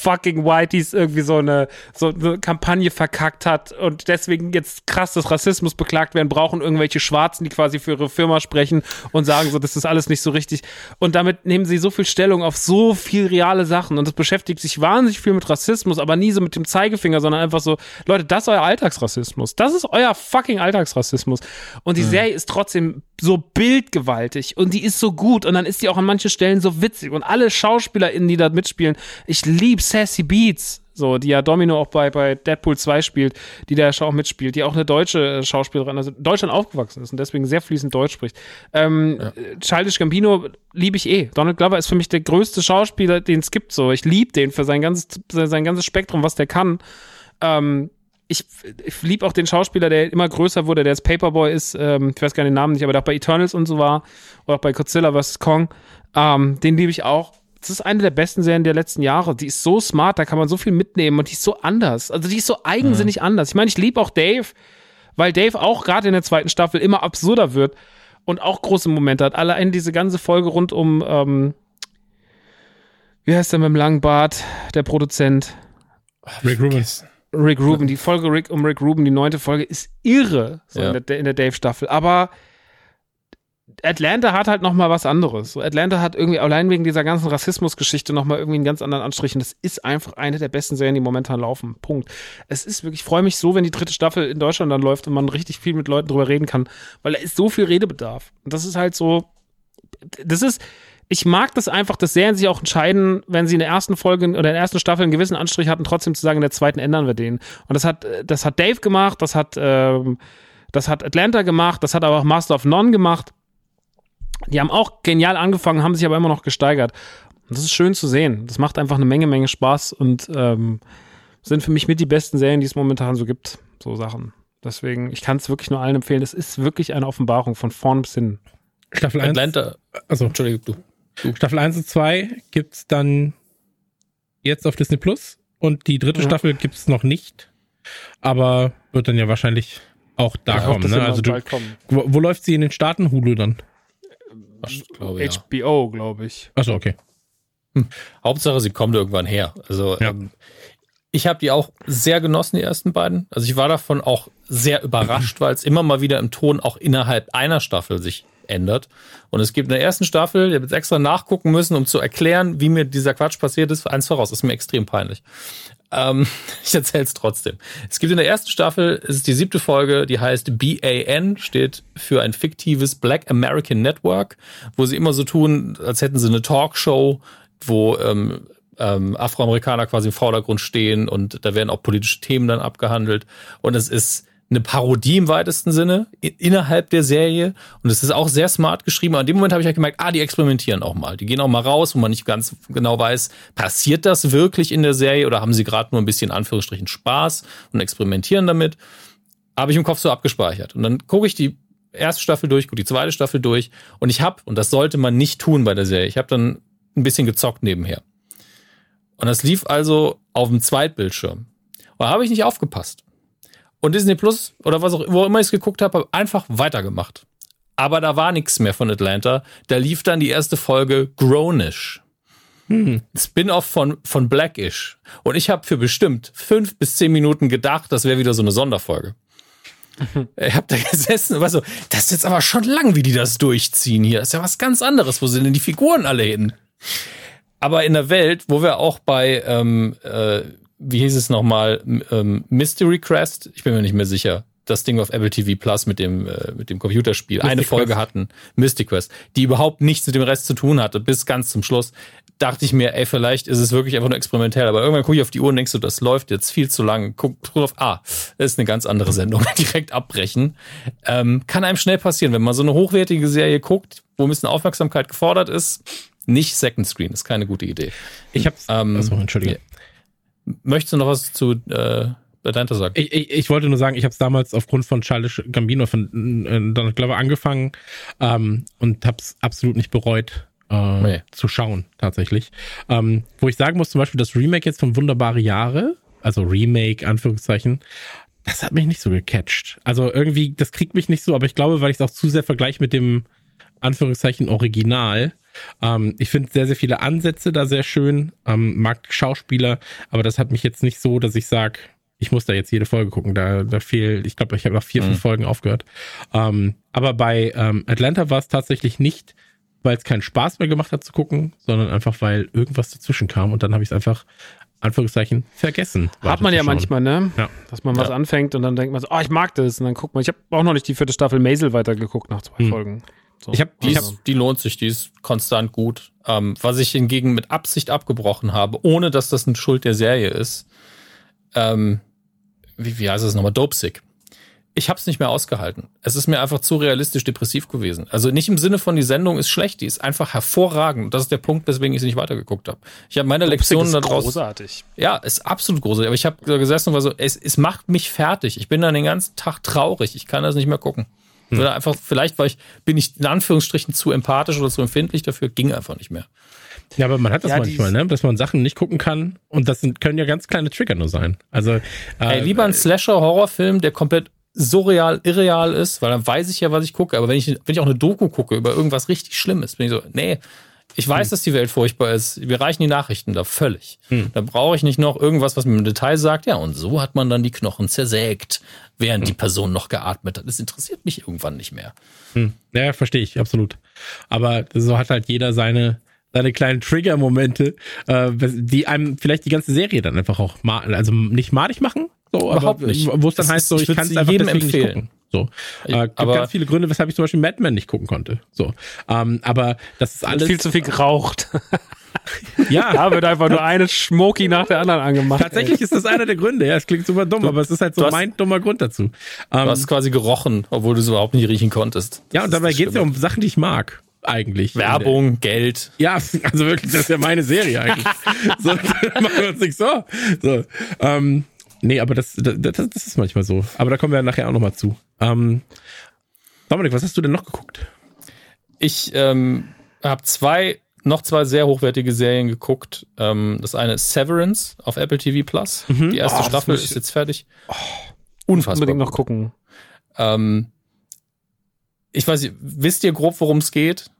fucking Whiteys irgendwie so eine, so eine Kampagne verkackt hat und deswegen jetzt krass das Rassismus beklagt werden, brauchen irgendwelche Schwarzen, die quasi für ihre Firma sprechen und sagen so, das ist alles nicht so richtig. Und damit nehmen sie so viel Stellung auf so viel reale Sachen und das beschäftigt sich wahnsinnig viel mit Rassismus, aber nie so mit dem Zeigefinger, sondern einfach so, Leute, das ist euer Alltagsrassismus. Das ist euer fucking Alltagsrassismus. Und die Serie ist trotzdem so bildgewaltig und die ist so gut und dann ist die auch an manchen Stellen so witzig und alle SchauspielerInnen, die da mitspielen, ich lieb Sassy Beats, so, die ja Domino auch bei, bei Deadpool 2 spielt, die da ja auch mitspielt, die auch eine deutsche äh, Schauspielerin, also in Deutschland aufgewachsen ist und deswegen sehr fließend Deutsch spricht. Ähm, äh, Childish Gambino liebe ich eh. Donald Glover ist für mich der größte Schauspieler, den es gibt, so. Ich liebe den für sein ganzes, sein ganzes Spektrum, was der kann. Ähm, ich, ich liebe auch den Schauspieler, der immer größer wurde, der jetzt Paperboy ist, ähm, ich weiß gar nicht den Namen nicht, aber der auch bei Eternals und so war, oder auch bei Godzilla vs. Kong, ähm, den liebe ich auch. Das ist eine der besten Serien der letzten Jahre. Die ist so smart, da kann man so viel mitnehmen und die ist so anders. Also die ist so eigensinnig anders. Ich meine, ich liebe auch Dave, weil Dave auch gerade in der zweiten Staffel immer absurder wird und auch große Momente hat. Allein diese ganze Folge rund um, ähm, wie heißt der mit dem langen Bart, der Produzent? Rick Rubin. Rick Rubin, die Folge Rick um Rick Rubin, die neunte Folge, ist irre so Ja. in der, in der Dave-Staffel. Aber Atlanta hat halt noch mal was anderes. So, Atlanta hat irgendwie allein wegen dieser ganzen Rassismusgeschichte noch mal irgendwie einen ganz anderen Anstrich. Und das ist einfach eine der besten Serien, die momentan laufen. Punkt. Es ist wirklich, ich freue mich so, wenn die dritte Staffel in Deutschland dann läuft und man richtig viel mit Leuten drüber reden kann, weil da ist so viel Redebedarf. Und das ist halt so, das ist, ich mag das einfach, dass Serien sich auch entscheiden, wenn sie in der ersten Folge oder in der ersten Staffel einen gewissen Anstrich hatten, trotzdem zu sagen, in der zweiten ändern wir den. Und das hat, das hat Dave gemacht, das hat, ähm, das hat Atlanta gemacht, das hat aber auch Master of None gemacht. Die haben auch genial angefangen, haben sich aber immer noch gesteigert. Und das ist schön zu sehen. Das macht einfach eine Menge, Menge Spaß und ähm, sind für mich mit die besten Serien, die es momentan so gibt. So Sachen. Deswegen, ich kann es wirklich nur allen empfehlen. Das ist wirklich eine Offenbarung von vorn bis hin. Staffel 1. Atlanta. Also, Entschuldigung, du. Staffel 1 und 2 gibt's dann jetzt auf Disney Plus und die dritte Ja. Staffel gibt's noch nicht. Aber wird dann ja wahrscheinlich auch da Ja, kommen. Ne? Also du, wo, wo läuft sie in den Staaten? Hulu dann? Ich glaube, ja. HBO, glaube ich. Achso, okay. Hauptsache, sie kommt irgendwann her. Also Ja. ähm, ich habe die auch sehr genossen, die ersten beiden. Also ich war davon auch sehr überrascht, weil es immer mal wieder im Ton auch innerhalb einer Staffel sich ändert. Und es gibt in der ersten Staffel, ich habe jetzt extra nachgucken müssen, um zu erklären, wie mir dieser Quatsch passiert ist, eins voraus, ist mir extrem peinlich. Ähm, ich erzähle es trotzdem. Es gibt in der ersten Staffel, es ist die siebte Folge, die heißt BAN, steht für ein fiktives Black American Network, wo sie immer so tun, als hätten sie eine Talkshow, wo ähm, ähm, Afroamerikaner quasi im Vordergrund stehen und da werden auch politische Themen dann abgehandelt. Und es ist eine Parodie im weitesten Sinne innerhalb der Serie und es ist auch sehr smart geschrieben. Aber in dem Moment habe ich halt gemerkt, ah, die experimentieren auch mal. Die gehen auch mal raus, wo man nicht ganz genau weiß, passiert das wirklich in der Serie oder haben sie gerade nur ein bisschen Anführungsstrichen Spaß und experimentieren damit. Habe ich im Kopf so abgespeichert. Und dann gucke ich die erste Staffel durch, gucke die zweite Staffel durch und ich habe, und das sollte man nicht tun bei der Serie, ich habe dann ein bisschen gezockt nebenher. Und das lief also auf dem Zweitbildschirm. Und da habe ich nicht aufgepasst. Und Disney Plus oder was auch wo immer ich es geguckt habe, habe einfach weitergemacht. Aber da war nichts mehr von Atlanta. Da lief dann die erste Folge Grownish. Spin-off von, von Blackish. Und ich habe für bestimmt fünf bis zehn Minuten gedacht, das wäre wieder so eine Sonderfolge. Ich habe da gesessen und war so, das ist jetzt aber schon lang, wie die das durchziehen hier. Das ist ja was ganz anderes. Wo sind denn die Figuren alle hin? Aber in der Welt, wo wir auch bei, ähm, äh, wie hieß es nochmal, ähm, Mystery Crest, ich bin mir nicht mehr sicher, das Ding auf Apple TV Plus mit dem, äh, mit dem Computerspiel, eine Folge Quest. hatten, Mystic Quest, die überhaupt nichts mit dem Rest zu tun hatte, bis ganz zum Schluss, dachte ich mir, ey, vielleicht ist es wirklich einfach nur experimentell, aber irgendwann gucke ich auf die Uhr und denkst so, das läuft jetzt viel zu lang, guck guck auf, ah, das ist eine ganz andere Sendung, direkt abbrechen. Ähm, kann einem schnell passieren, wenn man so eine hochwertige Serie guckt, wo ein bisschen Aufmerksamkeit gefordert ist, nicht Second Screen, ist keine gute Idee. Ich hab's. Ähm, achso, entschuldige. Möchtest du noch was zu äh, Atlanta sagen? Ich, ich, ich wollte nur sagen, ich habe es damals aufgrund von Charles Gambino von äh, Donald Glover angefangen ähm, und habe es absolut nicht bereut äh, Nee. zu schauen tatsächlich. Ähm, wo ich sagen muss, zum Beispiel das Remake jetzt von Wunderbare Jahre, also Remake Anführungszeichen, das hat mich nicht so gecatcht. Also irgendwie, das kriegt mich nicht so, aber ich glaube, weil ich es auch zu sehr vergleiche mit dem Anführungszeichen Original. Ähm, ich finde sehr, sehr viele Ansätze da sehr schön, ähm, mag Schauspieler, aber das hat mich jetzt nicht so, dass ich sage, ich muss da jetzt jede Folge gucken. Da, da fehlt, ich glaube, ich habe nach vier, fünf Folgen aufgehört. Ähm, aber bei ähm, Atlanta war es tatsächlich nicht, weil es keinen Spaß mehr gemacht hat zu gucken, sondern einfach, weil irgendwas dazwischen kam und dann habe ich es einfach, Anführungszeichen, vergessen. Hat man ja manchmal, ne? Ja. Dass man was Ja. anfängt und dann denkt man so, oh, ich mag das. Und dann guckt man, ich habe auch noch nicht die vierte Staffel Maisel weitergeguckt nach zwei Hm. Folgen. So. Ich habe Die, hab, die lohnt sich, die ist konstant gut. Ähm, was ich hingegen mit Absicht abgebrochen habe, ohne dass das eine Schuld der Serie ist, ähm, wie, wie heißt es nochmal, Dopesick. Ich habe es nicht mehr ausgehalten. Es ist mir einfach zu realistisch depressiv gewesen. Also nicht im Sinne von, die Sendung ist schlecht, die ist einfach hervorragend. Und das ist der Punkt, weswegen ich sie nicht weitergeguckt habe. Ich habe meine Lektionen ist daraus. großartig. Ja, ist absolut großartig. Aber ich habe da gesessen und war so, es, es macht mich fertig. Ich bin dann den ganzen Tag traurig. Ich kann das nicht mehr gucken. Hm. Oder einfach, vielleicht weil ich, bin ich in Anführungsstrichen zu empathisch oder zu empfindlich dafür, ging einfach nicht mehr. ja, aber man hat das Ja, manchmal, ne? dass man Sachen nicht gucken kann und das sind, können ja ganz kleine Trigger nur sein. Also äh, Ey, lieber ein Slasher-Horrorfilm, der komplett surreal, irreal ist, weil dann weiß ich ja, was ich gucke. Aber wenn ich, wenn ich auch eine Doku gucke über irgendwas richtig Schlimmes, bin ich so, nee, ich weiß, dass die Welt furchtbar ist. Wir reichen die Nachrichten da völlig. Da brauche ich nicht noch irgendwas, was mir im Detail sagt. Ja, und so hat man dann die Knochen zersägt, während die Person noch geatmet hat. Das interessiert mich irgendwann nicht mehr. Hm. Ja, verstehe ich, absolut. Aber so hat halt jeder seine, seine kleinen Trigger-Momente, äh, die einem vielleicht die ganze Serie dann einfach auch mal, also nicht madig machen, so, Überhaupt aber nicht. wo es dann Das heißt, so ich ich kann es einfach jedem empfehlen. gucken. So, äh, gibt aber- ganz viele Gründe, weshalb ich zum Beispiel Mad Men nicht gucken konnte. So, ähm, aber das ist alles. Viel zu viel geraucht. ja, Da wird einfach nur eine Smoky nach der anderen angemacht. tatsächlich ist das einer der Gründe. Ja, es klingt super dumm, aber es ist halt so du hast- mein dummer Grund dazu. Ähm, Du hast quasi gerochen, obwohl du es überhaupt nicht riechen konntest. ja, und Das dabei geht es ja um Sachen, die ich mag. Eigentlich. Werbung, Geld. Ja, also wirklich, das ist ja meine Serie eigentlich. so, machen wir uns nicht so. so ähm, nee, aber das, das, das ist manchmal so. Aber da kommen wir nachher auch nochmal zu. Ähm, Dominik, was hast du denn noch geguckt? Ich ähm, habe zwei, noch zwei sehr hochwertige Serien geguckt. Ähm, das eine ist Severance auf Apple TV Plus. Die erste Oh, Staffel ich- ist jetzt fertig. Unfassbar. Unbedingt noch gucken. Ähm, ich weiß nicht, wisst ihr grob, worum es geht?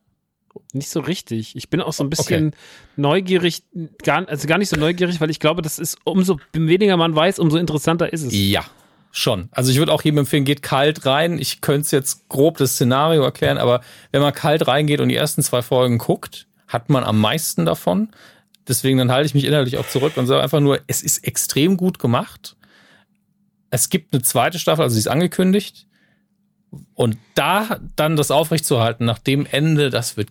Nicht so richtig. Ich bin auch so ein bisschen neugierig, gar, also gar nicht so neugierig, weil ich glaube, das ist, umso weniger man weiß, umso interessanter ist es. Ja, schon. Also ich würde auch jedem empfehlen, geht kalt rein. Ich könnte es jetzt grob das Szenario erklären, aber wenn man kalt reingeht und die ersten zwei Folgen guckt, hat man am meisten davon. Deswegen dann halte ich mich innerlich auch zurück und sage einfach nur, es ist extrem gut gemacht. Es gibt eine zweite Staffel, also sie ist angekündigt. Und da dann das aufrechtzuerhalten nach dem Ende, das wird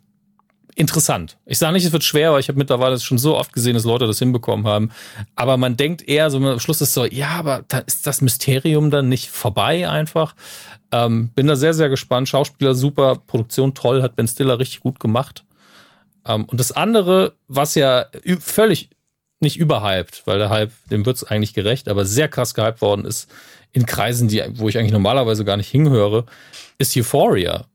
interessant. Ich sage nicht, es wird schwer, weil ich habe mittlerweile schon so oft gesehen, dass Leute das hinbekommen haben. Aber man denkt eher so am Schluss ist so, ja, aber da ist das Mysterium dann nicht vorbei einfach. Ähm, bin da sehr, sehr gespannt. Schauspieler super, Produktion toll, hat Ben Stiller richtig gut gemacht. Ähm, und das andere, was ja völlig nicht überhyped, weil der Hype, dem wird's eigentlich gerecht, aber sehr krass gehypt worden ist in Kreisen, die, wo ich eigentlich normalerweise gar nicht hinhöre, ist Euphoria.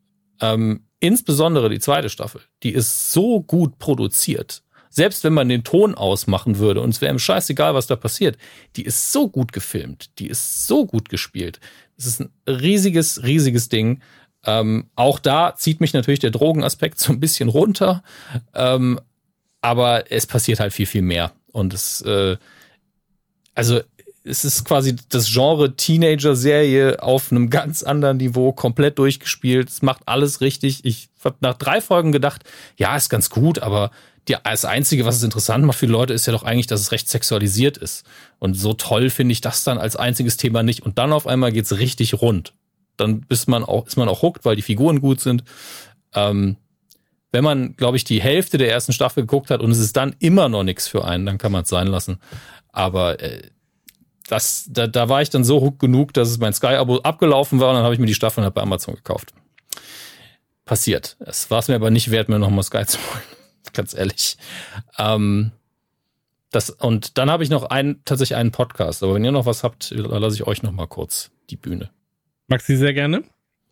Ähm, insbesondere die zweite Staffel, die ist so gut produziert. Selbst wenn man den Ton ausmachen würde und es wäre ihm scheißegal, was da passiert, die ist so gut gefilmt, die ist so gut gespielt. Es ist ein riesiges, riesiges Ding. Ähm, auch da zieht mich natürlich der Drogenaspekt so ein bisschen runter. Ähm, aber es passiert halt viel, viel mehr. Und es, äh, also es ist quasi das Genre Teenager-Serie auf einem ganz anderen Niveau, komplett durchgespielt. Es macht alles richtig. Ich habe nach drei Folgen gedacht, ja, ist ganz gut, aber die, das Einzige, was es interessant macht für die Leute, ist ja doch eigentlich, dass es recht sexualisiert ist. Und so toll finde ich das dann als einziges Thema nicht. Und dann auf einmal geht's richtig rund. Dann ist man auch, ist man auch hooked, weil die Figuren gut sind. Ähm, wenn man, glaube ich, die Hälfte der ersten Staffel geguckt hat und es ist dann immer noch nichts für einen, dann kann man es sein lassen. Aber äh, das, da, da war ich dann so hooked genug, dass es mein Sky-Abo abgelaufen war und dann habe ich mir die Staffeln halt bei Amazon gekauft. Passiert. Es war es mir aber nicht wert, mir nochmal Sky zu holen. Ganz ehrlich. Ähm, das, und dann habe ich noch einen, tatsächlich einen Podcast. Aber wenn ihr noch was habt, lasse ich euch noch mal kurz die Bühne. Maxi sehr gerne.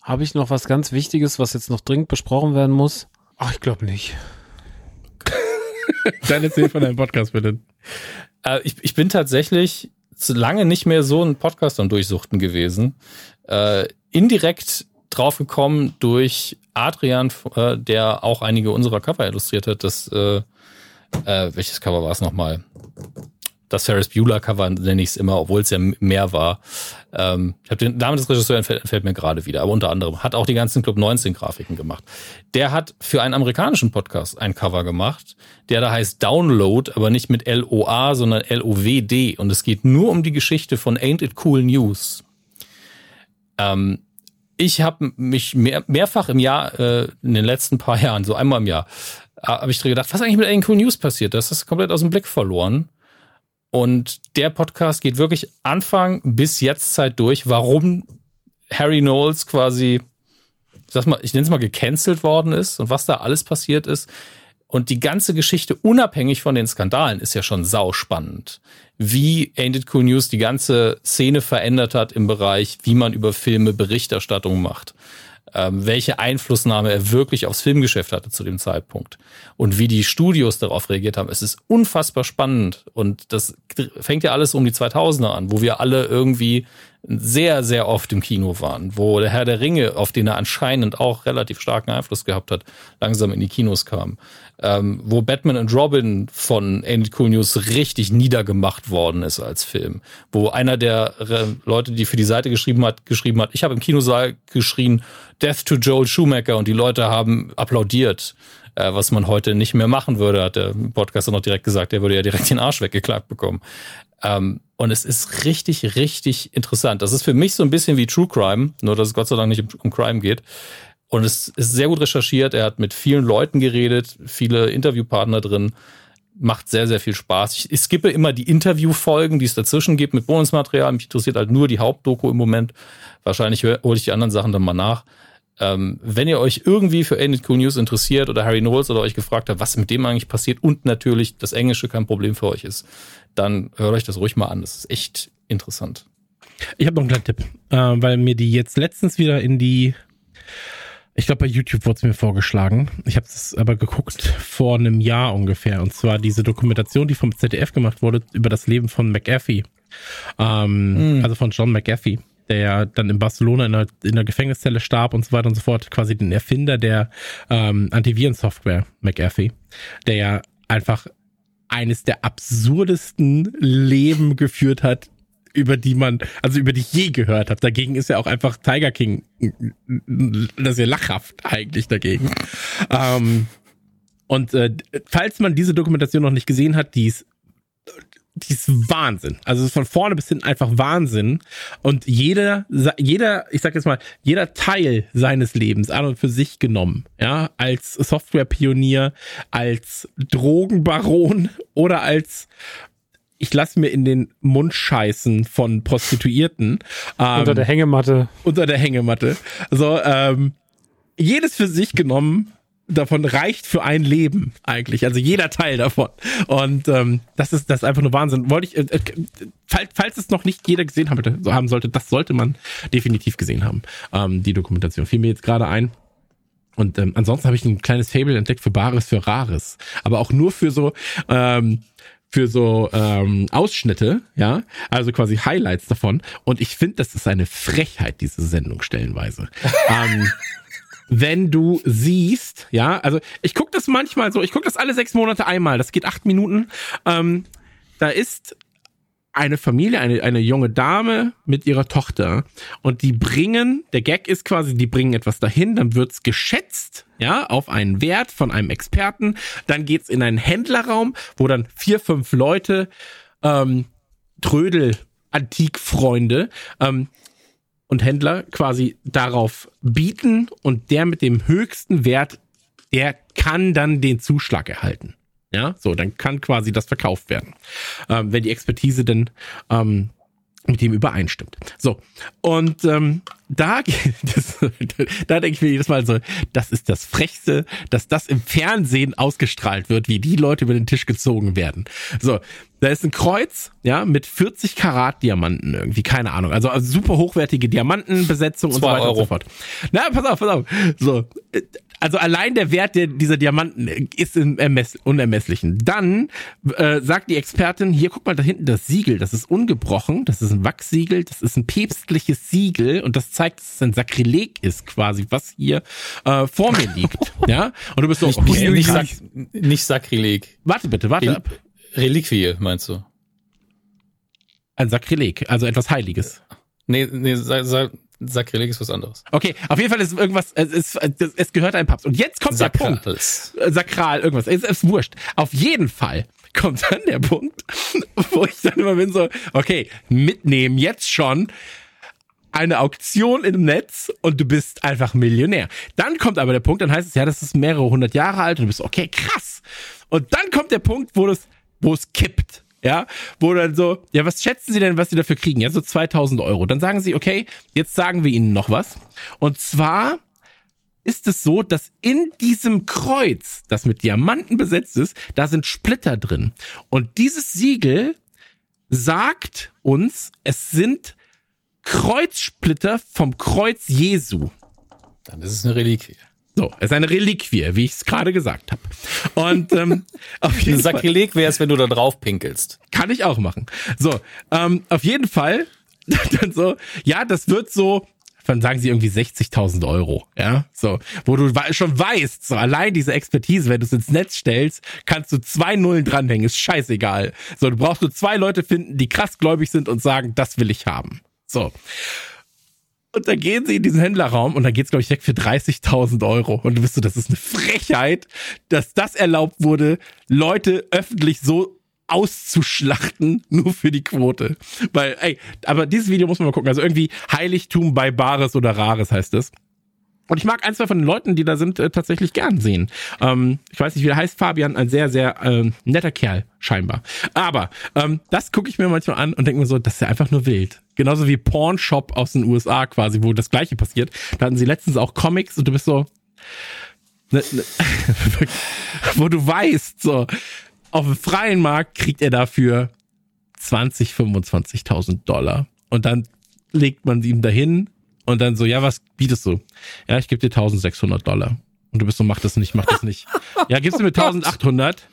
Habe ich noch was ganz Wichtiges, was jetzt noch dringend besprochen werden muss? Ach, ich glaube nicht. Dann erzähl von deinem Podcast bitte. Äh, ich, ich bin tatsächlich lange nicht mehr so ein Podcast am Durchsuchten gewesen. Äh, indirekt draufgekommen durch Adrian, äh, der auch einige unserer Cover illustriert hat. Das, äh, äh, welches Cover war es nochmal? Das Ferris Bueller Cover nenne ich es immer, obwohl es ja mehr war. Ähm, ich habe den Namen des Regisseurs entfällt, entfällt mir gerade wieder, aber unter anderem hat auch die ganzen Club 19 Grafiken gemacht. Der hat für einen amerikanischen Podcast ein Cover gemacht, der da heißt Download, aber nicht mit L-O-A, sondern L-O-W-D. Und es geht nur um die Geschichte von Ain't It Cool News. Ähm, ich habe mich mehr, mehrfach im Jahr, äh, in den letzten paar Jahren, so einmal im Jahr, äh, habe ich drin gedacht, was eigentlich mit Ain't It Cool News passiert? Das ist komplett aus dem Blick verloren. Und der Podcast geht wirklich Anfang bis jetzt Zeit durch, warum Harry Knowles quasi, sag mal, ich nenne es mal gecancelt worden ist und was da alles passiert ist. Und die ganze Geschichte, unabhängig von den Skandalen, ist ja schon sauspannend. Wie Ain't It Cool News die ganze Szene verändert hat im Bereich, wie man über Filme Berichterstattung macht. Ähm, welche Einflussnahme er wirklich aufs Filmgeschäft hatte zu dem Zeitpunkt. Und wie die Studios darauf reagiert haben. Es ist unfassbar spannend. Und das fängt ja alles um die 2000er an, wo wir alle irgendwie sehr, sehr oft im Kino waren, wo der Herr der Ringe, auf den er anscheinend auch relativ starken Einfluss gehabt hat, langsam in die Kinos kam. Ähm, wo Batman und Robin von It Cool News richtig niedergemacht worden ist als Film. Wo einer der äh, Leute, die für die Seite geschrieben hat, geschrieben hat, ich habe im Kinosaal geschrien, Death to Joel Schumacher und die Leute haben applaudiert. äh, was man heute nicht mehr machen würde, hat der Podcaster noch direkt gesagt, der würde ja direkt den Arsch weggeklagt bekommen. Ähm, und es ist richtig, richtig interessant. Das ist für mich so ein bisschen wie True Crime, nur dass es Gott sei Dank nicht um Crime geht. Und es ist sehr gut recherchiert. Er hat mit vielen Leuten geredet, viele Interviewpartner drin. Macht sehr, sehr viel Spaß. Ich, ich skippe immer die Interviewfolgen, die es dazwischen gibt mit Bonusmaterial. Mich interessiert halt nur die Hauptdoku im Moment. Wahrscheinlich hole ich die anderen Sachen dann mal nach. Ähm, wenn ihr euch irgendwie für Ain't Cool News interessiert oder Harry Knowles oder euch gefragt habt, was mit dem eigentlich passiert und natürlich das Englische kein Problem für euch ist, dann hört euch das ruhig mal an. Das ist echt interessant. Ich habe noch einen kleinen Tipp, äh, weil mir die jetzt letztens wieder in die, ich glaube bei YouTube wurde es mir vorgeschlagen. Ich habe es aber geguckt vor einem Jahr ungefähr. Und zwar diese Dokumentation, die vom ZDF gemacht wurde über das Leben von McAfee. Ähm, mm. Also von John McAfee der ja dann in Barcelona in der, in der Gefängniszelle starb und so weiter und so fort, quasi den Erfinder der ähm, Antivirensoftware, McAfee, der ja einfach eines der absurdesten Leben geführt hat, über die man, also über die ich je gehört habe. Dagegen ist ja auch einfach Tiger King, das ist ja lachhaft eigentlich dagegen. ähm, und äh, falls man diese Dokumentation noch nicht gesehen hat, die ist die ist Wahnsinn. Also von vorne bis hinten einfach Wahnsinn. Und jeder, jeder, ich sag jetzt mal, jeder Teil seines Lebens an und für sich genommen, ja, als Softwarepionier, als Drogenbaron oder als ich lasse mir in den Mund scheißen von Prostituierten. Ähm, unter der Hängematte. Unter der Hängematte. So, ähm, jedes für sich genommen davon reicht für ein Leben eigentlich. Also jeder Teil davon. Und ähm, das ist das ist einfach nur Wahnsinn. Wollte ich, äh, äh falls, falls es noch nicht jeder gesehen haben, haben sollte, das sollte man definitiv gesehen haben. Ähm, die Dokumentation fiel mir jetzt gerade ein. Und ähm, ansonsten habe ich ein kleines Fable entdeckt für Bares für Rares. Aber auch nur für so ähm, für so ähm, Ausschnitte, ja, also quasi Highlights davon. Und ich finde, das ist eine Frechheit, diese Sendung stellenweise. ähm, wenn du siehst, ja, also ich gucke das manchmal so, ich gucke das alle sechs Monate einmal, das geht acht Minuten. Ähm, da ist eine Familie, eine, eine junge Dame mit ihrer Tochter und die bringen, der Gag ist quasi, die bringen etwas dahin, dann wird's geschätzt, ja, auf einen Wert von einem Experten, dann geht's in einen Händlerraum, wo dann vier, fünf Leute, ähm, Trödel, Antikfreunde, ähm, und Händler quasi darauf bieten und der mit dem höchsten Wert, der kann dann den Zuschlag erhalten. Ja, so, dann kann quasi das verkauft werden. Ähm, wenn die Expertise denn ähm, mit dem übereinstimmt. So, und ähm, da, das, da denke ich mir jedes Mal so, das ist das Frechste, dass das im Fernsehen ausgestrahlt wird, wie die Leute über den Tisch gezogen werden. So, da ist ein Kreuz, ja, mit 40 Karat Diamanten irgendwie, keine Ahnung. Also, also super hochwertige Diamantenbesetzung und so weiter Euro. und so fort. Na, pass auf, pass auf. So, also allein der Wert der, dieser Diamanten ist im Ermess Unermesslichen. Dann äh, sagt die Expertin, hier guck mal da hinten das Siegel, das ist ungebrochen, das ist ein Wachssiegel, das ist ein päpstliches Siegel und das zeigt, dass es ein Sakrileg ist quasi, was hier äh, vor mir liegt. ja, und du bist so, nicht, okay, nicht, nicht, nicht Sakrileg. Warte bitte, warte ab. Reliquie, meinst du? Ein Sakrileg, also etwas Heiliges. Nee, nee, sa sa Sakrileg ist was anderes. Okay, auf jeden Fall ist irgendwas, es, ist, es gehört ein Papst. Und jetzt kommt Sakral. der Punkt. Äh, sakral, irgendwas. Es ist wurscht. Auf jeden Fall kommt dann der Punkt, wo ich dann immer bin so, okay, mitnehmen jetzt schon eine Auktion im Netz und du bist einfach Millionär. Dann kommt aber der Punkt, dann heißt es, ja, das ist mehrere hundert Jahre alt und du bist, okay, krass. Und dann kommt der Punkt, wo das wo es kippt. Ja, wo dann so, ja, was schätzen Sie denn, was Sie dafür kriegen? Ja, so 2000 Euro. Dann sagen Sie, okay, jetzt sagen wir Ihnen noch was. Und zwar ist es so, dass in diesem Kreuz, das mit Diamanten besetzt ist, da sind Splitter drin. Und dieses Siegel sagt uns, es sind Kreuzsplitter vom Kreuz Jesu. Dann ist es eine Reliquie. So, es ist eine Reliquie, wie ich es gerade gesagt habe. Und ähm, auf jeden Ein Sakrileg wäre es, wenn du da drauf pinkelst. Kann ich auch machen. So, ähm, auf jeden Fall dann so, ja, das wird so, dann sagen sie irgendwie 60.000 Euro, ja, so, wo du schon weißt, so allein diese Expertise, wenn du es ins Netz stellst, kannst du zwei Nullen dranhängen, ist scheißegal. So, du brauchst nur zwei Leute finden, die krass gläubig sind und sagen, das will ich haben. So. Und da gehen sie in diesen Händlerraum und dann geht's, glaube ich, weg für 30.000 Euro. Und du bist so, das ist eine Frechheit, dass das erlaubt wurde, Leute öffentlich so auszuschlachten, nur für die Quote. Weil, ey, aber dieses Video muss man mal gucken. Also irgendwie Heiligtum bei Bares oder Rares heißt es. Und ich mag ein, zwei von den Leuten, die da sind, äh, tatsächlich gern sehen. Ähm, ich weiß nicht, wie der heißt, Fabian, ein sehr, sehr ähm, netter Kerl, scheinbar. Aber ähm, das gucke ich mir manchmal an und denke mir so, das ist ja einfach nur wild. Genauso wie Pornshop aus den USA quasi, wo das gleiche passiert. Da hatten sie letztens auch Comics und du bist so, ne, ne, wo du weißt, so, auf dem freien Markt kriegt er dafür 20, 25.000 Dollar. Und dann legt man ihm dahin und dann so, ja, was bietest du? Ja, ich gebe dir 1600 Dollar. Und du bist so, mach das nicht, mach das nicht. ja, gibst du mir 1800?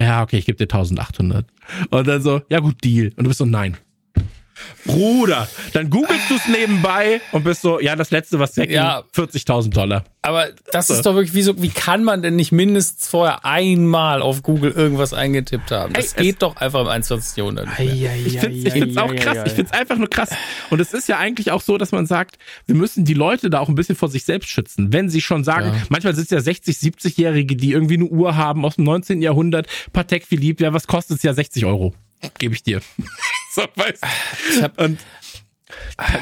Ja, okay, ich gebe dir 1800. Und dann so, ja gut, Deal. Und du bist so, nein. Bruder, dann googelst du es nebenbei und bist so, ja, das letzte, was weg Ja. 40.000 Dollar. Aber das ist doch wirklich, wie, so, wie kann man denn nicht mindestens vorher einmal auf Google irgendwas eingetippt haben? Das Ey, es- geht doch einfach im 21. Jahrhundert nicht mehr. Ich finde ich find's auch krass. Ich finde es einfach nur krass. Und es ist ja eigentlich auch so, dass man sagt, wir müssen die Leute da auch ein bisschen vor sich selbst schützen. Wenn sie schon sagen, Ja. manchmal sind es ja 60, 70-Jährige, die irgendwie eine Uhr haben aus dem 19. Jahrhundert, Patek Philippe, ja, was kostet es ja 60 Euro? Gebe ich dir. So, weißt Ich hab, Und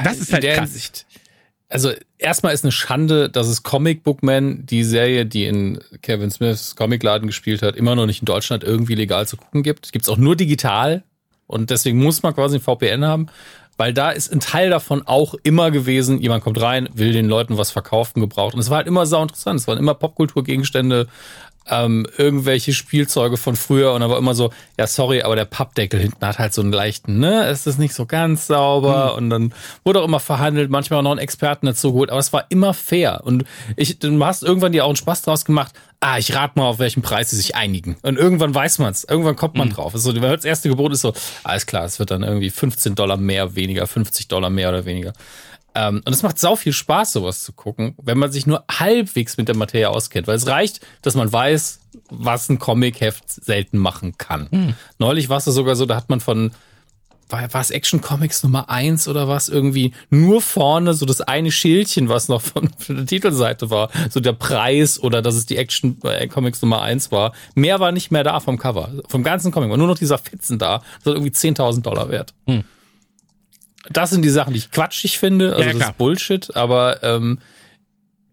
das ist halt krass. Hinsicht, also erstmal ist eine Schande, dass es Comic Book Man, die Serie, die in Kevin Smiths Comicladen gespielt hat, immer noch nicht in Deutschland irgendwie legal zu gucken gibt. Gibt es auch nur digital und deswegen muss man quasi ein VPN haben, weil da ist ein Teil davon auch immer gewesen, jemand kommt rein, will den Leuten was verkaufen, gebraucht und es war halt immer sau interessant. Es waren immer Popkulturgegenstände, ähm, irgendwelche Spielzeuge von früher und dann war immer so, ja sorry, aber der Pappdeckel hinten hat halt so einen leichten, ne, es ist nicht so ganz sauber und dann wurde auch immer verhandelt, manchmal auch noch einen Experten dazu geholt, aber es war immer fair und ich, du hast irgendwann dir auch einen Spaß draus gemacht, ah, ich rate mal, auf welchen Preis sie sich einigen und irgendwann weiß man's, irgendwann kommt man drauf. Also das erste Gebot ist so, alles klar, es wird dann irgendwie 15 Dollar mehr, weniger, 50 Dollar mehr oder weniger. Ähm, und es macht sau viel Spaß, sowas zu gucken, wenn man sich nur halbwegs mit der Materie auskennt, weil es reicht, dass man weiß, was ein Comic-Heft selten machen kann. Neulich war es sogar so, da hat man von, war, war es Action Comics Nummer eins oder was irgendwie nur vorne so das eine Schildchen, was noch von, von der Titelseite war, so der Preis oder dass es die Action äh, Comics Nummer eins war. Mehr war nicht mehr da vom Cover, vom ganzen Comic, war nur noch dieser Fitzen da, das war irgendwie 10.000 Dollar wert das sind die Sachen, die ich quatschig finde. Also Ja, das ist Bullshit, aber ähm,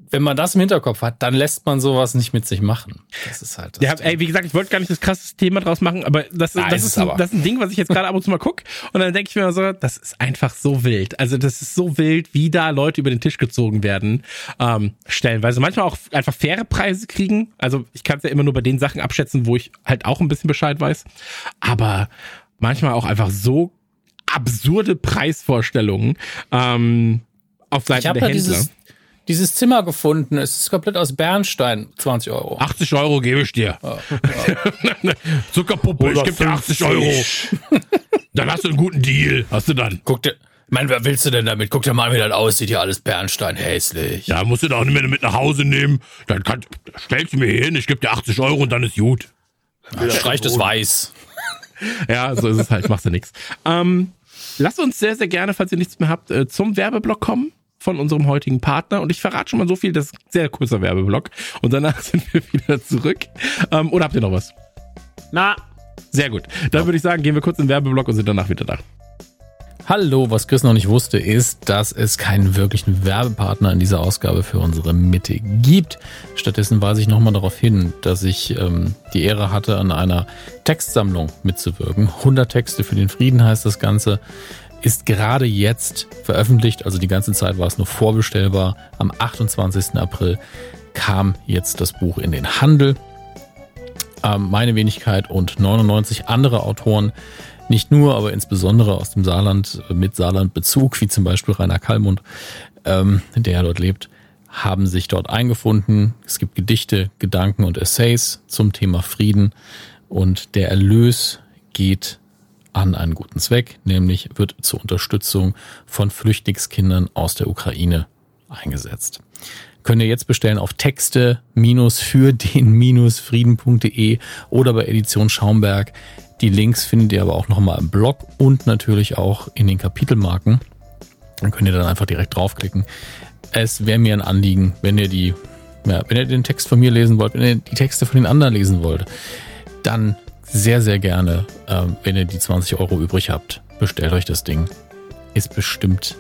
wenn man das im Hinterkopf hat, dann lässt man sowas nicht mit sich machen. Das ist halt das Ja, ey, wie gesagt, ich wollte gar nicht das krasse Thema draus machen, aber das, Nein, das, ist ein, aber. das ist ein Ding, was ich jetzt gerade ab und zu mal guck und dann denke ich mir so, das ist einfach so wild. Also das ist so wild, wie da Leute über den Tisch gezogen werden, ähm, stellenweise. Manchmal auch einfach faire Preise kriegen. Also ich kann es ja immer nur bei den Sachen abschätzen, wo ich halt auch ein bisschen Bescheid weiß. Aber manchmal auch einfach so absurde Preisvorstellungen ähm, auf Seiten ich habe der Händler. dieses, dieses Zimmer gefunden. Es ist komplett aus Bernstein, 20 Euro. 80 Euro gebe ich dir. Zuckerpuppe, ich gebe dir 80 Euro. dann hast du einen guten Deal. Hast du dann. Guck dir, Mann, wer willst du denn damit? Guck dir mal wie das aussieht. Hier alles Bernstein, hässlich. Ja, musst du doch nicht mehr mit nach Hause nehmen. Dann kann, stellst du mir hin, ich gebe dir 80 Euro und dann ist gut. Streicht es weiß. Ja, so ist es halt, machst du nichts. Ähm, lasst uns sehr, sehr gerne, falls ihr nichts mehr habt, äh, zum Werbeblock kommen von unserem heutigen Partner. Und ich verrate schon mal so viel, das ist ein sehr kurzer Werbeblock. Und danach sind wir wieder zurück. Ähm, oder habt ihr noch was? Na, Sehr gut. Dann würde ich sagen, gehen wir kurz in den Werbeblock und sind danach wieder da. Hallo, was Chris noch nicht wusste, ist, dass es keinen wirklichen Werbepartner in dieser Ausgabe für unsere Mitte gibt. Stattdessen weise ich nochmal darauf hin, dass ich ähm, die Ehre hatte, an einer Textsammlung mitzuwirken. 100 Texte für den Frieden heißt das Ganze. Ist gerade jetzt veröffentlicht, also die ganze Zeit war es nur vorbestellbar. Am 28. April kam jetzt das Buch in den Handel. Ähm, meine Wenigkeit und 99 andere Autoren nicht nur, aber insbesondere aus dem Saarland äh, mit Saarland-Bezug, wie zum Beispiel Rainer Kallmund, ähm, der ja dort lebt, haben sich dort eingefunden. Es gibt Gedichte, Gedanken und Essays zum Thema Frieden und der Erlös geht an einen guten Zweck, nämlich wird zur Unterstützung von Flüchtlingskindern aus der Ukraine eingesetzt. Könnt ihr jetzt bestellen auf texte-für den-frieden.de oder bei Edition Schaumberg. Die Links findet ihr aber auch nochmal im Blog und natürlich auch in den Kapitelmarken. Dann könnt ihr dann einfach direkt draufklicken. Es wäre mir ein Anliegen, wenn ihr die, ja, wenn ihr den Text von mir lesen wollt, wenn ihr die Texte von den anderen lesen wollt, dann sehr, sehr gerne, ähm, wenn ihr die 20 Euro übrig habt, bestellt euch das Ding. Ist bestimmt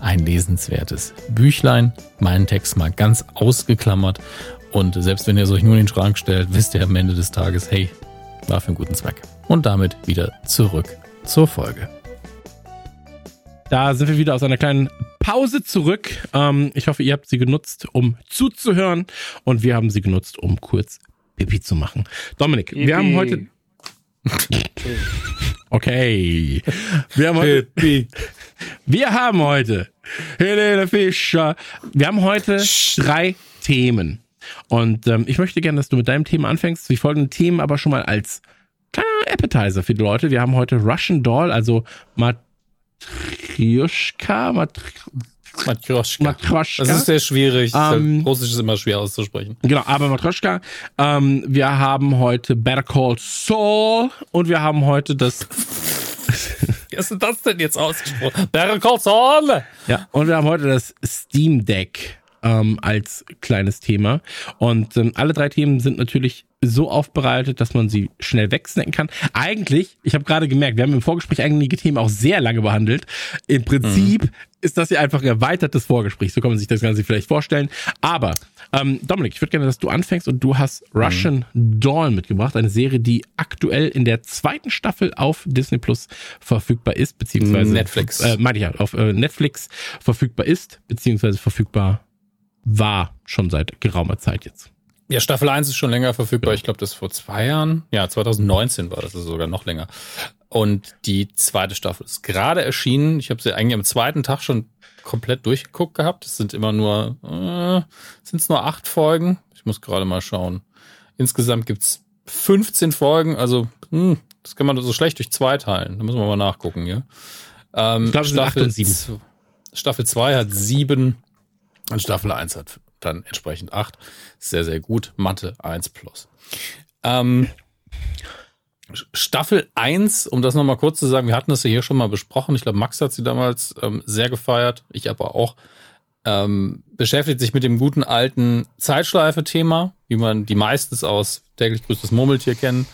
ein lesenswertes Büchlein. Meinen Text mal ganz ausgeklammert. Und selbst wenn ihr es euch nur in den Schrank stellt, wisst ihr am Ende des Tages, hey, war für einen guten Zweck. Und damit wieder zurück zur Folge. Da sind wir wieder aus einer kleinen Pause zurück. Ähm, ich hoffe, ihr habt sie genutzt, um zuzuhören. Und wir haben sie genutzt, um kurz Pipi zu machen. Dominik, Pipi. wir haben heute. okay. Wir haben heute. Pipi. Wir haben heute. Helene Fischer. Wir haben heute drei Themen. Und ähm, ich möchte gerne, dass du mit deinem Thema anfängst. Die folgenden Themen aber schon mal als Appetizer für die Leute. Wir haben heute Russian Doll, also Matryoshka, Matryoshka. Matroschka. Das ist sehr schwierig. Ähm, Russisch ist immer schwer auszusprechen. Genau, aber Matroschka. Ähm, wir haben heute Better Call Saul und wir haben heute das. Wie hast du das denn jetzt ausgesprochen? Better Call Saul! Ja, und wir haben heute das Steam Deck ähm, als kleines Thema. Und ähm, alle drei Themen sind natürlich so aufbereitet, dass man sie schnell wegsnacken kann. Eigentlich, ich habe gerade gemerkt, wir haben im Vorgespräch einige Themen auch sehr lange behandelt. Im Prinzip mhm. ist das ja einfach ein erweitertes Vorgespräch. So kann man sich das Ganze vielleicht vorstellen. Aber ähm, Dominik, ich würde gerne, dass du anfängst und du hast Russian mhm. Dawn mitgebracht, eine Serie, die aktuell in der zweiten Staffel auf Disney Plus verfügbar ist, beziehungsweise Netflix. Äh, meine ich ja, auf äh, Netflix verfügbar ist, beziehungsweise verfügbar war schon seit geraumer Zeit jetzt. Ja, Staffel 1 ist schon länger verfügbar. Ich glaube, das vor zwei Jahren. Ja, 2019 war das also sogar noch länger. Und die zweite Staffel ist gerade erschienen. Ich habe sie eigentlich am zweiten Tag schon komplett durchgeguckt gehabt. Es sind immer nur, äh, sind es nur acht Folgen. Ich muss gerade mal schauen. Insgesamt gibt's 15 Folgen. Also, hm, das kann man so schlecht durch zwei teilen. Da müssen wir mal nachgucken, ja. Ähm, ich glaube, Staffel 7. Staffel 2 hat sieben und Staffel 1 hat dann entsprechend 8. Sehr, sehr gut. Mathe 1 plus. Ähm, Staffel 1, um das nochmal kurz zu sagen, wir hatten das ja hier schon mal besprochen. Ich glaube, Max hat sie damals ähm, sehr gefeiert. Ich aber auch. Ähm, beschäftigt sich mit dem guten alten Zeitschleife-Thema, wie man die meistens aus täglich grüßtes Murmeltier kennen.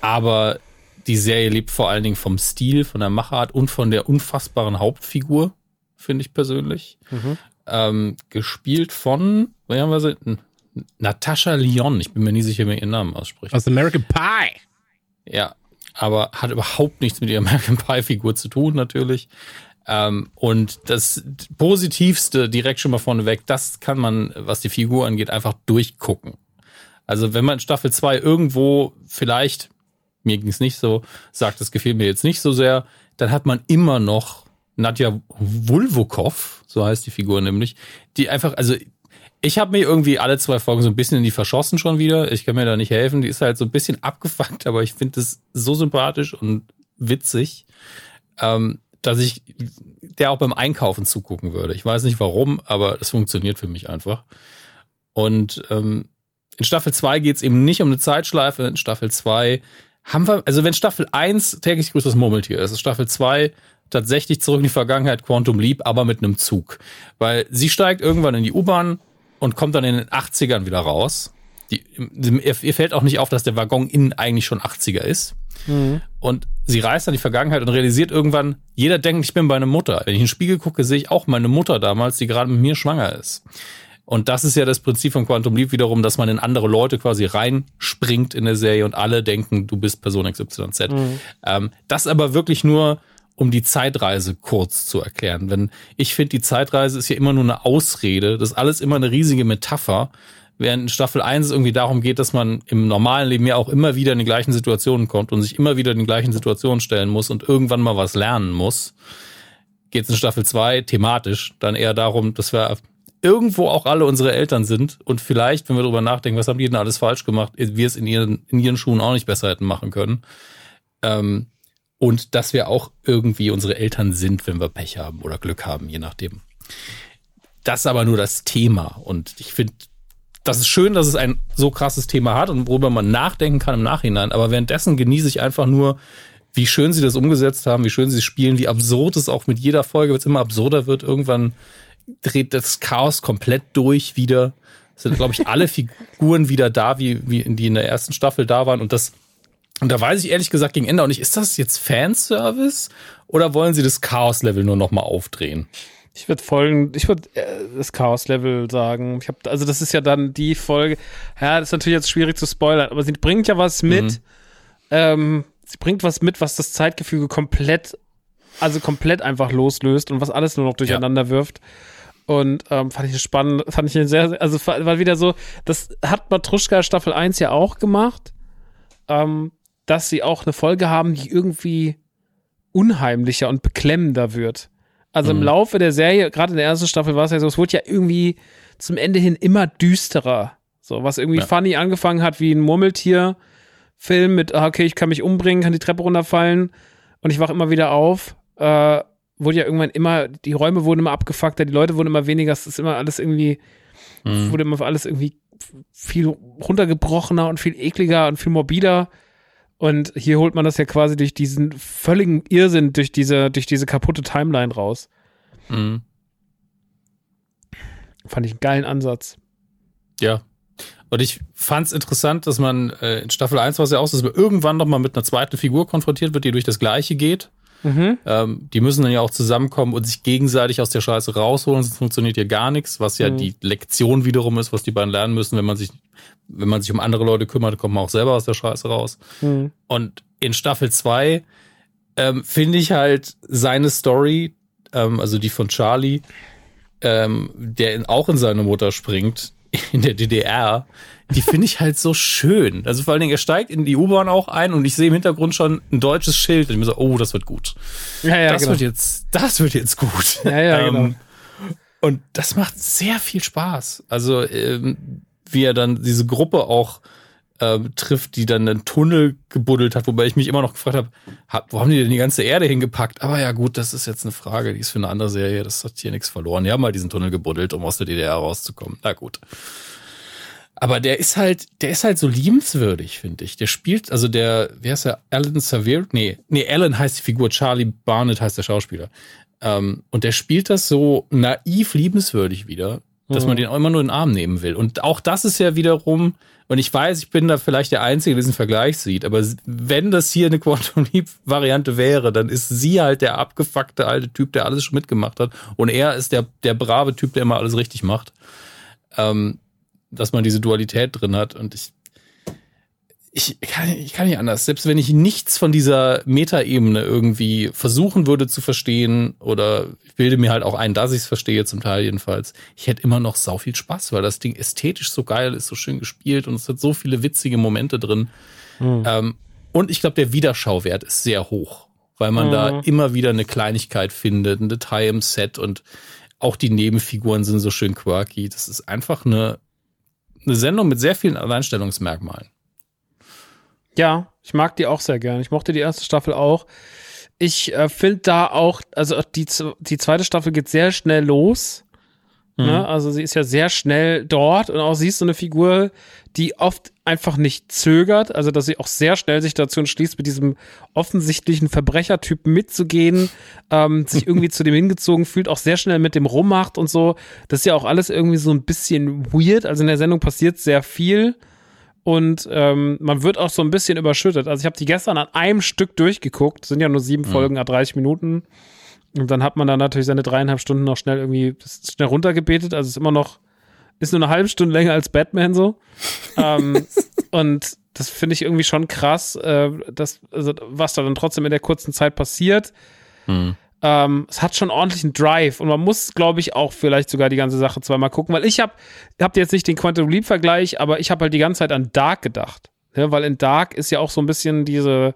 Aber die Serie lebt vor allen Dingen vom Stil, von der Machart und von der unfassbaren Hauptfigur, finde ich persönlich. Mhm ähm, gespielt von, wie haben wir sie? Natascha Lyon. Ich bin mir nie sicher, wer ihren Namen ausspricht. Aus American Pie. Ja, aber hat überhaupt nichts mit der American Pie-Figur zu tun, natürlich. Ähm, und das Positivste direkt schon mal vorneweg, das kann man, was die Figur angeht, einfach durchgucken. Also wenn man in Staffel 2 irgendwo vielleicht, mir ging es nicht so, sagt, das gefiel mir jetzt nicht so sehr, dann hat man immer noch Nadja Wulvokov, so heißt die Figur nämlich, die einfach, also ich habe mir irgendwie alle zwei Folgen so ein bisschen in die verschossen schon wieder. Ich kann mir da nicht helfen. Die ist halt so ein bisschen abgefuckt, aber ich finde das so sympathisch und witzig, ähm, dass ich der auch beim Einkaufen zugucken würde. Ich weiß nicht warum, aber es funktioniert für mich einfach. Und ähm, in Staffel 2 geht es eben nicht um eine Zeitschleife. In Staffel 2 haben wir, also wenn Staffel 1 täglich grüßt das Murmeltier ist, ist Staffel 2 tatsächlich zurück in die Vergangenheit Quantum Leap, aber mit einem Zug. Weil sie steigt irgendwann in die U-Bahn und kommt dann in den 80ern wieder raus. Die, ihr, fällt auch nicht auf, dass der Waggon innen eigentlich schon 80er ist. Mhm. Und sie reist dann die Vergangenheit und realisiert irgendwann, jeder denkt, ich bin bei einer Mutter. Wenn ich in den Spiegel gucke, sehe ich auch meine Mutter damals, die gerade mit mir schwanger ist. Und das ist ja das Prinzip von Quantum Leap wiederum, dass man in andere Leute quasi reinspringt in der Serie und alle denken, du bist Person XYZ. Mhm. Ähm, das aber wirklich nur um die Zeitreise kurz zu erklären. Wenn ich finde, die Zeitreise ist ja immer nur eine Ausrede, das ist alles immer eine riesige Metapher, während in Staffel 1 es irgendwie darum geht, dass man im normalen Leben ja auch immer wieder in die gleichen Situationen kommt und sich immer wieder in die gleichen Situationen stellen muss und irgendwann mal was lernen muss, geht es in Staffel 2 thematisch dann eher darum, dass wir irgendwo auch alle unsere Eltern sind und vielleicht, wenn wir darüber nachdenken, was haben die denn alles falsch gemacht, wir es in ihren, in ihren Schuhen auch nicht besser hätten machen können. Ähm, und dass wir auch irgendwie unsere Eltern sind, wenn wir Pech haben oder Glück haben, je nachdem. Das ist aber nur das Thema und ich finde, das ist schön, dass es ein so krasses Thema hat und worüber man nachdenken kann im Nachhinein, aber währenddessen genieße ich einfach nur, wie schön sie das umgesetzt haben, wie schön sie spielen, wie absurd es auch mit jeder Folge, wenn es immer absurder wird, irgendwann dreht das Chaos komplett durch wieder. Es sind, glaube ich, alle Figuren wieder da, wie, wie die in der ersten Staffel da waren. Und das, und da weiß ich ehrlich gesagt gegen Ende auch nicht, ist das jetzt Fanservice oder wollen sie das Chaos-Level nur noch mal aufdrehen? Ich würde folgen, ich würde äh, das Chaos-Level sagen. Ich habe, also das ist ja dann die Folge. Ja, das ist natürlich jetzt schwierig zu spoilern, aber sie bringt ja was mit. Mhm. Ähm, sie bringt was mit, was das Zeitgefüge komplett, also komplett einfach loslöst und was alles nur noch durcheinander ja. wirft. Und ähm, fand ich spannend, fand ich sehr, also war wieder so, das hat Matruschka Staffel 1 ja auch gemacht, ähm, dass sie auch eine Folge haben, die irgendwie unheimlicher und beklemmender wird. Also mhm. im Laufe der Serie, gerade in der ersten Staffel war es ja so, es wurde ja irgendwie zum Ende hin immer düsterer. So, was irgendwie ja. funny angefangen hat wie ein Murmeltier-Film mit, ah, okay, ich kann mich umbringen, kann die Treppe runterfallen und ich wach immer wieder auf. Äh, wurde ja irgendwann immer, die Räume wurden immer abgefuckter, die Leute wurden immer weniger, es ist immer alles irgendwie, mhm. wurde immer alles irgendwie viel runtergebrochener und viel ekliger und viel morbider. Und hier holt man das ja quasi durch diesen völligen Irrsinn, durch diese, durch diese kaputte Timeline raus. Mhm. Fand ich einen geilen Ansatz. Ja. Und ich fand es interessant, dass man äh, in Staffel 1 war es ja auch, dass man irgendwann noch mal mit einer zweiten Figur konfrontiert wird, die durch das Gleiche geht. Mhm. Ähm, die müssen dann ja auch zusammenkommen und sich gegenseitig aus der Scheiße rausholen, sonst funktioniert hier gar nichts, was ja mhm. die Lektion wiederum ist, was die beiden lernen müssen, wenn man sich, wenn man sich um andere Leute kümmert, kommt man auch selber aus der Scheiße raus. Mhm. Und in Staffel 2 ähm, finde ich halt seine Story, ähm, also die von Charlie, ähm, der in, auch in seine Mutter springt, in der DDR, die finde ich halt so schön. Also vor allen Dingen, er steigt in die U-Bahn auch ein und ich sehe im Hintergrund schon ein deutsches Schild und ich mir so, oh, das wird gut. Ja, ja, das genau. wird jetzt, das wird jetzt gut. Ja, ja, ähm, genau. Und das macht sehr viel Spaß. Also, ähm, wie er dann diese Gruppe auch ähm, trifft, die dann einen Tunnel gebuddelt hat, wobei ich mich immer noch gefragt habe, hab, wo haben die denn die ganze Erde hingepackt? Aber ja gut, das ist jetzt eine Frage, die ist für eine andere Serie, das hat hier nichts verloren. Die haben mal diesen Tunnel gebuddelt, um aus der DDR rauszukommen. Na gut. Aber der ist halt, der ist halt so liebenswürdig, finde ich. Der spielt, also der, wer ist der? Alan Sevier? Nee, nee, Alan heißt die Figur, Charlie Barnett heißt der Schauspieler. Ähm, und der spielt das so naiv liebenswürdig wieder, dass mhm. man den auch immer nur in den Arm nehmen will. Und auch das ist ja wiederum, und ich weiß, ich bin da vielleicht der Einzige, der diesen Vergleich sieht, aber wenn das hier eine Quantum Leap Variante wäre, dann ist sie halt der abgefuckte alte Typ, der alles schon mitgemacht hat. Und er ist der, der brave Typ, der immer alles richtig macht. Ähm, dass man diese Dualität drin hat. Und ich, ich kann, ich kann nicht anders. Selbst wenn ich nichts von dieser Metaebene irgendwie versuchen würde zu verstehen, oder ich bilde mir halt auch ein, dass ich es verstehe, zum Teil jedenfalls, ich hätte immer noch sau viel Spaß, weil das Ding ästhetisch so geil ist, so schön gespielt und es hat so viele witzige Momente drin. Mhm. Ähm, und ich glaube, der Wiederschauwert ist sehr hoch, weil man mhm. da immer wieder eine Kleinigkeit findet, ein Detail im Set und auch die Nebenfiguren sind so schön quirky. Das ist einfach eine eine Sendung mit sehr vielen Alleinstellungsmerkmalen. Ja, ich mag die auch sehr gern. Ich mochte die erste Staffel auch. Ich äh, finde da auch, also die, die zweite Staffel geht sehr schnell los. Ne? Mhm. Ne? Also sie ist ja sehr schnell dort und auch sie ist so eine Figur, die oft einfach nicht zögert, also dass sie auch sehr schnell sich dazu entschließt, mit diesem offensichtlichen Verbrechertyp mitzugehen, ähm, sich irgendwie zu dem hingezogen fühlt, auch sehr schnell mit dem rummacht und so. Das ist ja auch alles irgendwie so ein bisschen weird. Also in der Sendung passiert sehr viel und ähm, man wird auch so ein bisschen überschüttet. Also ich habe die gestern an einem Stück durchgeguckt, sind ja nur sieben mhm. Folgen, a 30 Minuten. Und dann hat man dann natürlich seine dreieinhalb Stunden noch schnell irgendwie schnell runtergebetet. Also es ist immer noch ist nur eine halbe Stunde länger als Batman so. ähm, und das finde ich irgendwie schon krass, äh, dass, also, was da dann trotzdem in der kurzen Zeit passiert. Hm. Ähm, es hat schon ordentlichen Drive und man muss, glaube ich, auch vielleicht sogar die ganze Sache zweimal gucken, weil ich habe, habt jetzt nicht den Quantum Leap Vergleich, aber ich habe halt die ganze Zeit an Dark gedacht, ja, weil in Dark ist ja auch so ein bisschen diese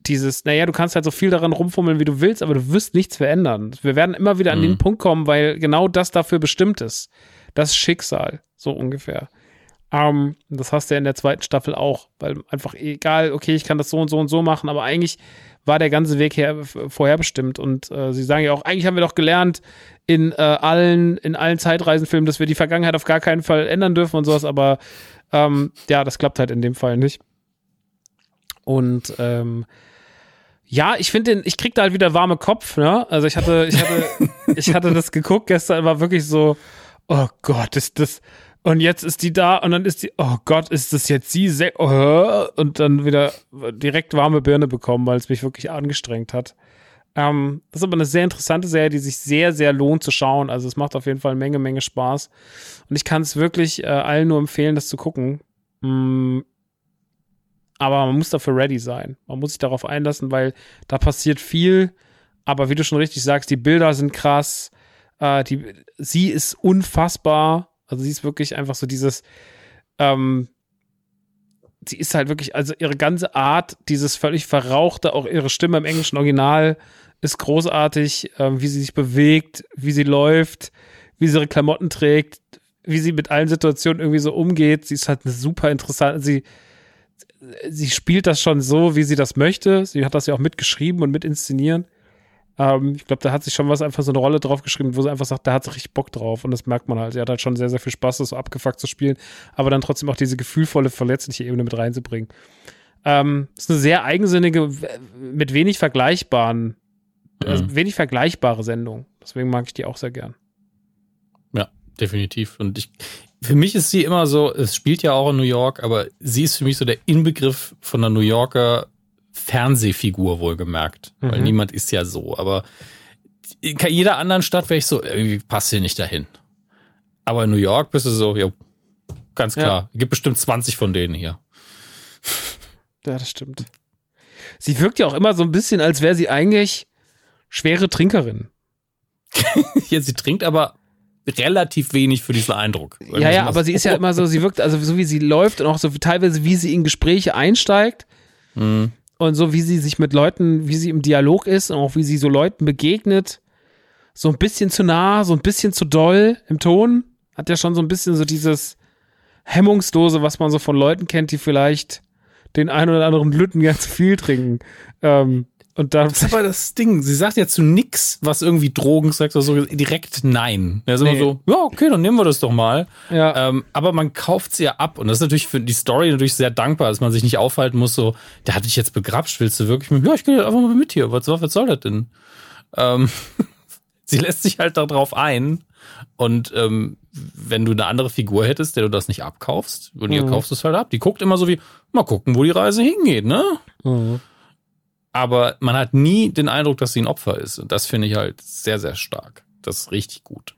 dieses, naja, du kannst halt so viel daran rumfummeln, wie du willst, aber du wirst nichts verändern. Wir werden immer wieder an mhm. den Punkt kommen, weil genau das dafür bestimmt ist das Schicksal, so ungefähr. Ähm, das hast du ja in der zweiten Staffel auch, weil einfach egal, okay, ich kann das so und so und so machen, aber eigentlich war der ganze Weg her, vorherbestimmt. Und äh, sie sagen ja auch, eigentlich haben wir doch gelernt in äh, allen, in allen Zeitreisenfilmen, dass wir die Vergangenheit auf gar keinen Fall ändern dürfen und sowas, aber ähm, ja, das klappt halt in dem Fall nicht. Und ähm, Ja, ich finde den, ich krieg da halt wieder warme Kopf, ne? Also ich hatte, ich hatte, ich hatte das geguckt gestern, war wirklich so, oh Gott, ist das, und jetzt ist die da und dann ist die, oh Gott, ist das jetzt sie? Oh, und dann wieder direkt warme Birne bekommen, weil es mich wirklich angestrengt hat. Ähm, das ist aber eine sehr interessante Serie, die sich sehr, sehr lohnt zu schauen. Also es macht auf jeden Fall eine Menge, Menge Spaß. Und ich kann es wirklich äh, allen nur empfehlen, das zu gucken. Mm, aber man muss dafür ready sein. Man muss sich darauf einlassen, weil da passiert viel. Aber wie du schon richtig sagst, die Bilder sind krass. Äh, die, sie ist unfassbar. Also sie ist wirklich einfach so dieses, ähm, sie ist halt wirklich, also ihre ganze Art, dieses völlig verrauchte, auch ihre Stimme im englischen Original ist großartig, ähm, wie sie sich bewegt, wie sie läuft, wie sie ihre Klamotten trägt, wie sie mit allen Situationen irgendwie so umgeht. Sie ist halt eine super interessante, sie, sie spielt das schon so, wie sie das möchte. Sie hat das ja auch mitgeschrieben und mit inszenieren. Ähm, ich glaube, da hat sich schon was einfach so eine Rolle drauf geschrieben, wo sie einfach sagt, da hat sie richtig Bock drauf. Und das merkt man halt. Sie hat halt schon sehr, sehr viel Spaß, das so abgefuckt zu spielen, aber dann trotzdem auch diese gefühlvolle, verletzliche Ebene mit reinzubringen. Ähm, ist eine sehr eigensinnige, mit wenig vergleichbaren, also mhm. wenig vergleichbare Sendung. Deswegen mag ich die auch sehr gern. Ja, definitiv. Und ich, für mich ist sie immer so, es spielt ja auch in New York, aber sie ist für mich so der Inbegriff von einer New Yorker Fernsehfigur wohlgemerkt. Mhm. Weil niemand ist ja so. Aber in jeder anderen Stadt wäre ich so, irgendwie passt hier nicht dahin. Aber in New York bist du so, ja, ganz klar. Ja. Gibt bestimmt 20 von denen hier. Ja, das stimmt. Sie wirkt ja auch immer so ein bisschen, als wäre sie eigentlich schwere Trinkerin. ja, sie trinkt aber relativ wenig für diesen Eindruck. Ja, ja, aber sie ist ja immer so, sie wirkt, also so wie sie läuft und auch so teilweise, wie sie in Gespräche einsteigt. Mhm und so wie sie sich mit Leuten, wie sie im Dialog ist und auch wie sie so Leuten begegnet, so ein bisschen zu nah, so ein bisschen zu doll im Ton, hat ja schon so ein bisschen so dieses Hemmungslose, was man so von Leuten kennt, die vielleicht den einen oder anderen Lütten ganz viel trinken. Ähm, und dann das ist aber das Ding. Sie sagt ja zu nix, was irgendwie Drogen sagt oder so, direkt nein. Ja, ist nee. immer so, ja, okay, dann nehmen wir das doch mal. Ja. Ähm, aber man kauft sie ja ab. Und das ist natürlich für die Story natürlich sehr dankbar, dass man sich nicht aufhalten muss, so, der hat dich jetzt begrapscht, willst du wirklich mit, ja, ich gehe einfach mal mit hier. Was, was soll das denn? Ähm, sie lässt sich halt darauf ein. Und ähm, wenn du eine andere Figur hättest, der du das nicht abkaufst, und ihr mhm. kaufst es halt ab. Die guckt immer so wie, mal gucken, wo die Reise hingeht, ne? Mhm aber man hat nie den Eindruck, dass sie ein Opfer ist. Und das finde ich halt sehr, sehr stark. Das ist richtig gut.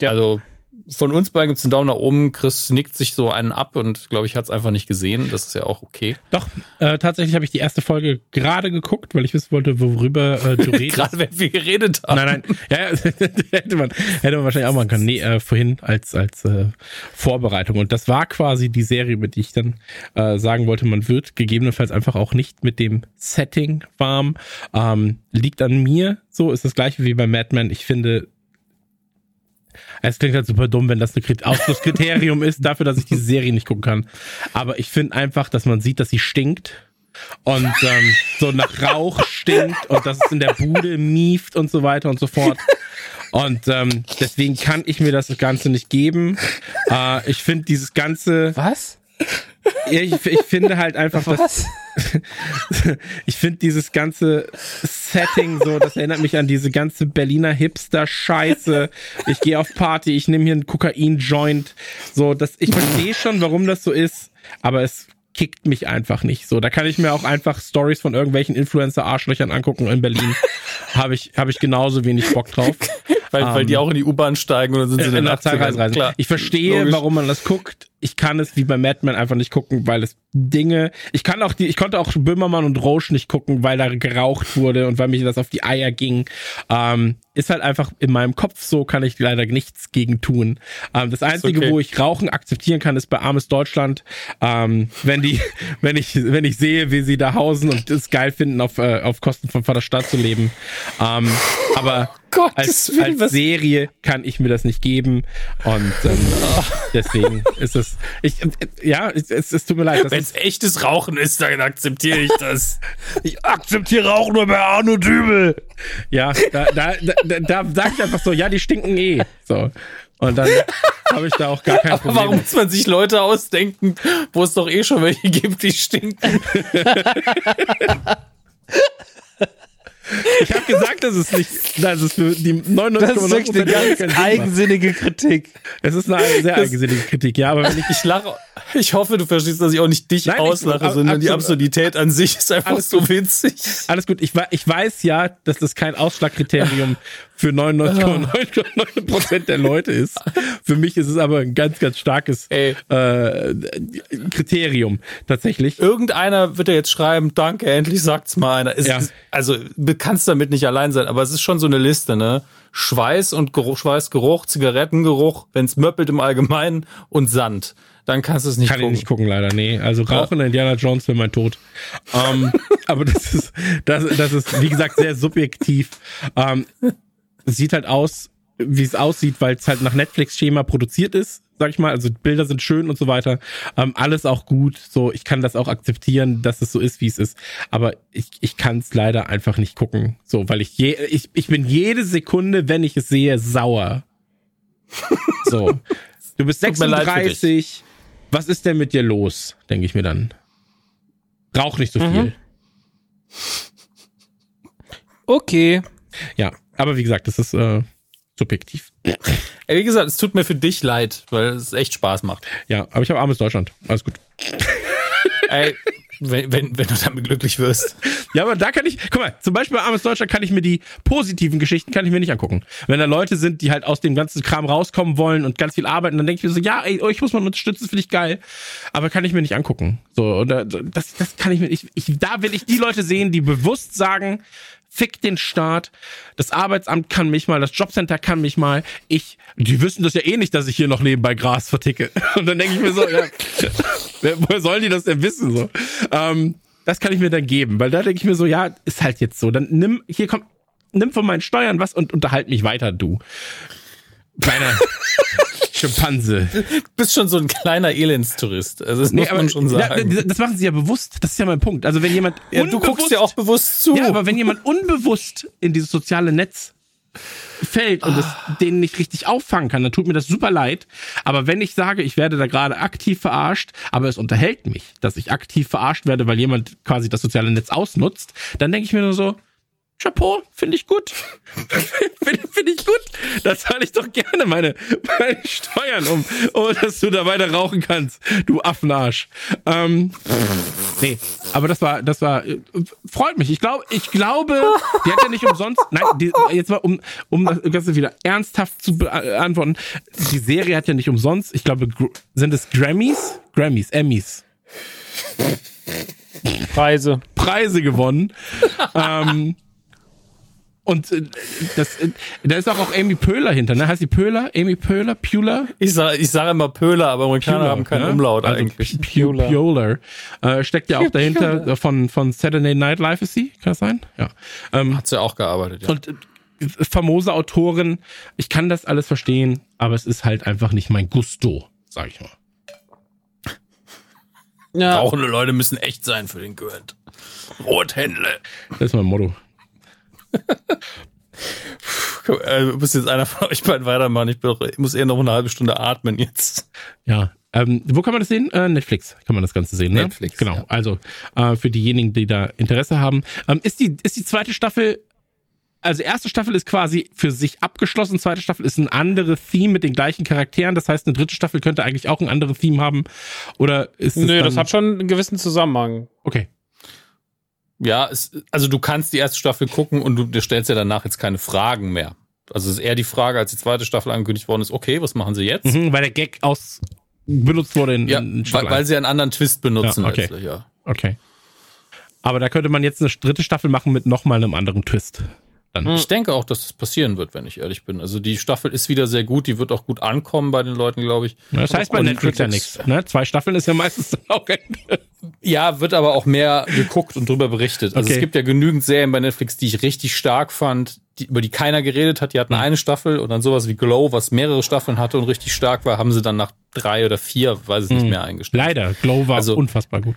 Ja. Also von uns beiden gibt es einen Daumen nach oben. Chris nickt sich so einen ab und glaube ich, hat es einfach nicht gesehen. Das ist ja auch okay. Doch, äh, tatsächlich habe ich die erste Folge gerade geguckt, weil ich wissen wollte, worüber äh, du redest. gerade wenn wir geredet haben. Nein, nein. Ja, ja hätte, man, hätte man wahrscheinlich auch machen können. Nee, äh, vorhin als, als äh, Vorbereitung. Und das war quasi die Serie, mit der ich dann äh, sagen wollte, man wird gegebenenfalls einfach auch nicht mit dem Setting warm. Ähm, liegt an mir. So ist das gleiche wie bei Mad Men. Ich finde, es klingt halt super dumm, wenn das ein Ausschlusskriterium ist dafür, dass ich diese Serie nicht gucken kann. Aber ich finde einfach, dass man sieht, dass sie stinkt und ähm, so nach Rauch stinkt und dass es in der Bude mieft und so weiter und so fort. Und ähm, deswegen kann ich mir das Ganze nicht geben. Äh, ich finde dieses ganze. Was? Ich, ich finde halt einfach, Was? dass ich finde dieses ganze Setting so, das erinnert mich an diese ganze Berliner Hipster-Scheiße. Ich gehe auf Party, ich nehme hier einen Kokain-Joint. So, das, ich verstehe schon, warum das so ist, aber es kickt mich einfach nicht so. Da kann ich mir auch einfach Stories von irgendwelchen Influencer-Arschlöchern angucken in Berlin. Habe ich, hab ich genauso wenig Bock drauf. Weil, um, weil die auch in die U-Bahn steigen und dann sind sie in, in der Zeitreise. Ich verstehe, Logisch. warum man das guckt ich kann es wie bei Mad Men einfach nicht gucken, weil es Dinge, ich kann auch die, ich konnte auch Böhmermann und Roche nicht gucken, weil da geraucht wurde und weil mich das auf die Eier ging. Ähm, ist halt einfach in meinem Kopf so, kann ich leider nichts gegen tun. Ähm, das Einzige, okay. wo ich Rauchen akzeptieren kann, ist bei Armes Deutschland. Ähm, wenn die, wenn ich, wenn ich sehe, wie sie da hausen und es geil finden, auf, äh, auf Kosten von Vaterstadt zu leben. Ähm, aber Gott, als, als Serie kann ich mir das nicht geben und ähm, deswegen ist es ich ja es, es tut mir leid wenn es echtes Rauchen ist dann akzeptiere ich das ich akzeptiere Rauchen nur bei Arno Dübel ja da da da, da sag ich einfach so ja die stinken eh so und dann habe ich da auch gar kein Problem. Aber warum muss man sich Leute ausdenken, wo es doch eh schon welche gibt, die stinken? Ich habe gesagt, dass es nicht, dass es für die 99,9% Das ist wirklich eine ganz eigensinnige Kritik. Es ist eine sehr eigensinnige Kritik, ja, aber wenn ich Ich lache. Ich hoffe, du verstehst, dass ich auch nicht dich Nein, ich- auslache, ab- sondern die absolut. Absurdität an sich ist einfach so gut. witzig. Alles gut, ich, ich weiß ja, dass das kein Ausschlagkriterium für 99,9% der Leute ist. Für mich ist es aber ein ganz, ganz starkes äh, Kriterium tatsächlich. Irgendeiner wird ja jetzt schreiben, danke, endlich sagt's mal einer. Es Ja. ist, also, kannst damit nicht allein sein, aber es ist schon so eine Liste, ne? Schweiß und Geruch, Schweißgeruch, Zigarettengeruch, wenn's möppelt im Allgemeinen und Sand. Dann kannst du es nicht Kann ich gucken. nicht gucken, leider. Nee, also Rauchen in Indiana Jones für mein Tod. Ähm, aber das ist, das, das ist, wie gesagt, sehr subjektiv. Ähm, sieht halt aus, wie es aussieht, weil es halt nach Netflix-Schema produziert ist, sag ich mal. Also Bilder sind schön und so weiter. Ähm, alles auch gut. So, ich kann das auch akzeptieren, dass es so ist, wie es ist. Aber ich, ich kann es leider einfach nicht gucken. So, weil ich je, ich, ich bin jede Sekunde, wenn ich es sehe, sauer. So. Du bist Tut mir leid für dich. 36. Was ist denn mit dir los? Denke ich mir dann. Rauch nicht so viel. Okay. Ja, aber wie gesagt, das ist äh, subjektiv. Ey, wie gesagt, es tut mir für dich leid, weil es echt Spaß macht. Ja, aber ich habe armes Deutschland. Alles gut. Ey, wenn, wenn, wenn du damit glücklich wirst. Ja, aber da kann ich, guck mal, zum Beispiel bei Armes Deutschland kann ich mir die positiven Geschichten kann ich mir nicht angucken. Wenn da Leute sind, die halt aus dem ganzen Kram rauskommen wollen und ganz viel arbeiten, dann denke ich mir so, ja, ey, euch muss man unterstützen, finde ich geil. Aber kann ich mir nicht angucken. So, oder das, das kann ich mir nicht. Ich, da will ich die Leute sehen, die bewusst sagen, fick den Staat, das Arbeitsamt kann mich mal, das Jobcenter kann mich mal. Ich, die wissen das ja eh nicht, dass ich hier noch nebenbei Gras verticke. Und dann denke ich mir so, ja, woher sollen die das denn wissen? So? Ähm, das kann ich mir dann geben, weil da denke ich mir so, ja, ist halt jetzt so. Dann nimm, hier kommt, nimm von meinen Steuern was und unterhalt mich weiter, du. Kleiner Schimpanse. Du bist schon so ein kleiner Elendstourist. Also das muss man schon sagen. das machen sie ja bewusst. Das ist ja mein Punkt. Also wenn jemand Ja, du guckst ja auch bewusst zu. ja, aber wenn jemand unbewusst in dieses soziale Netz fällt und es den nicht richtig auffangen kann, dann tut mir das super leid. Aber wenn ich sage, ich werde da gerade aktiv verarscht, aber es unterhält mich, dass ich aktiv verarscht werde, weil jemand quasi das soziale Netz ausnutzt, dann denke ich mir nur so, Chapeau, finde ich gut. finde find ich gut. Da zahle ich doch gerne meine, meine Steuern, um, um, dass du da weiter rauchen kannst, du Affenarsch. Ähm, nee, aber das war, das war, äh, freut mich. Ich glaube, ich glaube, die hat ja nicht umsonst, nein, die, jetzt mal, um, um das Ganze wieder ernsthaft zu beantworten. Die Serie hat ja nicht umsonst, ich glaube, sind es Grammys? Grammys, Emmys. Preise. Preise gewonnen. ähm, und äh, das, äh, da ist auch, auch Amy Pöhler hinter, ne? Heißt die Pöhler? Amy Pöhler? Pühler? Ich sage ich sag immer Pöhler, aber Amerikaner haben keinen ne? Umlaut also eigentlich. Pühler. Pühler. Äh, steckt ja auch dahinter äh, von, von Saturday Night Live ist sie, kann das sein? Ja. Ähm, Hat sie auch gearbeitet, ja. und äh, famose Autorin, ich kann das alles verstehen, aber es ist halt einfach nicht mein Gusto, sag ich mal. Ja. Rauchende Leute müssen echt sein für den Gürnt. Rothändle. Das ist mein Motto. Äh, muss jetzt einer von euch beiden weitermachen. Ich, bin doch, ich muss eher noch eine halbe Stunde atmen jetzt. Ja. Ähm, wo kann man das sehen? Äh, Netflix kann man das Ganze sehen, ne? Netflix, Genau. ja. Also äh, für diejenigen, die da Interesse haben. Ähm, ist die ist die zweite Staffel also erste Staffel ist quasi für sich abgeschlossen, zweite Staffel ist ein anderes Theme mit den gleichen Charakteren. Das heißt, eine dritte Staffel könnte eigentlich auch ein anderes Theme haben. Oder ist es Nö, dann, das hat schon einen gewissen Zusammenhang. Okay. Ja, es, also du kannst die erste Staffel gucken und du, du stellst ja danach jetzt keine Fragen mehr. Also es ist eher die Frage, als die zweite Staffel angekündigt worden ist, okay, was machen sie jetzt? Mhm, weil der Gag aus benutzt wurde in, Ja, in weil, Staffel weil sie einen anderen Twist benutzen Ja, okay. letztlich, ja. Okay. Aber da könnte man jetzt eine dritte Staffel machen mit nochmal einem anderen Twist. Dann. Ich denke auch, dass das passieren wird, wenn ich ehrlich bin. Also die Staffel ist wieder sehr gut, die wird auch gut ankommen bei den Leuten, glaube ich. Das heißt bei Und Netflix ja nichts. Ne? Zwei Staffeln ist ja meistens dann auch Ende. Ja, wird aber auch mehr geguckt und drüber berichtet. Also Okay. es gibt ja genügend Serien bei Netflix, die ich richtig stark fand, die, über die keiner geredet hat. Die hatten eine Staffel und dann sowas wie Glow, was mehrere Staffeln hatte und richtig stark war, haben sie dann nach drei oder vier, weiß ich nicht mehr eingestellt. Leider, Glow war Also- unfassbar gut.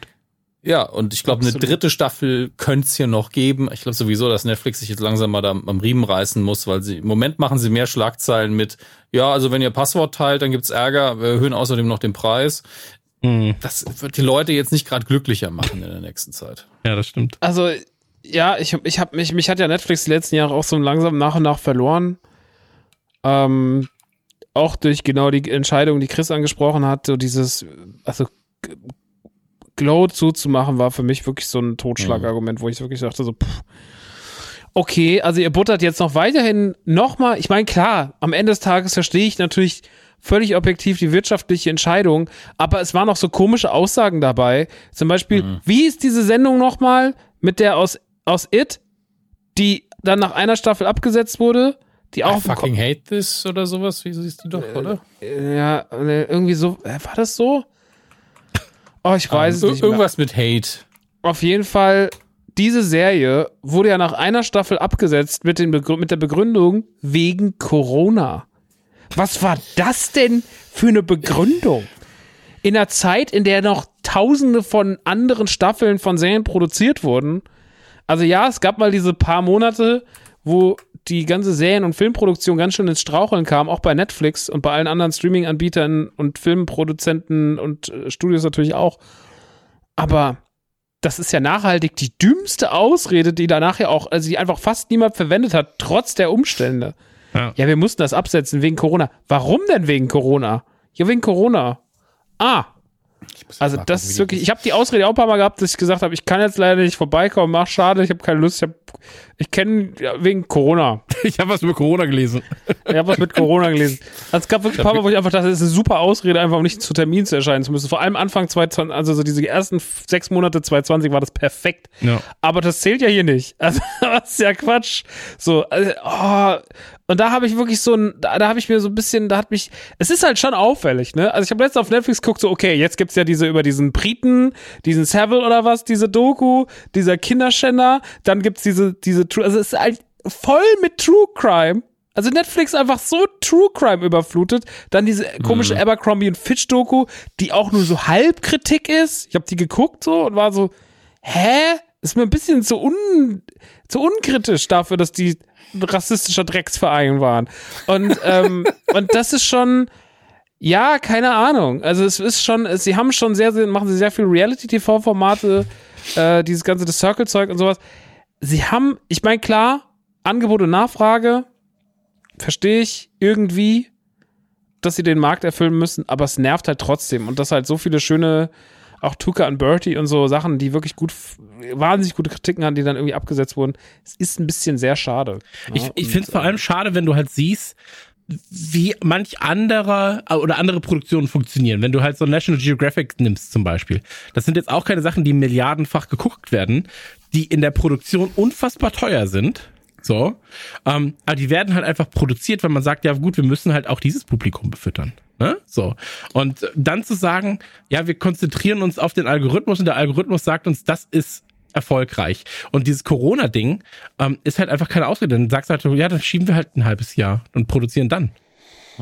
Ja, und ich glaube, eine dritte Staffel könnte es hier noch geben. Ich glaube sowieso, dass Netflix sich jetzt langsam mal da am Riemen reißen muss, weil sie im Moment machen sie mehr Schlagzeilen mit, ja, also wenn ihr Passwort teilt, dann gibt's Ärger, wir erhöhen außerdem noch den Preis. Mhm. Das wird die Leute jetzt nicht gerade glücklicher machen in der nächsten Zeit. Ja, das stimmt. Also, ja, ich, ich hab mich, mich hat ja Netflix die letzten Jahre auch so langsam nach und nach verloren. Ähm, auch durch genau die Entscheidung, die Chris angesprochen hat, so dieses, also Glow zuzumachen, war für mich wirklich so ein Totschlagargument, wo ich wirklich dachte, so, pff, okay, also ihr buttert jetzt noch weiterhin nochmal, ich meine, klar, am Ende des Tages verstehe ich natürlich völlig objektiv die wirtschaftliche Entscheidung, aber es waren noch so komische Aussagen dabei. Zum Beispiel, mhm. wie ist diese Sendung nochmal mit der aus, aus It, die dann nach einer Staffel abgesetzt wurde? Die auch I fucking hate this oder sowas, wie siehst du doch, oder? Äh, ja, äh, irgendwie so, äh, war das so? Oh, ich weiß um, es nicht. Irgendwas mehr. mit Hate. Auf jeden Fall, diese Serie wurde ja nach einer Staffel abgesetzt mit, den mit der Begründung wegen Corona. Was war das denn für eine Begründung? In einer Zeit, in der noch tausende von anderen Staffeln von Serien produziert wurden. Also ja, es gab mal diese paar Monate, wo die ganze Serien- und Filmproduktion ganz schön ins Straucheln kam, auch bei Netflix und bei allen anderen Streaming-Anbietern und Filmproduzenten und äh, Studios natürlich auch. Aber das ist ja nachhaltig die dümmste Ausrede, die danach ja auch, also die einfach fast niemand verwendet hat, trotz der Umstände. Ja. ja, wir mussten das absetzen wegen Corona. Warum denn wegen Corona? Ja, wegen Corona. Ah, also das ist wirklich, ich habe die Ausrede auch ein paar Mal gehabt, dass ich gesagt habe, ich kann jetzt leider nicht vorbeikommen, mach schade, ich habe keine Lust, ich ich kenne ja, wegen Corona. Ich habe was mit Corona gelesen. Ich habe was mit Corona gelesen. Also es gab wirklich ein paar Mal, wo ich einfach dachte, das ist eine super Ausrede, einfach um nicht zu Termin zu erscheinen zu müssen. Vor allem Anfang 2020, also so diese ersten sechs Monate 2020 war das perfekt. Ja. Aber das zählt ja hier nicht. Also das ist ja Quatsch. So, also, oh, und da habe ich wirklich so ein, da, da habe ich mir so ein bisschen, da hat mich, es ist halt schon auffällig, ne? Also ich habe letztens auf Netflix geguckt, so, okay, jetzt gibt's ja diese über diesen Briten, diesen Savile oder was, diese Doku, dieser Kinderschänder, dann gibt's diese, diese True, also es ist halt voll mit True Crime. Also Netflix einfach so True Crime überflutet. Dann diese komische mhm. Abercrombie und Fitch Doku, die auch nur so Halbkritik ist. Ich habe die geguckt so und war so, hä? Ist mir ein bisschen zu un, zu unkritisch dafür, dass die rassistischer Drecksverein waren. Und, ähm, und das ist schon, ja, keine Ahnung. Also es ist schon, sie haben schon sehr, sehr machen sie sehr viel Reality-TV-Formate, äh, dieses ganze das Circle-Zeug und sowas. Sie haben, ich meine, klar, Angebot und Nachfrage, verstehe ich irgendwie, dass sie den Markt erfüllen müssen, aber es nervt halt trotzdem. Und dass halt so viele schöne auch Tuka und Bertie und so Sachen, die wirklich gut, wahnsinnig gute Kritiken haben, die dann irgendwie abgesetzt wurden. Es ist ein bisschen sehr schade. Ja, ich ich finde es vor allem schade, wenn du halt siehst, wie manch anderer oder andere Produktionen funktionieren. Wenn du halt so National Geographic nimmst zum Beispiel. Das sind jetzt auch keine Sachen, die milliardenfach geguckt werden, die in der Produktion unfassbar teuer sind. So. Ähm, aber die werden halt einfach produziert, weil man sagt, ja gut, wir müssen halt auch dieses Publikum befüttern. Ne? So. Und dann zu sagen, ja, wir konzentrieren uns auf den Algorithmus und der Algorithmus sagt uns, das ist erfolgreich. Und dieses Corona-Ding ähm, ist halt einfach keine Ausrede. Dann sagst du halt, ja, dann schieben wir halt ein halbes Jahr und produzieren dann.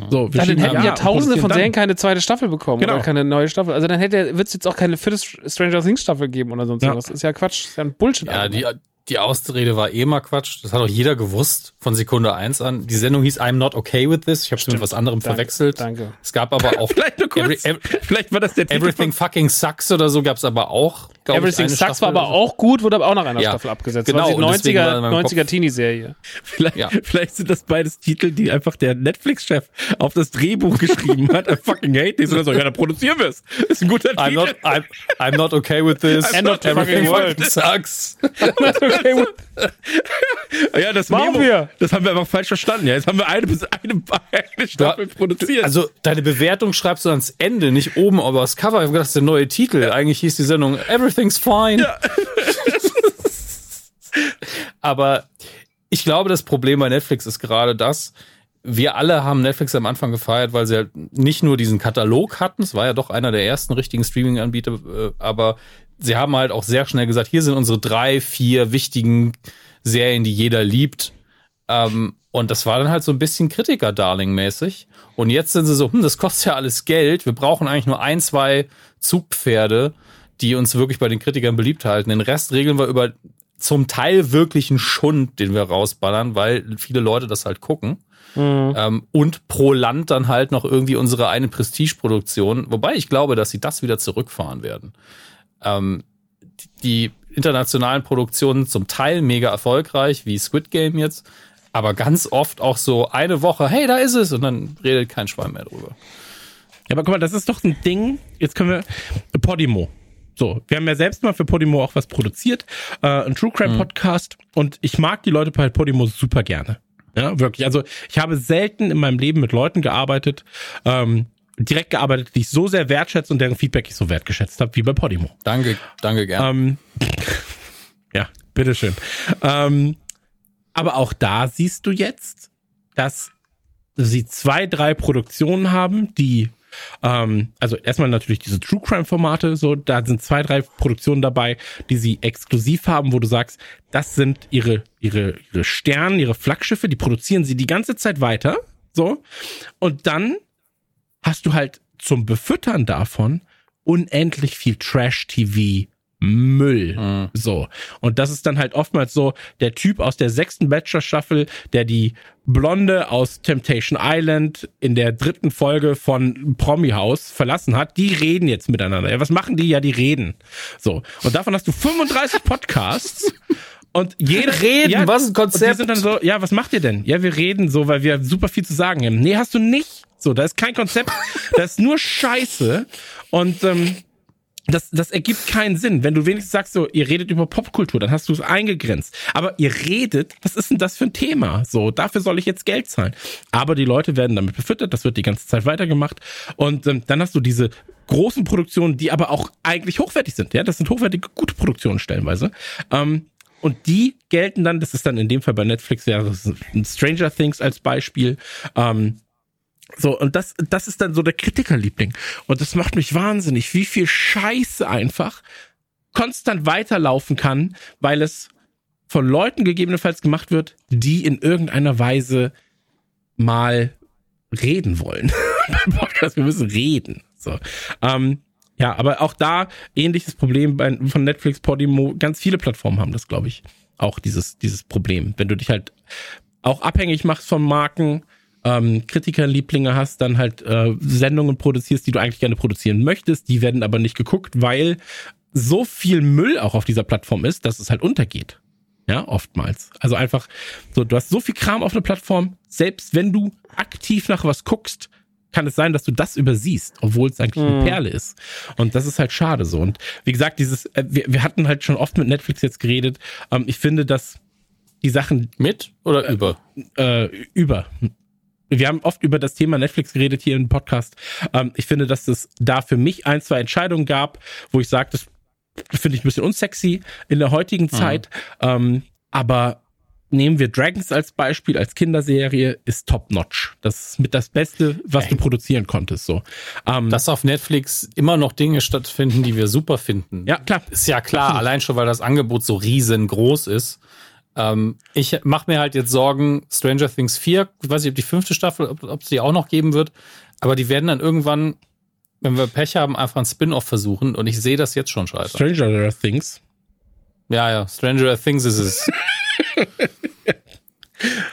So, wir ja, dann hätten ja, ja tausende von Serien keine zweite Staffel bekommen genau. oder keine neue Staffel. Also dann hätte wird es jetzt auch keine vierte Stranger Things Staffel geben oder sonst ja. was. Das ist ja Quatsch, das ist ja ein Bullshit. Ja, die, die Ausrede war eh mal Quatsch. Das hat auch jeder gewusst von Sekunde eins an. Die Sendung hieß I'm not okay with this. Ich habe es mit was anderem danke, verwechselt. Danke. Es gab aber auch vielleicht nur kurz. Every, every, vielleicht war das der Titel Everything fucking sucks oder so gab es aber auch. Everything ich, Sucks war aber auch gut, wurde aber auch nach einer ja, Staffel abgesetzt. Genau, die 90er, 90er Teenie-Serie. Vielleicht, ja. vielleicht sind das beides Titel, die einfach der Netflix-Chef auf das Drehbuch geschrieben hat. I fucking hate this. Oder so, ja, dann produzieren wir es. Ist ein guter I'm Titel. Not, I'm, I'm not okay with this. I'm not Everything fucking sucks. Ja, das Machen Memo, wir. das haben wir einfach falsch verstanden. Ja, jetzt haben wir eine, eine, eine Staffel produziert. Also deine Bewertung schreibst du ans Ende, nicht oben aber das Cover. Ich habe gedacht, das ist der neue Titel. Eigentlich hieß die Sendung Everything's Fine. Ja. aber ich glaube, das Problem bei Netflix ist gerade das, wir alle haben Netflix am Anfang gefeiert, weil sie halt nicht nur diesen Katalog hatten, es war ja doch einer der ersten richtigen Streaming-Anbieter, äh, aber sie haben halt auch sehr schnell gesagt, hier sind unsere drei, vier wichtigen Serien, die jeder liebt. Ähm, und das war dann halt so ein bisschen Kritiker-Darling-mäßig. Und jetzt sind sie so, hm, das kostet ja alles Geld. Wir brauchen eigentlich nur ein, zwei Zugpferde, die uns wirklich bei den Kritikern beliebt halten. Den Rest regeln wir über zum Teil wirklichen Schund, den wir rausballern, weil viele Leute das halt gucken. Mhm. Ähm, und pro Land dann halt noch irgendwie unsere eine Prestigeproduktion. Wobei ich glaube, dass sie das wieder zurückfahren werden. Ähm, die internationalen Produktionen zum Teil mega erfolgreich, wie Squid Game jetzt, aber ganz oft auch so eine Woche, hey, da ist es, und dann redet kein Schwein mehr drüber. Ja, aber guck mal, das ist doch ein Ding. Jetzt können wir Podimo. So, wir haben ja selbst mal für Podimo auch was produziert, äh, ein True Crime Podcast und ich mag die Leute bei Podimo super gerne. Ja, wirklich. Also ich habe selten in meinem Leben mit Leuten gearbeitet, ähm, direkt gearbeitet, die ich so sehr wertschätze und deren Feedback ich so wertgeschätzt habe, wie bei Podimo. Danke, danke gerne. Ähm, ja, bitteschön. Ähm, aber auch da siehst du jetzt, dass sie zwei, drei Produktionen haben, die ähm, also erstmal natürlich diese True Crime Formate, so da sind zwei, drei Produktionen dabei, die sie exklusiv haben, wo du sagst, das sind ihre ihre ihre Sterne, ihre Flaggschiffe, die produzieren sie die ganze Zeit weiter, so und dann hast du halt zum Befüttern davon unendlich viel Trash TV Müll. Mhm. So. Und das ist dann halt oftmals so der Typ aus der sechsten Bachelor-Staffel, der die Blonde aus Temptation Island in der dritten Folge von Promi House verlassen hat. Die reden jetzt miteinander. Ja, was machen die? Ja, die reden. So. Und davon hast du 35 Podcasts. Und jeder reden, ja, was ein Konzept. Und die sind dann so, ja, was macht ihr denn? Ja, wir reden so, weil wir super viel zu sagen haben. Nee, hast du nicht. So, da ist kein Konzept, da ist nur Scheiße. Und ähm, das, das ergibt keinen Sinn. Wenn du wenigstens sagst, so, ihr redet über Popkultur, dann hast du es eingegrenzt. Aber ihr redet, was ist denn das für ein Thema? So, dafür soll ich jetzt Geld zahlen. Aber die Leute werden damit befüttert, das wird die ganze Zeit weitergemacht. Und ähm, dann hast du diese großen Produktionen, die aber auch eigentlich hochwertig sind. Ja, das sind hochwertige, gute Produktionen stellenweise. Ähm, und die gelten dann, das ist dann in dem Fall bei Netflix, wäre Stranger Things als Beispiel. Ähm, so, und das, das ist dann so der Kritikerliebling. Und das macht mich wahnsinnig, wie viel Scheiße einfach konstant weiterlaufen kann, weil es von Leuten gegebenenfalls gemacht wird, die in irgendeiner Weise mal reden wollen. Wir müssen reden. So. Ähm, ja, aber auch da ähnliches Problem bei, von Netflix, Podimo, ganz viele Plattformen haben das, glaube ich, auch dieses, dieses Problem. Wenn du dich halt auch abhängig machst von Marken, ähm, Kritikerlieblinge hast, dann halt äh, Sendungen produzierst, die du eigentlich gerne produzieren möchtest, die werden aber nicht geguckt, weil so viel Müll auch auf dieser Plattform ist, dass es halt untergeht. Ja, oftmals. Also einfach so, du hast so viel Kram auf einer Plattform, selbst wenn du aktiv nach was guckst, kann es sein, dass du das übersiehst, obwohl es eigentlich eine mhm. Perle ist. Und das ist halt schade so. Und wie gesagt, dieses, äh, wir, wir hatten halt schon oft mit Netflix jetzt geredet. Ähm, ich finde, dass die Sachen mit oder äh, über äh, über wir haben oft über das Thema Netflix geredet hier im Podcast. Ähm, ich finde, dass es da für mich ein, zwei Entscheidungen gab, wo ich sage, das finde ich ein bisschen unsexy in der heutigen mhm. Zeit. Ähm, aber nehmen wir Dragons als Beispiel, als Kinderserie, ist top notch. Das ist mit das Beste, was du produzieren konntest, so. Ähm, Dass auf Netflix immer noch Dinge stattfinden, die wir super finden. Ja, klar. Ist ja klar, Absolut. allein schon, weil das Angebot so riesengroß ist. Ähm, ich mache mir halt jetzt Sorgen, Stranger Things 4, ich weiß nicht, ob die fünfte Staffel, ob, es die auch noch geben wird, aber die werden dann irgendwann, wenn wir Pech haben, einfach ein Spin-off versuchen und ich sehe das jetzt schon scheitern. Stranger Things? Ja, ja, Stranger Things ist es.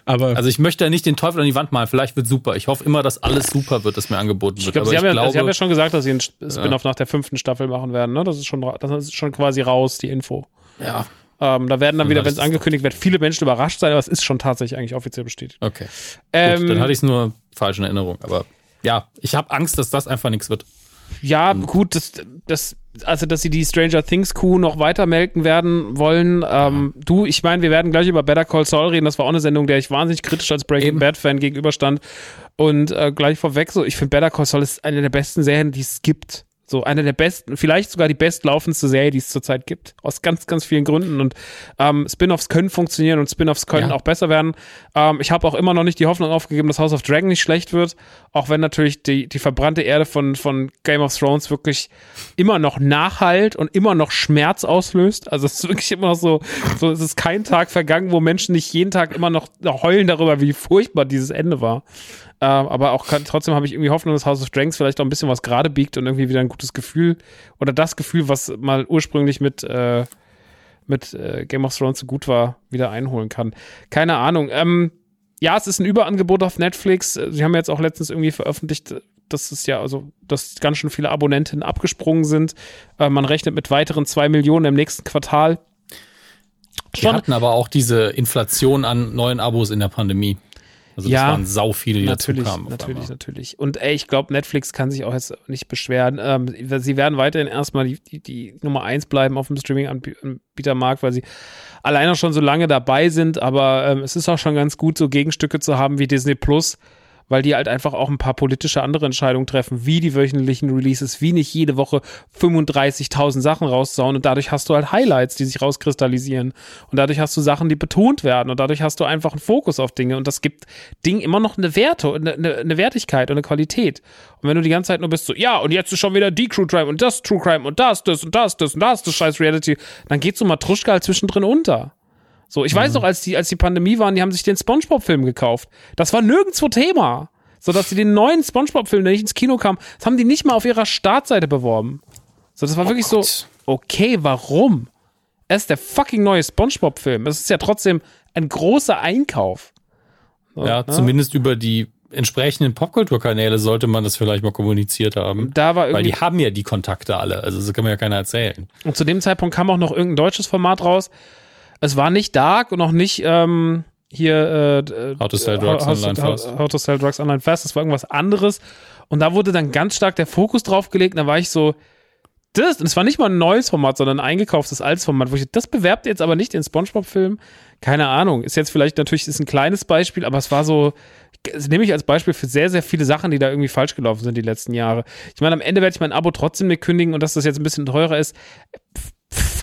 Aber also ich möchte ja nicht den Teufel an die Wand malen. Vielleicht wird super. Ich hoffe immer, dass alles super wird, das mir angeboten wird. Ich glaub, sie, haben ja, glaube, sie haben ja schon gesagt, dass sie einen Spin-off ja. nach der fünften Staffel machen werden. Ne? Das ist schon, das ist schon quasi raus, die Info. Ja, ähm, da werden dann wieder, wenn es angekündigt wird, viele Menschen überrascht sein, aber es ist schon tatsächlich eigentlich offiziell bestätigt. Okay. Ähm, gut, dann hatte ich es nur falsch in Erinnerung. Aber ja, ich habe Angst, dass das einfach nichts wird. Ja, mhm. gut, das, das, also dass sie die Stranger Things Kuh noch weiter melken werden wollen. Ähm. Du, ich meine, wir werden gleich über Better Call Saul reden. Das war auch eine Sendung, der ich wahnsinnig kritisch als Breaking Bad Fan gegenüberstand. Und äh, gleich vorweg so, ich finde Better Call Saul ist eine der besten Serien, die es gibt. So eine der besten, vielleicht sogar die bestlaufendste Serie, die es zurzeit gibt. Aus ganz, ganz vielen Gründen. Und ähm, Spin-offs können funktionieren und Spin-offs können ja. auch besser werden. Ähm, ich habe auch immer noch nicht die Hoffnung aufgegeben, dass House of Dragon nicht schlecht wird. Auch wenn natürlich die, die verbrannte Erde von, von Game of Thrones wirklich immer noch nachhalt und immer noch Schmerz auslöst. Also es ist wirklich immer noch so, so es ist kein Tag vergangen, wo Menschen nicht jeden Tag immer noch heulen darüber, wie furchtbar dieses Ende war. Äh, aber auch trotzdem habe ich irgendwie Hoffnung, dass House of Dragons vielleicht auch ein bisschen was gerade biegt und irgendwie wieder ein gutes Gefühl oder das Gefühl, was mal ursprünglich mit, äh, mit äh, Game of Thrones so gut war, wieder einholen kann. Keine Ahnung. Ähm, ja, es ist ein Überangebot auf Netflix. Sie haben jetzt auch letztens irgendwie veröffentlicht, dass es ja, also, dass ganz schön viele Abonnentinnen abgesprungen sind. Äh, man rechnet mit weiteren zwei Millionen im nächsten Quartal. Wir hatten aber auch diese Inflation an neuen Abos in der Pandemie. Also das Ja, waren sau viele, die natürlich, dazu kamen. natürlich, natürlich. Und ey, ich glaube, Netflix kann sich auch jetzt nicht beschweren. Ähm, sie werden weiterhin erstmal die, die, die Nummer eins bleiben auf dem Streaming-Anbietermarkt, weil sie alleine schon so lange dabei sind. Aber ähm, es ist auch schon ganz gut, so Gegenstücke zu haben wie Disney Plus, weil die halt einfach auch ein paar politische andere Entscheidungen treffen, wie die wöchentlichen Releases, wie nicht jede Woche 35.000 Sachen raussauen und dadurch hast du halt Highlights, die sich rauskristallisieren und dadurch hast du Sachen, die betont werden und dadurch hast du einfach einen Fokus auf Dinge und das gibt Dingen immer noch eine Werte eine, eine Wertigkeit und eine Qualität. Und wenn du die ganze Zeit nur bist so, ja, und jetzt ist schon wieder die True Crime und das True Crime und das, das und das, das und das, das scheiß Reality, dann geht so Matruschka halt zwischendrin unter. So, ich weiß noch, als die, als die Pandemie waren, die haben sich den Spongebob-Film gekauft. Das war nirgendwo Thema. So, dass sie den neuen Spongebob-Film, der nicht ins Kino kam, das haben die nicht mal auf ihrer Startseite beworben. So, das war wirklich so, Gott. okay, warum? Es ist der fucking neue Spongebob-Film. Es ist ja trotzdem ein großer Einkauf. So, Ja, ne? zumindest über die entsprechenden Popkulturkanäle sollte man das vielleicht mal kommuniziert haben. Da war Weil die haben ja die Kontakte alle. Also das kann mir ja keiner erzählen. und zu dem Zeitpunkt kam auch noch irgendein deutsches Format raus. Es war nicht Dark und auch nicht, ähm, hier, äh, How to Sell Drugs How, Online how, Fast. How to Sell Drugs Online Fast, das war irgendwas anderes. Und da wurde dann ganz stark der Fokus drauf gelegt. Und da war ich so, das, und es war nicht mal ein neues Format, sondern ein eingekauftes altes Format, wo ich, das bewerbt jetzt aber nicht den Spongebob-Film. Keine Ahnung. Ist jetzt vielleicht natürlich ist ein kleines Beispiel, aber es war so, das nehme ich als Beispiel für sehr, sehr viele Sachen, die da irgendwie falsch gelaufen sind die letzten Jahre. Ich meine, am Ende werde ich mein Abo trotzdem nicht kündigen und dass das jetzt ein bisschen teurer ist.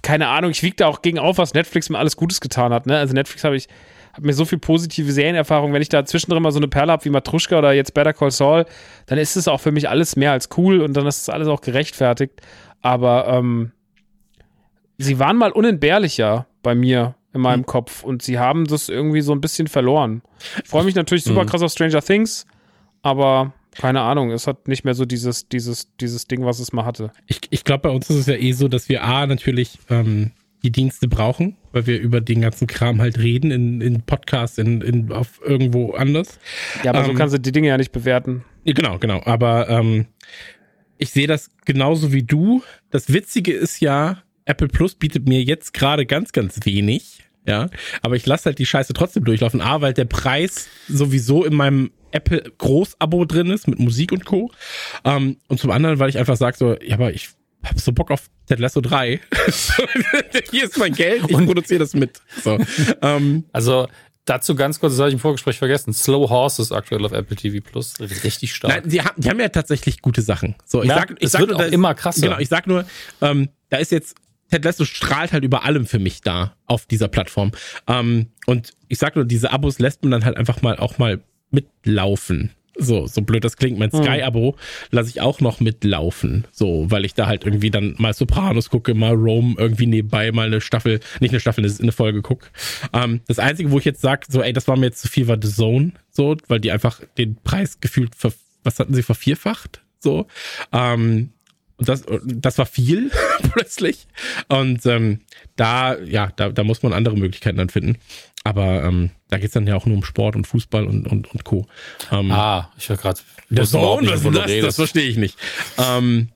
Keine Ahnung, ich wiege da auch gegen auf, was Netflix mir alles Gutes getan hat. Ne? Also Netflix habe ich hab mir so viel positive Serienerfahrung, wenn ich da zwischendrin mal so eine Perle habe wie Matruschka oder jetzt Better Call Saul, dann ist es auch für mich alles mehr als cool und dann ist es alles auch gerechtfertigt. Aber ähm, sie waren mal unentbehrlicher bei mir in meinem Kopf und sie haben das irgendwie so ein bisschen verloren. Ich freue mich natürlich super krass auf Stranger Things, aber keine Ahnung, es hat nicht mehr so dieses, dieses, dieses Ding, was es mal hatte. Ich, ich glaube, bei uns ist es ja eh so, dass wir A, natürlich ähm, die Dienste brauchen, weil wir über den ganzen Kram halt reden, in, in Podcasts, in, in, auf irgendwo anders. Ja, aber so Ähm, kannst du die Dinge ja nicht bewerten. Genau, genau. Aber ähm, ich sehe das genauso wie du. Das Witzige ist ja, Apple Plus bietet mir jetzt gerade ganz, ganz wenig. Ja, aber ich lasse halt die Scheiße trotzdem durchlaufen. A, weil der Preis sowieso in meinem Apple Groß-Abo drin ist mit Musik und Co. Ähm, und zum anderen, weil ich einfach sage so, ja, aber ich hab so Bock auf Ted Lasso 3. Hier ist mein Geld, ich produziere das mit. So. ähm, Also dazu ganz kurz, das habe ich im Vorgespräch vergessen. Slow Horses aktuell auf Apple TV Plus. Richtig stark. Nein, die haben, die haben ja tatsächlich gute Sachen. So, ich Ja, sag, ich sag wird nur, ist- immer krasser. Genau, ich sag nur, ähm, da ist jetzt Ted Lasso strahlt halt über allem für mich da auf dieser Plattform. Ähm, und ich sag nur, diese Abos lässt man dann halt einfach mal auch mal mitlaufen. So, so blöd das klingt. Mein Sky-Abo lasse ich auch noch mitlaufen. So, weil ich da halt irgendwie dann mal Sopranos gucke, mal Rome irgendwie nebenbei mal eine Staffel, nicht eine Staffel, eine Folge gucke. Ähm, das Einzige, wo ich jetzt sag, so, ey, das war mir jetzt zu viel, war The Zone. So, weil die einfach den Preis gefühlt, ver, was hatten sie, vervierfacht? So. Ähm, und das, das war viel plötzlich. Und ähm, da, ja, da, da muss man andere Möglichkeiten dann finden. Aber ähm, da geht's dann ja auch nur um Sport und Fußball und, und, und Co. Ähm, ah, ich höre gerade. Sohn, was ist denn das? Das verstehe ich nicht. Ähm,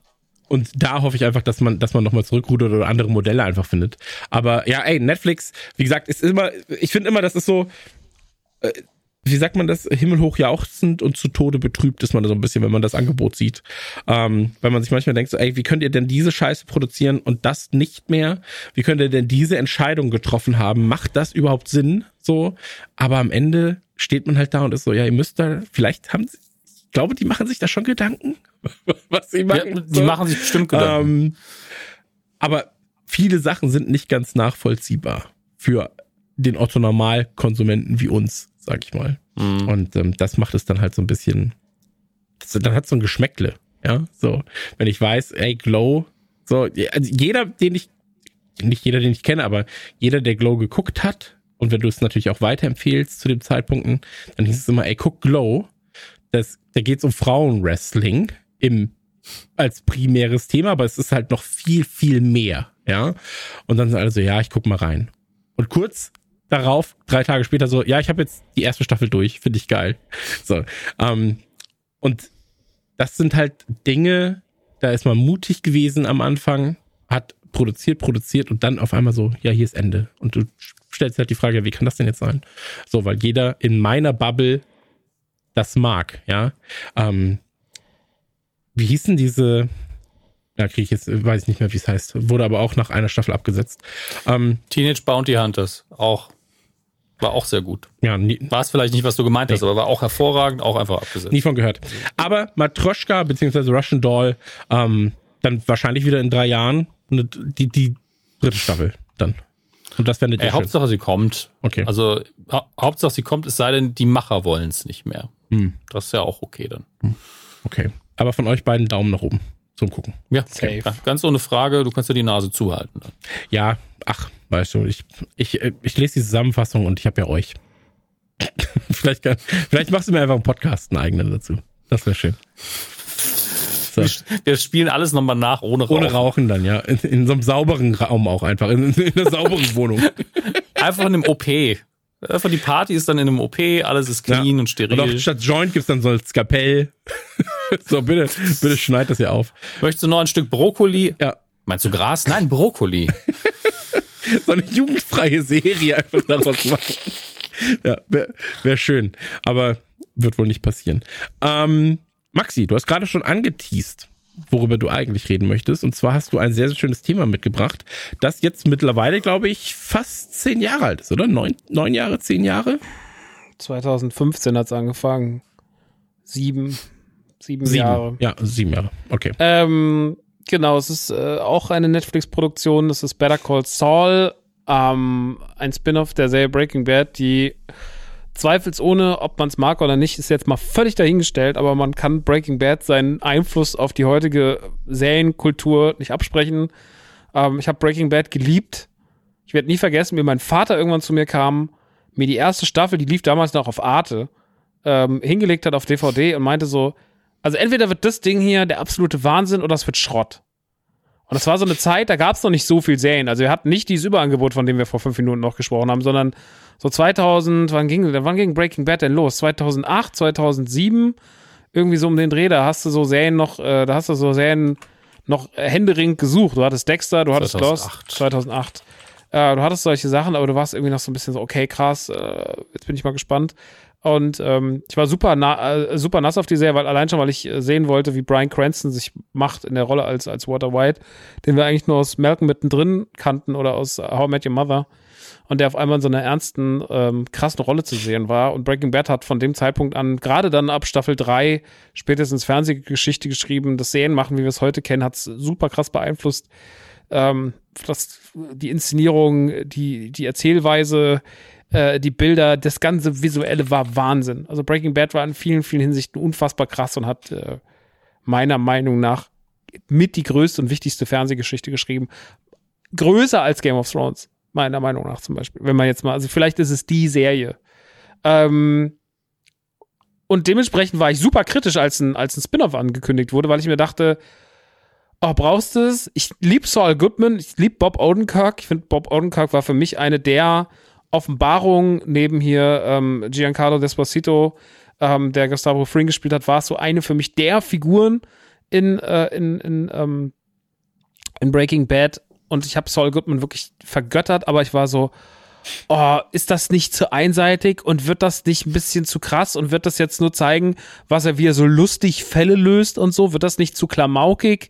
und da hoffe ich einfach, dass man, dass man nochmal zurückrudert oder andere Modelle einfach findet. Aber ja, ey, Netflix, wie gesagt, ist immer, ich finde immer, das ist so, äh, wie sagt man das, himmelhoch jauchzend und zu Tode betrübt ist man so ein bisschen, wenn man das Angebot sieht. Ähm, weil man sich manchmal denkt, so, ey, wie könnt ihr denn diese Scheiße produzieren und das nicht mehr? Wie könnt ihr denn diese Entscheidung getroffen haben? Macht das überhaupt Sinn? So, aber am Ende steht man halt da und ist so, ja, ihr müsst da, vielleicht haben sie, ich glaube, die machen sich da schon Gedanken, was sie Ja, machen. die machen sich bestimmt Gedanken. Ähm, aber viele Sachen sind nicht ganz nachvollziehbar für den Otto Normalkonsumenten wie uns, sag ich mal. Mhm. Und ähm, das macht es dann halt so ein bisschen, das, dann hat so ein Geschmäckle, ja, so. Wenn ich weiß, ey, Glow, so, also jeder, den ich, nicht jeder, den ich kenne, aber jeder, der Glow geguckt hat, und wenn du es natürlich auch weiterempfehlst zu den Zeitpunkten, dann hieß es immer, ey, guck Glow, das, da geht's um Frauenwrestling im als primäres Thema, aber es ist halt noch viel, viel mehr, ja. Und dann sind alle so, ja, ich guck mal rein. Und kurz darauf, drei Tage später so, ja, ich habe jetzt die erste Staffel durch, finde ich geil. So, ähm, und das sind halt Dinge, da ist man mutig gewesen am Anfang, hat produziert, produziert und dann auf einmal so, ja, hier ist Ende. Und du stellt sich halt die Frage, wie kann das denn jetzt sein? So, weil jeder in meiner Bubble das mag, ja. Ähm, wie hießen diese, ja, kriege ich jetzt, weiß ich nicht mehr, wie es heißt, wurde aber auch nach einer Staffel abgesetzt. Ähm, Teenage Bounty Hunters, auch. War auch sehr gut. ja, nie, War es vielleicht nicht, was du gemeint hast, aber war auch hervorragend, auch einfach abgesetzt. nie von gehört. Aber Matroschka beziehungsweise Russian Doll, ähm, dann wahrscheinlich wieder in drei Jahren eine, die, die dritte Staffel dann. Und das wäre Ey, eine Hauptsache sie kommt. Okay. Also hau Hauptsache sie kommt, es sei denn, die Macher wollen es nicht mehr. Hm. Das ist ja auch okay dann. Okay. Aber von euch beiden Daumen nach oben zum Gucken. Ja, Safe. ja, ganz ohne Frage, du kannst ja die Nase zuhalten. Dann. Ja, ach, weißt du, ich, ich, äh, ich lese die Zusammenfassung und ich habe ja euch. vielleicht, kann, vielleicht machst du mir einfach einen Podcast, einen eigenen dazu. Das wäre schön. So. Wir spielen alles nochmal nach, ohne Rauch. Ohne Rauchen dann, ja. In, in so einem sauberen Raum auch einfach. In, in einer sauberen Wohnung. Einfach in einem OP. Einfach die Party ist dann in einem OP, alles ist clean und steril. Und auch statt Joint gibt's dann so ein Skapell. so, bitte, bitte schneid das hier auf. Möchtest du noch ein Stück Brokkoli? Ja. Meinst du Gras? Nein, Brokkoli. So eine jugendfreie Serie einfach daraus machen. Ja, wäre wär schön. Aber wird wohl nicht passieren. Ähm, Maxi, du hast gerade schon angeteased, worüber du eigentlich reden möchtest. Und zwar hast du ein sehr, sehr schönes Thema mitgebracht, das jetzt mittlerweile, glaube ich, fast zehn Jahre alt ist, oder? Neun, neun Jahre, zehn Jahre? 2015 hat's angefangen. Sieben, sieben, Jahre. Ja, sieben Jahre. Okay. Ähm, genau, es ist äh, auch eine Netflix-Produktion. Es ist Better Call Saul, ähm, ein Spin-off der Serie Breaking Bad, die zweifelsohne, ob man es mag oder nicht, ist jetzt mal völlig dahingestellt, aber man kann Breaking Bad seinen Einfluss auf die heutige Serienkultur nicht absprechen. Ähm, ich habe Breaking Bad geliebt. Ich werde nie vergessen, wie mein Vater irgendwann zu mir kam, mir die erste Staffel, die lief damals noch auf Arte, ähm, hingelegt hat auf DVD und meinte so, also entweder wird das Ding hier der absolute Wahnsinn oder es wird Schrott. Und das war so eine Zeit, da gab es noch nicht so viel Serien. Also wir hatten nicht dieses Überangebot, von dem wir vor fünf Minuten noch gesprochen haben, sondern so 2000, wann ging, wann ging Breaking Bad denn los? 2008, 2007, irgendwie so um den Dreh, da hast du so Serien noch, äh, da hast du so Serien noch äh, händeringend gesucht. Du hattest Dexter, du hattest 2008. Lost, 2008. Äh, du hattest solche Sachen, aber du warst irgendwie noch so ein bisschen so, okay, krass, äh, jetzt bin ich mal gespannt. Und ähm, ich war super, na, äh, super nass auf die Serie, weil allein schon, weil ich äh, sehen wollte, wie Brian Cranston sich macht in der Rolle als, als Walter White, den wir eigentlich nur aus Malcolm mittendrin kannten oder aus äh, How I Met Your Mother. Und der auf einmal in so einer ernsten, ähm, krassen Rolle zu sehen war. Und Breaking Bad hat von dem Zeitpunkt an, gerade dann ab Staffel 3, spätestens Fernsehgeschichte geschrieben. Das Serien machen, wie wir es heute kennen, hat es super krass beeinflusst. Ähm, das, die Inszenierung, die, die Erzählweise, äh, die Bilder, das ganze Visuelle war Wahnsinn. Also Breaking Bad war in vielen, vielen Hinsichten unfassbar krass und hat äh, meiner Meinung nach mit die größte und wichtigste Fernsehgeschichte geschrieben. Größer als Game of Thrones, meiner Meinung nach zum Beispiel. Wenn man jetzt mal, also vielleicht ist es die Serie. Ähm, und dementsprechend war ich super kritisch, als ein, als ein Spin-off angekündigt wurde, weil ich mir dachte, oh, brauchst du es? Ich liebe Saul Goodman, ich liebe Bob Odenkirk. Ich finde, Bob Odenkirk war für mich eine der Offenbarungen neben hier ähm, Giancarlo Desposito, ähm, der Gustavo Fring gespielt hat, war es so eine für mich der Figuren in, äh, in, in, ähm, in Breaking Bad. Und ich habe Saul Goodman wirklich vergöttert, aber ich war so, oh, ist das nicht zu einseitig und wird das nicht ein bisschen zu krass und wird das jetzt nur zeigen, was er wie er so lustig Fälle löst und so? Wird das nicht zu klamaukig?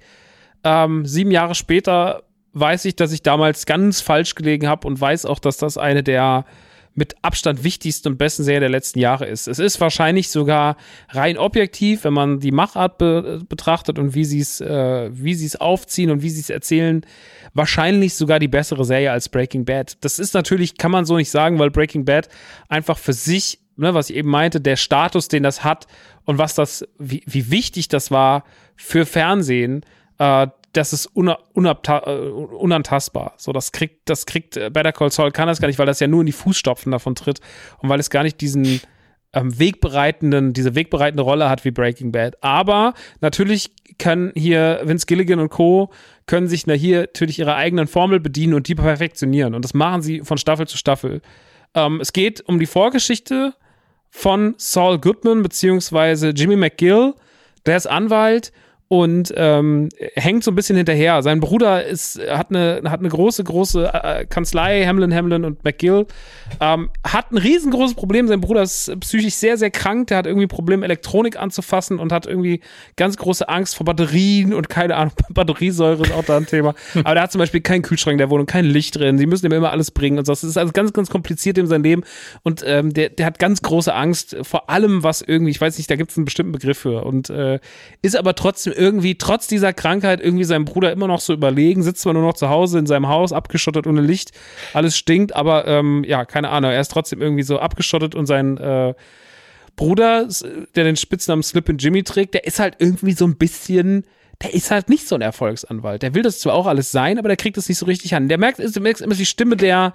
Ähm, sieben Jahre später weiß ich, dass ich damals ganz falsch gelegen habe und weiß auch, dass das eine der mit Abstand wichtigsten und besten Serien der letzten Jahre ist. Es ist wahrscheinlich sogar rein objektiv, wenn man die Machart be betrachtet und wie sie es, äh, wie sie es aufziehen und wie sie es erzählen, wahrscheinlich sogar die bessere Serie als Breaking Bad. Das ist natürlich, kann man so nicht sagen, weil Breaking Bad einfach für sich, ne, was ich eben meinte, der Status, den das hat und was das, wie, wie wichtig das war für Fernsehen, äh, das ist äh, unantastbar. So, das kriegt, das kriegt äh, Better Call Saul kann das gar nicht, weil das ja nur in die Fußstapfen davon tritt und weil es gar nicht diesen ähm, wegbereitenden, diese wegbereitende Rolle hat wie Breaking Bad. Aber natürlich kann hier Vince Gilligan und Co. können sich na hier natürlich ihrer eigenen Formel bedienen und die perfektionieren. Und das machen sie von Staffel zu Staffel. Ähm, es geht um die Vorgeschichte von Saul Goodman beziehungsweise Jimmy McGill, der ist Anwalt und ähm, hängt so ein bisschen hinterher. Sein Bruder ist, hat eine, hat eine große, große äh, Kanzlei, Hamlin, Hamlin und McGill. Ähm, hat ein riesengroßes Problem. Sein Bruder ist psychisch sehr, sehr krank. Der hat irgendwie Probleme, Elektronik anzufassen und hat irgendwie ganz große Angst vor Batterien und keine Ahnung, Batteriesäure ist auch da ein Thema. Aber der hat zum Beispiel keinen Kühlschrank in der Wohnung, kein Licht drin. Sie müssen ihm immer alles bringen und so. Das ist also ganz, ganz kompliziert in seinem Leben. Und ähm, der, der hat ganz große Angst vor allem, was irgendwie, ich weiß nicht, da gibt es einen bestimmten Begriff für. Und äh, ist aber trotzdem irgendwie, trotz dieser Krankheit, irgendwie seinem Bruder immer noch so überlegen, sitzt zwar nur noch zu Hause in seinem Haus, abgeschottet ohne Licht, alles stinkt, aber ähm, ja, keine Ahnung, er ist trotzdem irgendwie so abgeschottet und sein äh, Bruder, der den Spitznamen Slip and Jimmy trägt, der ist halt irgendwie so ein bisschen der ist halt nicht so ein Erfolgsanwalt. Der will das zwar auch alles sein, aber der kriegt das nicht so richtig an. Der merkt, der merkt immer die Stimme der,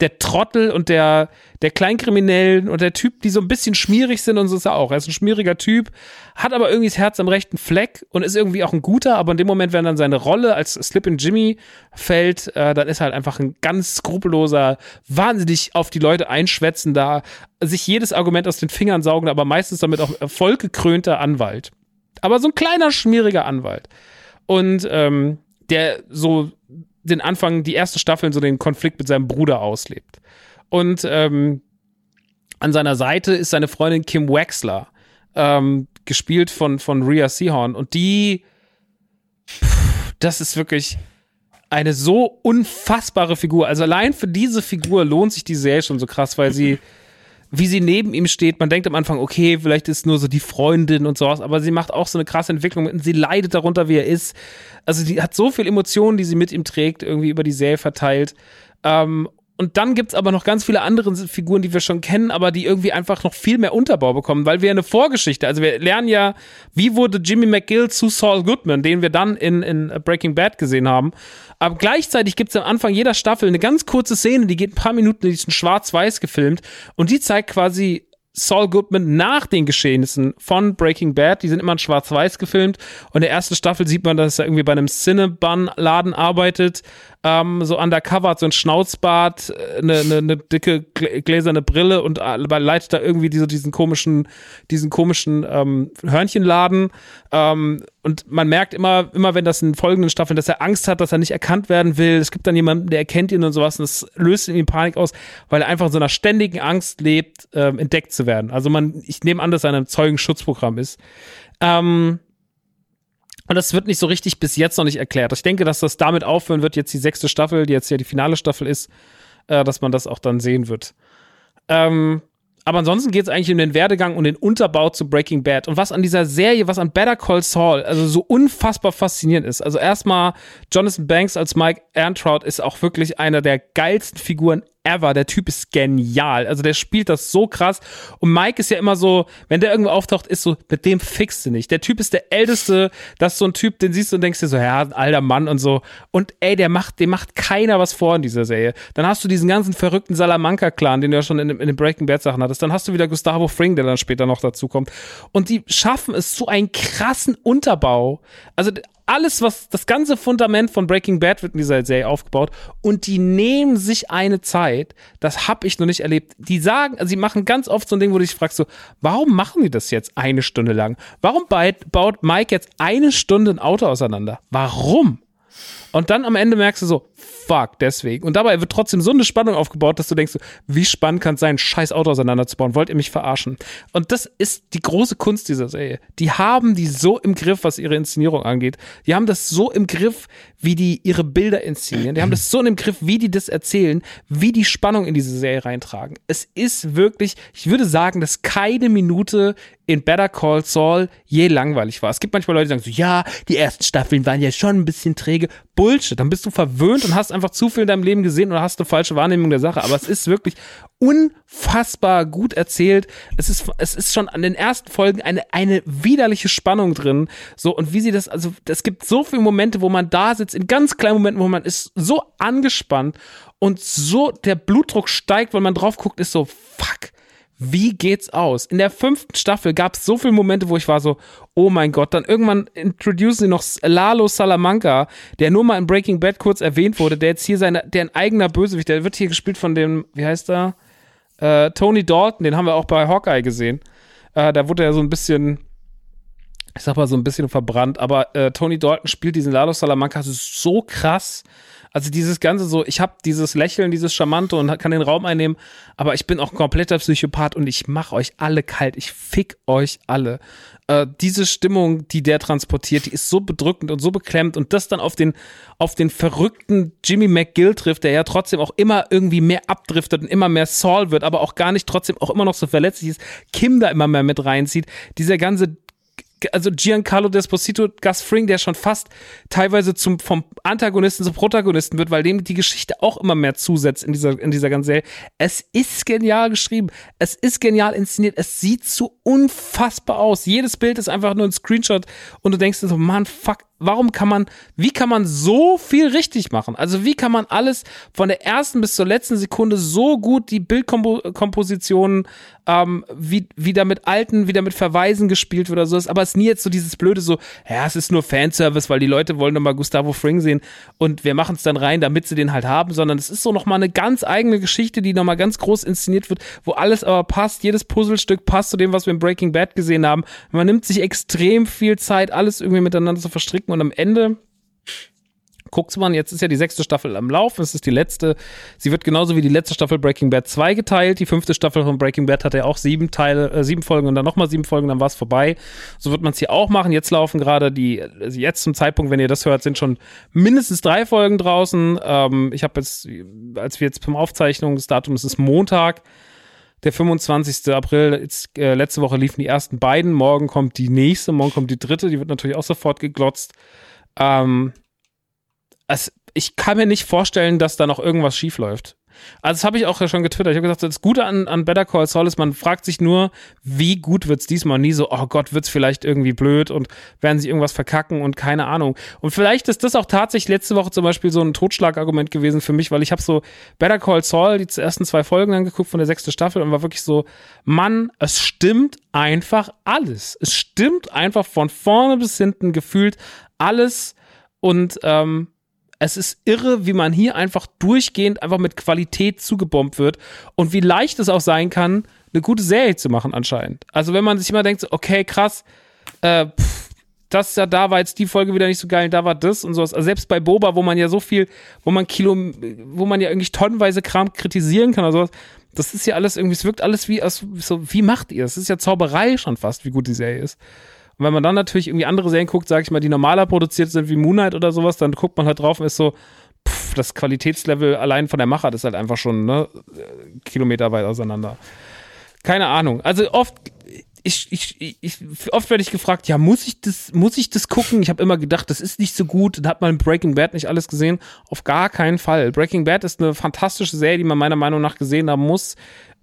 der Trottel und der, der Kleinkriminellen und der Typ, die so ein bisschen schmierig sind und so ist er auch. Er ist ein schmieriger Typ, hat aber irgendwie das Herz am rechten Fleck und ist irgendwie auch ein guter, aber in dem Moment, wenn dann seine Rolle als Slip in Jimmy fällt, äh, dann ist er halt einfach ein ganz skrupelloser, wahnsinnig auf die Leute einschwätzender, sich jedes Argument aus den Fingern saugender, aber meistens damit auch erfolggekrönter Anwalt. Aber so ein kleiner, schmieriger Anwalt. Und ähm, der so den Anfang, die erste Staffel so den Konflikt mit seinem Bruder auslebt. Und ähm, an seiner Seite ist seine Freundin Kim Wexler, ähm, gespielt von, von Rhea Seahorn. Und die, pff, das ist wirklich eine so unfassbare Figur. Also allein für diese Figur lohnt sich die Serie schon so krass, weil sie wie sie neben ihm steht. Man denkt am Anfang, okay, vielleicht ist nur so die Freundin und sowas, aber sie macht auch so eine krasse Entwicklung und sie leidet darunter, wie er ist. Also die hat so viel Emotionen, die sie mit ihm trägt, irgendwie über die Serie verteilt. Ähm, und dann gibt's aber noch ganz viele andere Figuren, die wir schon kennen, aber die irgendwie einfach noch viel mehr Unterbau bekommen, weil wir eine Vorgeschichte, also wir lernen ja, wie wurde Jimmy McGill zu Saul Goodman, den wir dann in, in Breaking Bad gesehen haben. Aber gleichzeitig gibt's am Anfang jeder Staffel eine ganz kurze Szene, die geht ein paar Minuten, die ist in schwarz-weiß gefilmt und die zeigt quasi Saul Goodman nach den Geschehnissen von Breaking Bad. Die sind immer in schwarz-weiß gefilmt. Und in der ersten Staffel sieht man, dass er irgendwie bei einem Cinnabon-Laden arbeitet. Ähm, so undercover, hat so ein Schnauzbart, eine, äh, eine, eine dicke gläserne Brille und leitet da irgendwie diese, diesen komischen, diesen komischen ähm, Hörnchenladen. Ähm, und man merkt immer, immer wenn das in folgenden Staffeln, dass er Angst hat, dass er nicht erkannt werden will. Es gibt dann jemanden, der erkennt ihn und sowas und das löst in ihm Panik aus, weil er einfach in so einer ständigen Angst lebt, ähm, entdeckt zu werden. Also man, ich nehme an, dass er ein Zeugenschutzprogramm ist. Ähm, und das wird nicht so richtig bis jetzt noch nicht erklärt. Ich denke, dass das damit aufhören wird, jetzt die sechste Staffel, die jetzt ja die finale Staffel ist, äh, dass man das auch dann sehen wird. Ähm, aber ansonsten geht es eigentlich um den Werdegang und den Unterbau zu Breaking Bad. Und was an dieser Serie, was an Better Call Saul, also so unfassbar faszinierend ist. Also erstmal, Jonathan Banks als Mike Antrout ist auch wirklich einer der geilsten Figuren ever. Der Typ ist genial. Also der spielt das so krass. Und Mike ist ja immer so, wenn der irgendwo auftaucht, ist so, mit dem fixt du nicht. Der Typ ist der Älteste. Das ist so ein Typ, den siehst du und denkst dir so, ja, ein alter Mann und so. Und ey, der macht, dem macht keiner was vor in dieser Serie. Dann hast du diesen ganzen verrückten Salamanca-Clan, den du ja schon in, in den Breaking Bad Sachen hattest. Dann hast du wieder Gustavo Fring, der dann später noch dazu kommt. Und die schaffen es so einen krassen Unterbau. Also alles, was das ganze Fundament von Breaking Bad wird in dieser Serie aufgebaut und die nehmen sich eine Zeit, das habe ich noch nicht erlebt. Die sagen, also sie machen ganz oft so ein Ding, wo du dich fragst so, warum machen die das jetzt eine Stunde lang? Warum baut Mike jetzt eine Stunde ein Auto auseinander? Warum? Und dann am Ende merkst du so, fuck, deswegen. Und dabei wird trotzdem so eine Spannung aufgebaut, dass du denkst, wie spannend kann es sein, ein scheiß Auto auseinanderzubauen? Wollt ihr mich verarschen? Und das ist die große Kunst dieser Serie. Die haben die so im Griff, was ihre Inszenierung angeht. Die haben das so im Griff, wie die ihre Bilder inszenieren. Die haben das so im Griff, wie die das erzählen, wie die Spannung in diese Serie reintragen. Es ist wirklich, ich würde sagen, dass keine Minute in Better Call Saul je langweilig war. Es gibt manchmal Leute, die sagen so, ja, die ersten Staffeln waren ja schon ein bisschen träge. Bullshit. Dann bist du verwöhnt und hast einfach zu viel in deinem Leben gesehen oder hast eine falsche Wahrnehmung der Sache. Aber es ist wirklich unfassbar gut erzählt. Es ist, es ist schon an den ersten Folgen eine, eine widerliche Spannung drin. So, und wie sie das, also, es gibt so viele Momente, wo man da sitzt, in ganz kleinen Momenten, wo man ist so angespannt und so der Blutdruck steigt, weil man drauf guckt, ist so, fuck wie geht's aus? In der fünften Staffel gab es so viele Momente, wo ich war so, oh mein Gott, dann irgendwann introducen sie noch Lalo Salamanca, der nur mal in Breaking Bad kurz erwähnt wurde, der jetzt hier seine, der ein eigener Bösewicht, der wird hier gespielt von dem, wie heißt er? Äh, Tony Dalton, den haben wir auch bei Hawkeye gesehen. Äh, da wurde er so ein bisschen ich sag mal so ein bisschen verbrannt, aber äh, Tony Dalton spielt diesen Lalo Salamanca so krass. Also dieses ganze so, ich habe dieses Lächeln, dieses Charmante und kann den Raum einnehmen, aber ich bin auch kompletter Psychopath und ich mach euch alle kalt, ich fick euch alle. Äh, diese Stimmung, die der transportiert, die ist so bedrückend und so beklemmt und das dann auf den auf den verrückten Jimmy McGill trifft, der ja trotzdem auch immer irgendwie mehr abdriftet und immer mehr Saul wird, aber auch gar nicht trotzdem auch immer noch so verletzlich ist, Kim da immer mehr mit reinzieht. Dieser ganze also Giancarlo Desposito, Gus Fring, der schon fast teilweise zum, vom Antagonisten zum Protagonisten wird, weil dem die Geschichte auch immer mehr zusetzt in dieser, in dieser ganzen Serie. Es ist genial geschrieben. Es ist genial inszeniert. Es sieht so unfassbar aus. Jedes Bild ist einfach nur ein Screenshot und du denkst dir so, man, fuck, warum kann man, wie kann man so viel richtig machen? Also wie kann man alles von der ersten bis zur letzten Sekunde so gut die Bildkompositionen, ähm, wie, wie da mit alten, wie da mit Verweisen gespielt wird oder so aber es ist nie jetzt so dieses blöde so, ja, es ist nur Fanservice, weil die Leute wollen nochmal Gustavo Fring sehen und wir machen es dann rein, damit sie den halt haben, sondern es ist so nochmal eine ganz eigene Geschichte, die nochmal ganz groß inszeniert wird, wo alles aber passt, jedes Puzzlestück passt zu dem, was wir in Breaking Bad gesehen haben. Man nimmt sich extrem viel Zeit, alles irgendwie miteinander zu verstricken und am Ende guckt man, jetzt ist ja die sechste Staffel am Lauf, es ist die letzte, sie wird genauso wie die letzte Staffel Breaking Bad 2 geteilt, die fünfte Staffel von Breaking Bad hatte ja auch sieben Teile, äh, sieben Folgen und dann nochmal sieben Folgen, dann war es vorbei. So wird man es hier auch machen, jetzt laufen gerade die, also jetzt zum Zeitpunkt, wenn ihr das hört, sind schon mindestens drei Folgen draußen. Ähm, ich habe jetzt, als wir jetzt beim Aufzeichnungsdatum, es ist Montag, der 25. April, jetzt, äh, letzte Woche liefen die ersten beiden, morgen kommt die nächste, morgen kommt die dritte, die wird natürlich auch sofort geglotzt. Ähm, es, ich kann mir nicht vorstellen, dass da noch irgendwas schief läuft. Also das habe ich auch schon getwittert. Ich habe gesagt, das Gute an, an Better Call Saul ist, man fragt sich nur, wie gut wird's diesmal. Nie so, oh Gott, wird's vielleicht irgendwie blöd und werden sie irgendwas verkacken und keine Ahnung. Und vielleicht ist das auch tatsächlich letzte Woche zum Beispiel so ein Totschlagargument gewesen für mich, weil ich habe so Better Call Saul, die ersten zwei Folgen angeguckt von der sechsten Staffel und war wirklich so, Mann, es stimmt einfach alles. Es stimmt einfach von vorne bis hinten gefühlt alles und ähm, es ist irre, wie man hier einfach durchgehend einfach mit Qualität zugebombt wird und wie leicht es auch sein kann, eine gute Serie zu machen anscheinend. Also wenn man sich immer denkt, okay, krass, äh, pff, das ja da war jetzt die Folge wieder nicht so geil, da war das und sowas. Also selbst bei Boba, wo man ja so viel, wo man Kilo, wo man ja irgendwie tonnenweise Kram kritisieren kann oder sowas, das ist ja alles irgendwie, es wirkt alles wie aus, so, wie macht ihr? Es ist ja Zauberei schon fast, wie gut die Serie ist. Und wenn man dann natürlich irgendwie andere Serien guckt, sag ich mal, die normaler produziert sind wie Moonlight oder sowas, dann guckt man halt drauf und ist so, pff, das Qualitätslevel allein von der Macher, das ist halt einfach schon ne, Kilometer weit auseinander. Keine Ahnung. Also oft, ich, ich, ich, oft werde ich gefragt, ja, muss ich das, muss ich das gucken? Ich habe immer gedacht, das ist nicht so gut. Da hat man Breaking Bad nicht alles gesehen. Auf gar keinen Fall. Breaking Bad ist eine fantastische Serie, die man meiner Meinung nach gesehen haben muss,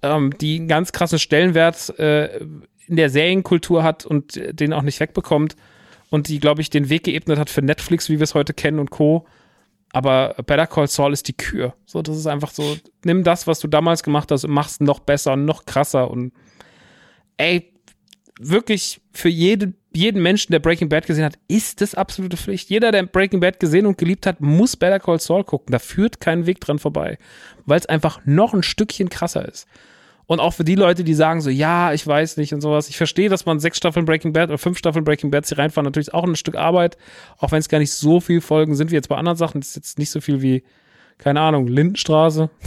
ähm, die einen ganz krassen Stellenwert äh, in der Serienkultur hat und den auch nicht wegbekommt und die, glaube ich, den Weg geebnet hat für Netflix, wie wir es heute kennen und Co. Aber Better Call Saul ist die Kür. So, das ist einfach so, nimm das, was du damals gemacht hast und machst noch besser und noch krasser und ey, wirklich für jede, jeden Menschen, der Breaking Bad gesehen hat, ist das absolute Pflicht. Jeder, der Breaking Bad gesehen und geliebt hat, muss Better Call Saul gucken. Da führt kein Weg dran vorbei, weil es einfach noch ein Stückchen krasser ist. Und auch für die Leute, die sagen so, ja, ich weiß nicht und sowas. Ich verstehe, dass man sechs Staffeln Breaking Bad oder fünf Staffeln Breaking Bad hier reinfahren, natürlich auch ein Stück Arbeit, auch wenn es gar nicht so viele Folgen sind wie jetzt bei anderen Sachen. Das ist jetzt nicht so viel wie, keine Ahnung, Lindenstraße.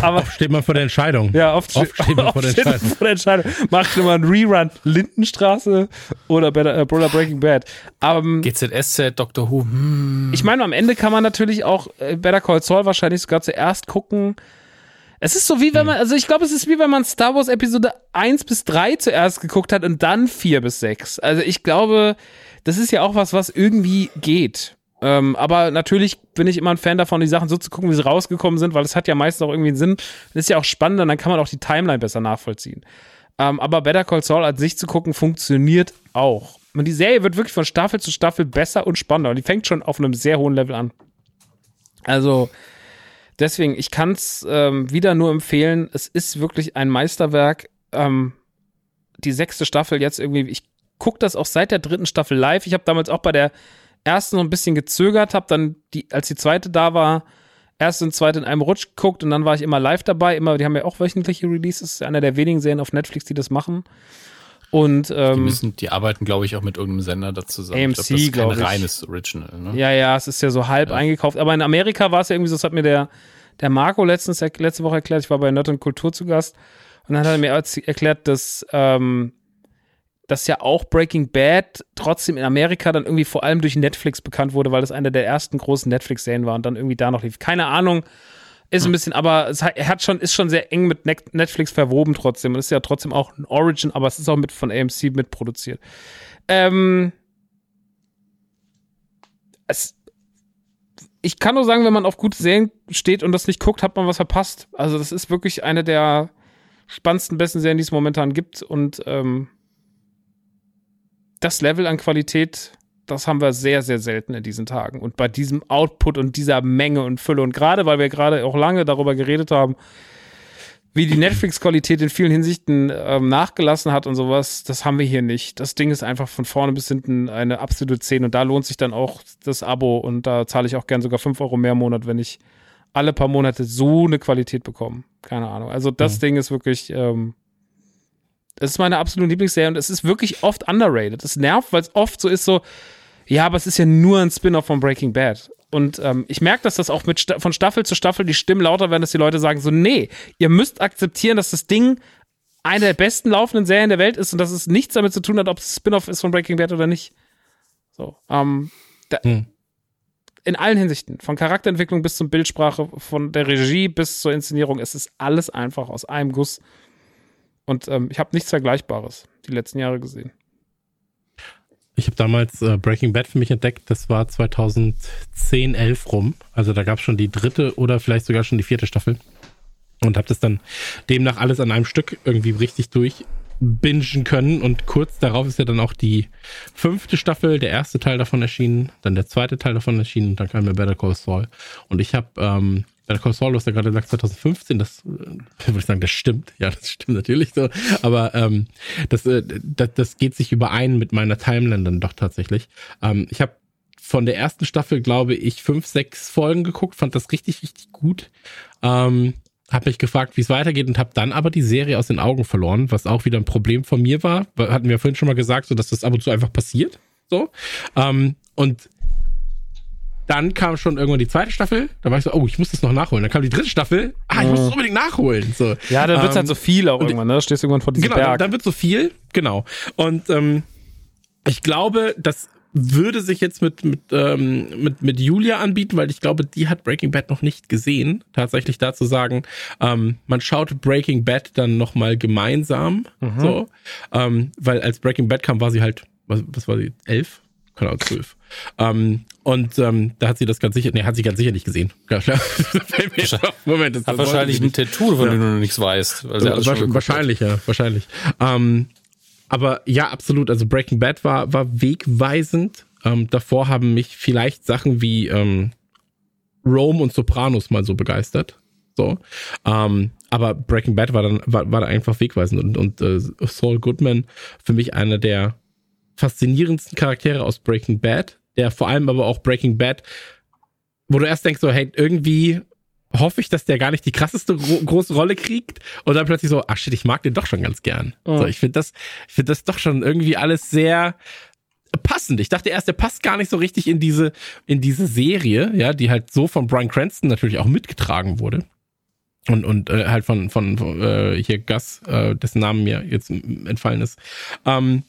Aber oft steht man vor der Entscheidung. Ja, oft, oft steht man oft vor, der steht vor der Entscheidung. Macht immer einen Rerun Lindenstraße oder Better, äh, Brother Breaking Bad. Um, GZSZ, Doctor Who. Hm. Ich meine, am Ende kann man natürlich auch äh, Better Call Saul wahrscheinlich sogar zuerst gucken es ist so wie wenn man, also ich glaube, es ist wie wenn man Star Wars Episode 1 bis 3 zuerst geguckt hat und dann 4 bis 6. Also ich glaube, das ist ja auch was, was irgendwie geht. Ähm, aber natürlich bin ich immer ein Fan davon, die Sachen so zu gucken, wie sie rausgekommen sind, weil es hat ja meistens auch irgendwie einen Sinn. Das ist ja auch spannend und dann kann man auch die Timeline besser nachvollziehen. Ähm, aber Better Call Saul als sich zu gucken, funktioniert auch. Und die Serie wird wirklich von Staffel zu Staffel besser und spannender. Und die fängt schon auf einem sehr hohen Level an. Also, deswegen, ich kann es ähm, wieder nur empfehlen. Es ist wirklich ein Meisterwerk. Ähm, die sechste Staffel jetzt irgendwie, ich gucke das auch seit der dritten Staffel live. Ich habe damals auch bei der ersten noch ein bisschen gezögert, habe dann, die, als die zweite da war, erste und zweite in einem Rutsch geguckt und dann war ich immer live dabei. Immer, die haben ja auch wöchentliche Releases. Einer der wenigen Serien auf Netflix, die das machen. Und ähm, die, müssen, die arbeiten, glaube ich, auch mit irgendeinem Sender dazu zusammen. AMC, ich glaub, das ist kein ich. reines Original. Ne? Ja, ja, es ist ja so halb Ja. eingekauft. Aber in Amerika war es ja irgendwie so, das hat mir der, der Marco letztens, letzte Woche erklärt, ich war bei Nerd und Kultur zu Gast. Und dann hat er mir erklärt, dass, ähm, dass ja auch Breaking Bad trotzdem in Amerika dann irgendwie vor allem durch Netflix bekannt wurde, weil das eine der ersten großen Netflix-Serien war und dann irgendwie da noch lief. Keine Ahnung. Ist ein bisschen, aber es hat, er hat schon, ist schon sehr eng mit Net- Netflix verwoben trotzdem. Und ist ja trotzdem auch ein Origin, aber es ist auch mit von AMC mitproduziert. Ähm, es, ich kann nur sagen, wenn man auf gute Serien steht und das nicht guckt, hat man was verpasst. Also das ist wirklich eine der spannendsten, besten Serien, die es momentan gibt. Und ähm, das Level an Qualität, das haben wir sehr, sehr selten in diesen Tagen. Und bei diesem Output und dieser Menge und Fülle und gerade, weil wir gerade auch lange darüber geredet haben, wie die Netflix-Qualität in vielen Hinsichten ähm, nachgelassen hat und sowas, das haben wir hier nicht. Das Ding ist einfach von vorne bis hinten eine absolute 10 und da lohnt sich dann auch das Abo und da zahle ich auch gern sogar 5 Euro mehr im Monat, wenn ich alle paar Monate so eine Qualität bekomme. Keine Ahnung. Also das Ding ist wirklich, ähm, es ist meine absolute Lieblingsserie und es ist wirklich oft underrated. Es nervt, weil es oft so ist so, ja, aber es ist ja nur ein Spin-off von Breaking Bad. Und ähm, ich merke, dass das auch mit Sta von Staffel zu Staffel die Stimmen lauter werden, dass die Leute sagen so, nee, ihr müsst akzeptieren, dass das Ding eine der besten laufenden Serien der Welt ist und dass es nichts damit zu tun hat, ob es Spin-off ist von Breaking Bad oder nicht. So, ähm, da, Hm. in allen Hinsichten, von Charakterentwicklung bis zum Bildsprache, von der Regie bis zur Inszenierung, es ist alles einfach aus einem Guss. Und ähm, ich habe nichts Vergleichbares die letzten Jahre gesehen. Ich habe damals äh, Breaking Bad für mich entdeckt, das war 2010, 11 rum. Also da gab es schon die dritte oder vielleicht sogar schon die vierte Staffel. Und habe das dann demnach alles an einem Stück irgendwie richtig durchbingen können. Und kurz darauf ist ja dann auch die fünfte Staffel, der erste Teil davon erschienen, dann der zweite Teil davon erschienen und dann kam mir Better Call Saul. Und ich habe ähm, Saul, du hast ja gerade gesagt 2015, das äh, würde ich sagen, das stimmt. Ja, das stimmt natürlich so. Aber ähm, das, äh, das, das geht sich überein mit meiner Timeline dann doch tatsächlich. Ähm, ich habe von der ersten Staffel, glaube ich, fünf, sechs Folgen geguckt, fand das richtig, richtig gut. Ähm, habe mich gefragt, wie es weitergeht und habe dann aber die Serie aus den Augen verloren, was auch wieder ein Problem von mir war. Hatten wir vorhin schon mal gesagt, so dass das ab und zu einfach passiert. So. Ähm, und dann kam schon irgendwann die zweite Staffel. Da war ich so, oh, ich muss das noch nachholen. Dann kam die dritte Staffel. Ah, ich muss es unbedingt nachholen. So. Ja, dann wird's Ähm, halt so viel auch irgendwann, ne? Da stehst du irgendwann vor diesem Genau, dann, Berg. dann wird so viel, genau. Und ähm, ich glaube, das würde sich jetzt mit, mit, ähm, mit, mit Julia anbieten, weil ich glaube, die hat Breaking Bad noch nicht gesehen. Tatsächlich dazu sagen, ähm, man schaut Breaking Bad dann nochmal gemeinsam. So. Ähm, weil als Breaking Bad kam, war sie halt, was, was war sie, elf? Ahnung, zwölf. Ähm, und ähm, da hat sie das ganz sicher, nee, hat sie ganz sicher nicht gesehen. Ja. Moment, das Hat das wahrscheinlich ein Tattoo, von dem du noch nichts weißt. Schon Wahrscheinlich, wahrscheinlich, ja, wahrscheinlich. Ähm, aber ja, absolut. Also Breaking Bad war, war wegweisend. Ähm, davor haben mich vielleicht Sachen wie ähm, Rome und Sopranos mal so begeistert. So. Ähm, aber Breaking Bad war dann war, war da einfach wegweisend und, und äh, Saul Goodman für mich einer der faszinierendsten Charaktere aus Breaking Bad, der vor allem aber auch Breaking Bad, wo du erst denkst so, hey, irgendwie hoffe ich, dass der gar nicht die krasseste gro große Rolle kriegt und dann plötzlich so, ach shit, ich mag den doch schon ganz gern. Mhm. So, ich finde das, ich finde das doch schon irgendwie alles sehr passend. Ich dachte erst, der passt gar nicht so richtig in diese, in diese Serie, ja, die halt so von Brian Cranston natürlich auch mitgetragen wurde. Und, und äh, halt von, von, von äh, hier Gus, äh, dessen Namen mir jetzt entfallen ist. Ähm,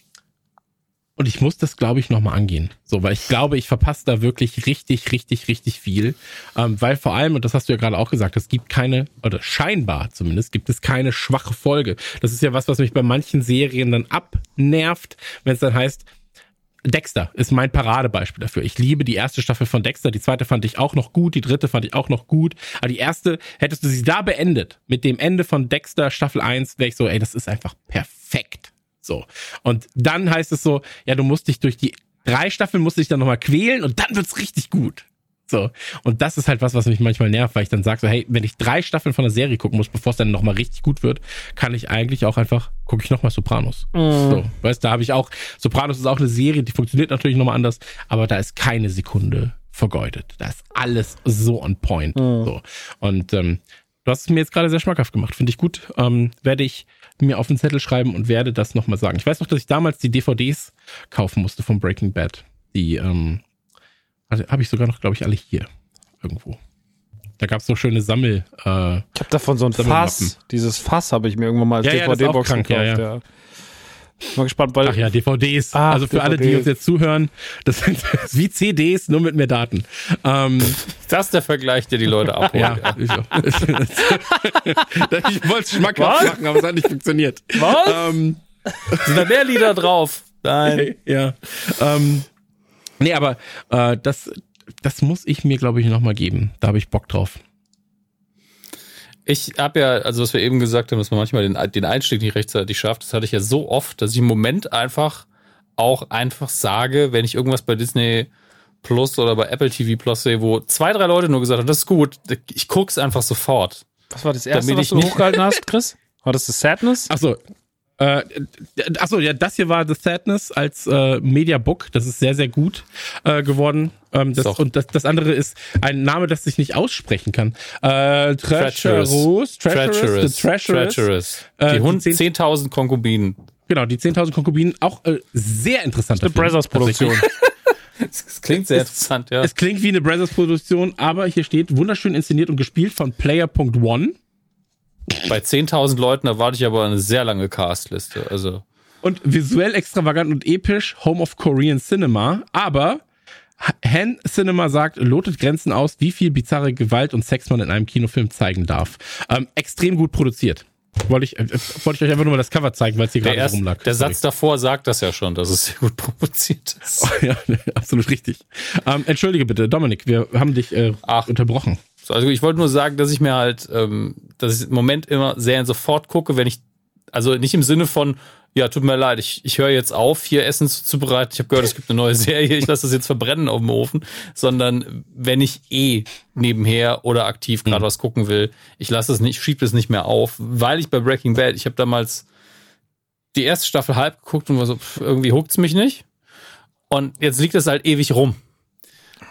und ich muss das, glaube ich, nochmal angehen. So, weil ich glaube, ich verpasse da wirklich richtig, richtig, richtig viel. Ähm, weil vor allem, und das hast du ja gerade auch gesagt, es gibt keine, oder scheinbar zumindest, gibt es keine schwache Folge. Das ist ja was, was mich bei manchen Serien dann abnervt, wenn es dann heißt, Dexter ist mein Paradebeispiel dafür. Ich liebe die erste Staffel von Dexter, die zweite fand ich auch noch gut, die dritte fand ich auch noch gut. Aber die erste, hättest du sie da beendet, mit dem Ende von Dexter Staffel 1, wäre ich so, ey, das ist einfach perfekt. So. Und dann heißt es so, ja, du musst dich durch die drei Staffeln musst du dich dann nochmal quälen und dann wird's richtig gut. So. Und das ist halt was, was mich manchmal nervt, weil ich dann sage so, hey, wenn ich drei Staffeln von der Serie gucken muss, bevor es dann nochmal richtig gut wird, kann ich eigentlich auch einfach, gucke ich nochmal Sopranos. So, weißt, da habe ich auch, Sopranos ist auch eine Serie, die funktioniert natürlich nochmal anders, aber da ist keine Sekunde vergeudet. Da ist alles so on point. So. Und ähm, du hast es mir jetzt gerade sehr schmackhaft gemacht. Finde ich gut. Ähm, werde ich mir auf den Zettel schreiben und werde das nochmal sagen. Ich weiß noch, dass ich damals die DVDs kaufen musste von Breaking Bad. Die ähm, also habe ich sogar noch, glaube ich, alle hier irgendwo. Da gab es so schöne Sammel. Äh, Ich habe davon so ein. Fass. Dieses Fass habe ich mir irgendwann mal als Ja, ja, DVD-Box krank, gekauft. ja, Ja, Mal gespannt, weil ach ja, DVDs. Ach, also für alle, die DVDs. uns jetzt zuhören, das sind wie CDs, nur mit mehr Daten. Ähm, Das ist der Vergleich, der die Leute abholt. ja, ich, ich wollte es schmackhaft Was? machen, aber es hat nicht funktioniert. Was? Ähm, Sind da mehr Lieder drauf? Nein. ja. Ähm, nee, aber äh, das, das muss ich mir, glaube ich, nochmal geben. Da habe ich Bock drauf. Ich habe ja, also was wir eben gesagt haben, dass man manchmal den, den Einstieg nicht rechtzeitig schafft, das hatte ich ja so oft, dass ich im Moment einfach auch einfach sage, wenn ich irgendwas bei Disney Plus oder bei Apple TV Plus sehe, wo zwei, drei Leute nur gesagt haben, das ist gut, ich guck's einfach sofort. was war das erste, Damit was du nicht- hochgehalten hast, Chris? War das das Sadness? Achso. Äh, achso, ja, das hier war The Sadness als äh, Mediabook. Das ist sehr, sehr gut äh, geworden. Ähm, das, und das, das andere ist ein Name, das ich nicht aussprechen kann. Äh, Treacherous. Treacherous. The Treacherous. Treacherous. Äh, Die Hund- zehn- 10.000 Konkubinen. Genau, die 10.000 Konkubinen. Auch äh, sehr interessant. Eine Brothers-Produktion. Das klingt sehr interessant, ja. Es klingt wie eine Brothers-Produktion, aber hier steht wunderschön inszeniert und gespielt von Player.one. Bei 10.000 Leuten erwarte ich aber eine sehr lange Castliste. Also, und visuell extravagant und episch Home of Korean Cinema, aber Han Cinema sagt, lotet Grenzen aus, wie viel bizarre Gewalt und Sex man in einem Kinofilm zeigen darf. Ähm, extrem gut produziert. Wollte ich, äh, wollte ich euch einfach nur mal das Cover zeigen, weil es hier der, gerade erst, rumlag. der Sorry. Satz davor sagt das ja schon, dass es sehr gut provoziert ist. ja, absolut richtig. Ähm, entschuldige bitte, Dominik, wir haben dich äh, Ach. unterbrochen. So, Also ich wollte nur sagen, dass ich mir halt, ähm, dass ich im Moment immer sehr sofort gucke, wenn ich, also nicht im Sinne von, ja, tut mir leid, ich, ich höre jetzt auf, hier Essen zuzubereiten. Ich habe gehört, es gibt eine neue Serie, ich lasse das jetzt verbrennen auf dem Ofen, sondern wenn ich eh nebenher oder aktiv gerade was gucken will, ich lasse es nicht, schiebe es nicht mehr auf, weil ich bei Breaking Bad, ich habe damals die erste Staffel halb geguckt und war so, pff, irgendwie huckt's mich nicht. Und jetzt liegt es halt ewig rum.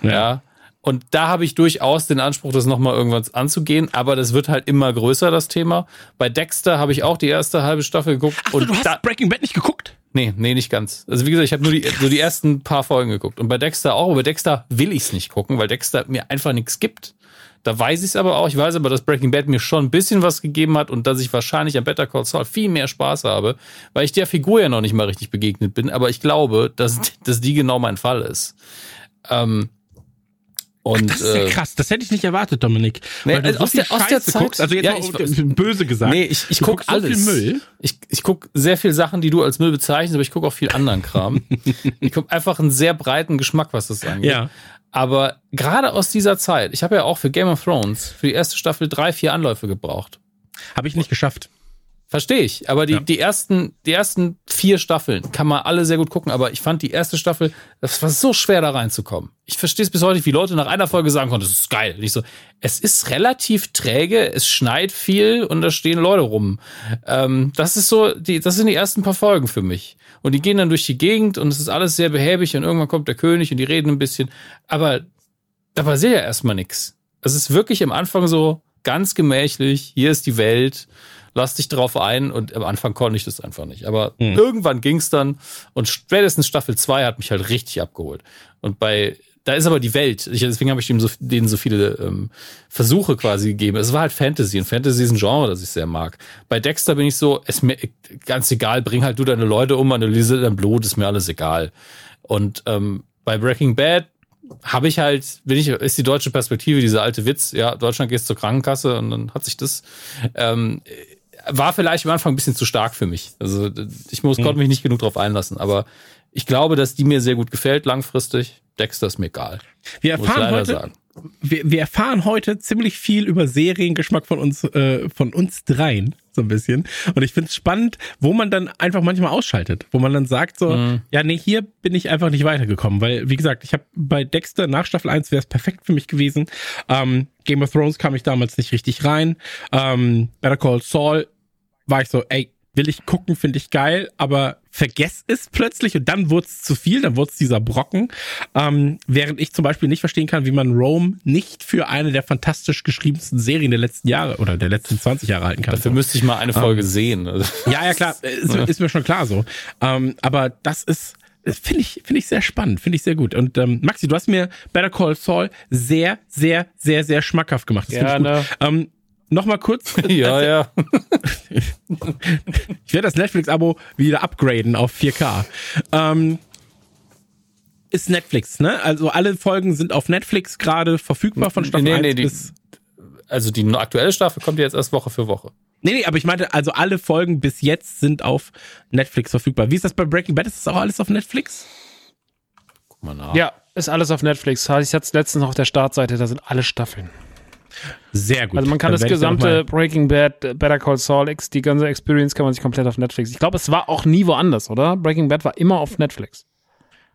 Ja. Und da habe ich durchaus den Anspruch, das nochmal irgendwann anzugehen, aber das wird halt immer größer, das Thema. Bei Dexter habe ich auch die erste halbe Staffel geguckt. Ach, und du hast da, Breaking Bad nicht geguckt? nee, nee, nicht ganz. Also wie gesagt, ich habe nur die, nur die ersten paar Folgen geguckt. Und bei Dexter auch, aber bei Dexter will ich es nicht gucken, weil Dexter mir einfach nichts gibt. Da weiß ich es aber auch. Ich weiß aber, dass Breaking Bad mir schon ein bisschen was gegeben hat und dass ich wahrscheinlich an Better Call Saul viel mehr Spaß habe, weil ich der Figur ja noch nicht mal richtig begegnet bin. Aber ich glaube, dass, dass die genau mein Fall ist. Ähm, und, Das ist ja äh, krass, das hätte ich nicht erwartet, Dominik. Nee, weil du also so aus der- aus der Zeit- guckst. Also jetzt Ja, mal ich böse gesagt. Nee, ich, ich Du guck guckst alles. So viel Müll. Ich, ich guck sehr viel Sachen, die du als Müll bezeichnest, aber ich guck auch viel anderen Kram. ich guck einfach einen sehr breiten Geschmack, was das angeht. Ja. Aber gerade aus dieser Zeit, ich habe ja auch für Game of Thrones für die erste Staffel drei, vier Anläufe gebraucht. Habe ich nicht geschafft. Verstehe ich. Aber die, Ja. die, ersten, die ersten vier Staffeln kann man alle sehr gut gucken. Aber ich fand die erste Staffel, das war so schwer da reinzukommen. Ich verstehe es bis heute nicht, wie Leute nach einer Folge sagen konnten, das ist geil. Ich so, es ist relativ träge, es schneit viel und da stehen Leute rum. Ähm, das ist so, die, das sind die ersten paar Folgen für mich. Und die gehen dann durch die Gegend und es ist alles sehr behäbig und irgendwann kommt der König und die reden ein bisschen. Aber da passiert ja erstmal nichts. Es ist wirklich am Anfang so ganz gemächlich, hier ist die Welt, lass dich drauf ein und am Anfang konnte ich das einfach nicht. Aber irgendwann ging's dann und spätestens Staffel 2 hat mich halt richtig abgeholt. Und bei da ist aber die Welt. Ich, deswegen habe ich so, denen so viele ähm, Versuche quasi gegeben. Es war halt Fantasy und Fantasy ist ein Genre, das ich sehr mag. Bei Dexter bin ich so, ist mir ganz egal, bring halt du deine Leute um, analyse dein Blut, ist mir alles egal. Und ähm, bei Breaking Bad habe ich halt, bin ich, ist die deutsche Perspektive, dieser alte Witz, ja, Deutschland geht zur Krankenkasse und dann hat sich das, ähm, war vielleicht am Anfang ein bisschen zu stark für mich. Also ich muss, konnte mich nicht genug drauf einlassen, aber ich glaube, dass die mir sehr gut gefällt langfristig. Dexter ist mir egal. Wir erfahren heute, sagen. wir, wir erfahren heute ziemlich viel über Seriengeschmack von uns, äh, von uns dreien, so ein bisschen. Und ich finde es spannend, wo man dann einfach manchmal ausschaltet, wo man dann sagt so, Mhm. ja, nee, hier bin ich einfach nicht weitergekommen, weil, wie gesagt, ich habe bei Dexter nach Staffel 1 wäre es perfekt für mich gewesen. Ähm, Game of Thrones kam ich damals nicht richtig rein. Ähm, Better Call Saul war ich so, ey, will ich gucken, finde ich geil, aber vergess es plötzlich und dann wurde es zu viel, dann wurde es dieser Brocken. Ähm, während ich zum Beispiel nicht verstehen kann, wie man Rome nicht für eine der fantastisch geschriebensten Serien der letzten Jahre oder der letzten 20 Jahre halten kann. Dafür müsste ich mal eine Folge ähm, sehen. Also. Ja, ja, klar, ist, ist, mir schon klar so. Ähm, aber das ist, finde ich, finde ich sehr spannend, finde ich sehr gut. Und ähm, Maxi, du hast mir Better Call Saul sehr, sehr, sehr, sehr schmackhaft gemacht. Das ja, ne? Ähm, Nochmal kurz. ja, ja. ich werde das Netflix-Abo wieder upgraden auf 4K. Ähm, ist Netflix, ne? Also alle Folgen sind auf Netflix gerade verfügbar von Staffel nee, 1 nee, bis... also die aktuelle Staffel kommt jetzt erst Woche für Woche. Nee, nee, aber ich meinte, also alle Folgen bis jetzt sind auf Netflix verfügbar. Wie ist das bei Breaking Bad? Ist das auch alles auf Netflix? Guck mal nach. Ja, ist alles auf Netflix. Hatte ich jetzt letztens auf der Startseite, da sind alle Staffeln. Sehr gut. Also man kann das gesamte Breaking Bad, Better Call Saul X, die ganze Experience kann man sich komplett auf Netflix. Ich glaube, es war auch nie woanders, oder? Breaking Bad war immer auf Netflix.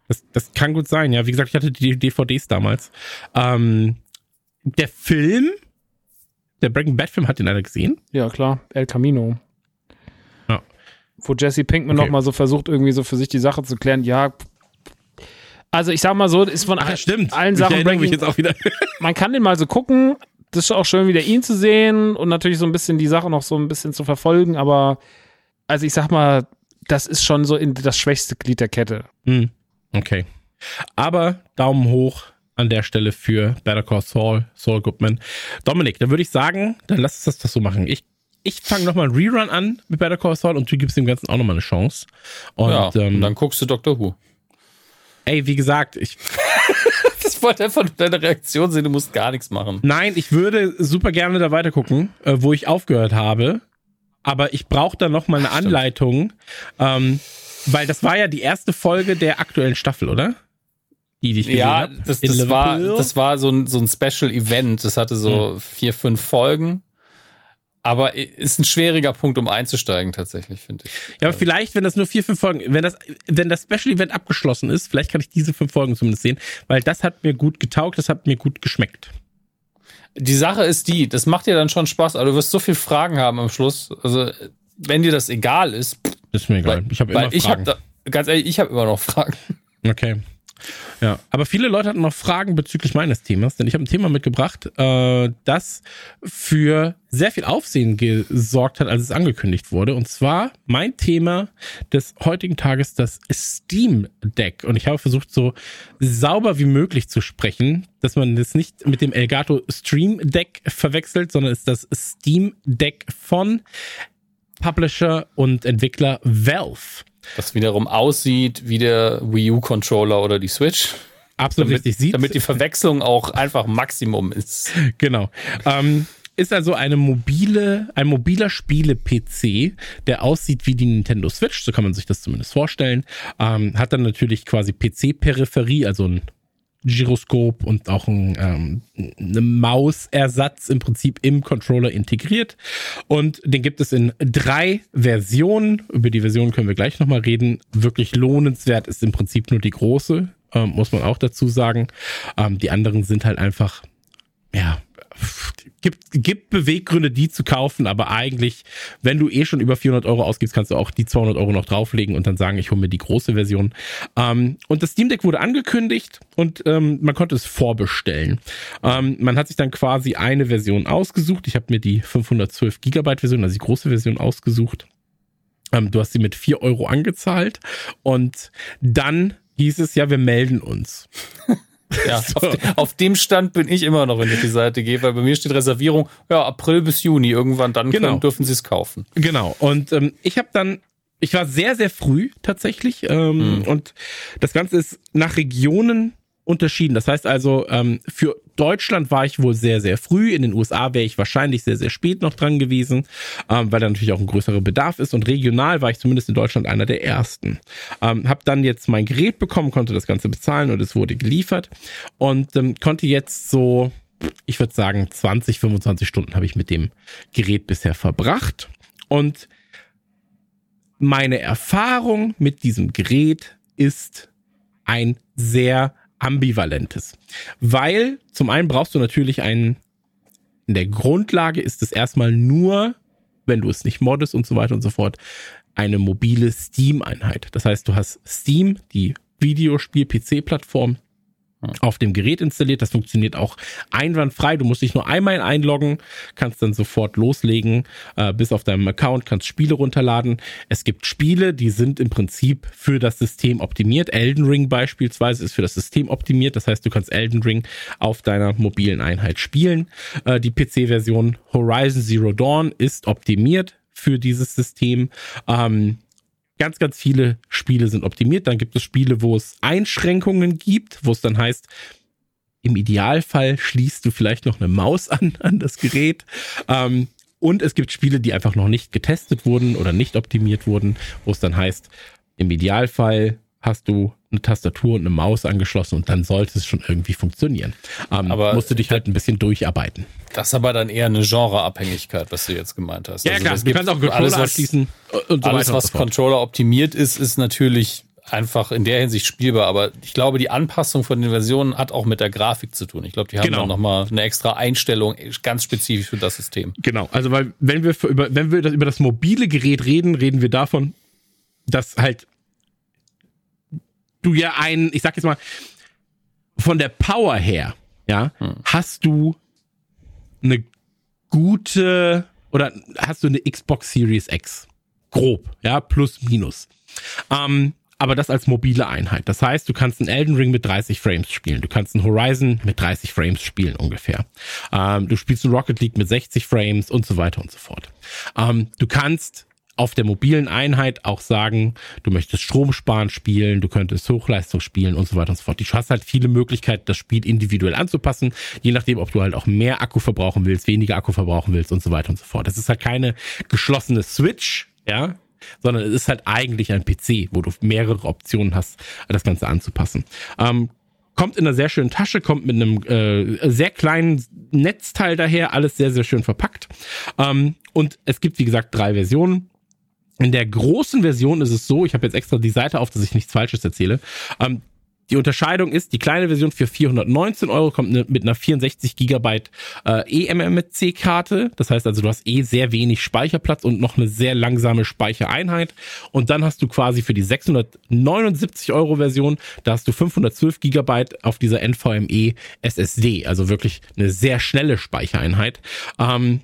Das, das kann gut sein, ja. Wie gesagt, ich hatte die DVDs damals. Ähm, der Film, der Breaking Bad Film, hat den einer gesehen? Ja, klar. El Camino. Ja. Wo Jesse Pinkman okay. nochmal so versucht, irgendwie so für sich die Sache zu klären. Ja, also ich sag mal so, ist von Ach, stimmt. allen Sachen Breaking, mich jetzt auch wieder. man kann den mal so gucken, das ist auch schön, wieder ihn zu sehen und natürlich so ein bisschen die Sache noch so ein bisschen zu verfolgen, aber also ich sag mal, das ist schon so in das schwächste Glied der Kette. Hm. Okay. Aber Daumen hoch an der Stelle für Better Call Saul, Saul Goodman. Dominik, dann würde ich sagen, dann lass uns das doch so machen. Ich, ich fange nochmal einen Rerun an mit Better Call Saul und du gibst dem Ganzen auch nochmal eine Chance. Und, ja, ähm, und dann guckst du Dr. Who. Ey, wie gesagt, ich ich wollte einfach nur deine Reaktion sehen, du musst gar nichts machen. Nein, ich würde super gerne da weiter gucken, äh, wo ich aufgehört habe. Aber ich brauche da noch mal eine Ach, Anleitung, ähm, weil das war ja die erste Folge der aktuellen Staffel, oder? Die, die ich ja, hab. das, das war das war so ein so ein Special Event. Das hatte so hm. vier fünf Folgen aber ist ein schwieriger Punkt, um einzusteigen, tatsächlich, finde ich. Ja, aber vielleicht, wenn das nur vier, fünf Folgen, wenn das, wenn das Special Event abgeschlossen ist, vielleicht kann ich diese fünf Folgen zumindest sehen, weil das hat mir gut getaugt, das hat mir gut geschmeckt. Die Sache ist die, das macht dir dann schon Spaß, aber du wirst so viel Fragen haben am Schluss. Also, wenn dir das egal ist. Ist mir egal. Weil, ich habe immer Fragen. Ich hab da, ganz ehrlich, ich habe immer noch Fragen. Okay. Ja, aber viele Leute hatten noch Fragen bezüglich meines Themas, denn ich habe ein Thema mitgebracht, äh, das für sehr viel Aufsehen gesorgt hat, als es angekündigt wurde. Und zwar mein Thema des heutigen Tages, das Steam Deck. Und ich habe versucht, so sauber wie möglich zu sprechen, dass man das nicht mit dem Elgato Stream Deck verwechselt, sondern ist das Steam Deck von Publisher und Entwickler Valve. Das wiederum aussieht wie der Wii U Controller oder die Switch. Absolut damit, richtig sieht. Damit die Verwechslung auch einfach Maximum ist. Genau. Ähm, ist also eine mobile, ein mobiler Spiele-PC, der aussieht wie die Nintendo Switch, so kann man sich das zumindest vorstellen. Ähm, hat dann natürlich quasi PC-Peripherie, also ein Gyroskop und auch ein ähm, eine Mausersatz im Prinzip im Controller integriert. Und den gibt es in drei Versionen. Über die Version können wir gleich nochmal reden. Wirklich lohnenswert ist im Prinzip nur die große, ähm, muss man auch dazu sagen. Ähm, die anderen sind halt einfach, ja, gibt, gibt Beweggründe, die zu kaufen, aber eigentlich, wenn du eh schon über 400 Euro ausgibst, kannst du auch die 200 Euro noch drauflegen und dann sagen, ich hole mir die große Version. Ähm, und das Steam Deck wurde angekündigt und ähm, man konnte es vorbestellen. Ähm, man hat sich dann quasi eine Version ausgesucht. Ich habe mir die 512 Gigabyte Version, also die große Version ausgesucht. Ähm, du hast sie mit 4 Euro angezahlt und dann hieß es ja, wir melden uns. Ja, so. auf, auf, dem Stand bin ich immer noch, wenn ich die Seite gehe, weil bei mir steht Reservierung, ja, April bis Juni, irgendwann dann genau. können, dürfen sie es kaufen. Genau. Und ähm, ich habe dann, ich war sehr, sehr früh tatsächlich. Ähm, mhm. Und das Ganze ist nach Regionen unterschieden. Das heißt also, ähm, für Deutschland war ich wohl sehr, sehr früh. In den USA wäre ich wahrscheinlich sehr, sehr spät noch dran gewesen, ähm, weil da natürlich auch ein größerer Bedarf ist. Und regional war ich zumindest in Deutschland einer der ersten. Ähm, hab dann jetzt mein Gerät bekommen, konnte das Ganze bezahlen und es wurde geliefert und ähm, konnte jetzt so, ich würde sagen, 20, 25 Stunden habe ich mit dem Gerät bisher verbracht. Und meine Erfahrung mit diesem Gerät ist ein sehr ambivalentes. Weil zum einen brauchst du natürlich einen, in der Grundlage ist es erstmal nur wenn du es nicht moddest und so weiter und so fort, eine mobile Steam-Einheit. Das heißt, du hast Steam, die Videospiel-PC-Plattform, auf dem Gerät installiert. Das funktioniert auch einwandfrei. Du musst dich nur einmal einloggen, kannst dann sofort loslegen, äh, bis auf deinem Account, kannst Spiele runterladen. Es gibt Spiele, die sind im Prinzip für das System optimiert. Elden Ring beispielsweise ist für das System optimiert. Das heißt, du kannst Elden Ring auf deiner mobilen Einheit spielen. Äh, die PC-Version Horizon Zero Dawn ist optimiert für dieses System. Ähm, ganz, ganz viele Spiele sind optimiert. Dann gibt es Spiele, wo es Einschränkungen gibt, wo es dann heißt, im Idealfall schließt du vielleicht noch eine Maus an, an das Gerät. Ähm, und es gibt Spiele, die einfach noch nicht getestet wurden oder nicht optimiert wurden, wo es dann heißt, im Idealfall hast du eine Tastatur und eine Maus angeschlossen und dann sollte es schon irgendwie funktionieren. Ähm, aber musst du dich halt ein bisschen durcharbeiten. Das ist aber dann eher eine Genreabhängigkeit, was du jetzt gemeint hast. Ja, also klar, du kannst auch Controller alles, was, anschließen und so Alles, was so Controller optimiert ist, ist natürlich einfach in der Hinsicht spielbar, aber ich glaube, die Anpassung von den Versionen hat auch mit der Grafik zu tun. Ich glaube, die haben genau. dann nochmal eine extra Einstellung ganz spezifisch für das System. Genau, also weil wenn wir für, über, wenn wir das, über das mobile Gerät reden, reden wir davon, dass halt du ja ein, ich sag jetzt mal, von der Power her, ja, hm. hast du eine gute oder hast du eine Xbox Series X? Grob, ja, plus minus. Ähm, aber das als mobile Einheit. Das heißt, du kannst einen Elden Ring mit 30 Frames spielen. Du kannst einen Horizon mit 30 Frames spielen ungefähr. Ähm, du spielst einen Rocket League mit 60 Frames und so weiter und so fort. Ähm, du kannst auf der mobilen Einheit auch sagen, du möchtest Stromsparen spielen, du könntest Hochleistung spielen und so weiter und so fort. Du hast halt viele Möglichkeiten, das Spiel individuell anzupassen, je nachdem, ob du halt auch mehr Akku verbrauchen willst, weniger Akku verbrauchen willst und so weiter und so fort. Das ist halt keine geschlossene Switch, ja, sondern es ist halt eigentlich ein PC, wo du mehrere Optionen hast, das Ganze anzupassen. Ähm, kommt in einer sehr schönen Tasche, kommt mit einem äh, sehr kleinen Netzteil daher, alles sehr, sehr schön verpackt. Ähm, und es gibt, wie gesagt, drei Versionen. In der großen Version ist es so, ich habe jetzt extra die Seite auf, dass ich nichts Falsches erzähle. Ähm, die Unterscheidung ist, die kleine Version für 419 Euro kommt ne, mit einer 64 Gigabyte äh, eMMC-Karte. Das heißt also, du hast eh sehr wenig Speicherplatz und noch eine sehr langsame Speichereinheit. Und dann hast du quasi für die 679 Euro Version, da hast du 512 Gigabyte auf dieser NVMe SSD. Also wirklich eine sehr schnelle Speichereinheit. Ähm,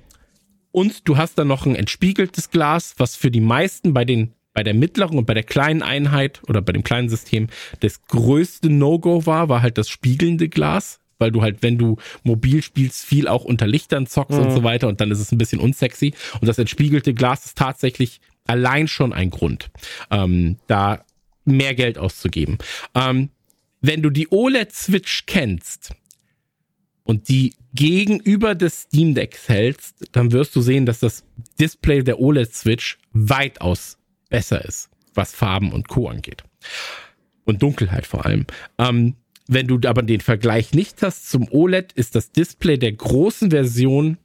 und du hast dann noch ein entspiegeltes Glas, was für die meisten bei den bei der mittleren und bei der kleinen Einheit oder bei dem kleinen System das größte No-Go war, war halt das spiegelnde Glas, weil du halt, wenn du mobil spielst, viel auch unter Lichtern zockst mhm. und so weiter und dann ist es ein bisschen unsexy. Und das entspiegelte Glas ist tatsächlich allein schon ein Grund, ähm, da mehr Geld auszugeben. Ähm, wenn du die OLED-Switch kennst, und die gegenüber des Steam Decks hältst, dann wirst du sehen, dass das Display der OLED Switch weitaus besser ist, was Farben und Co. angeht. Und Dunkelheit vor allem. Ähm, wenn du aber den Vergleich nicht hast zum OLED, ist das Display der großen Version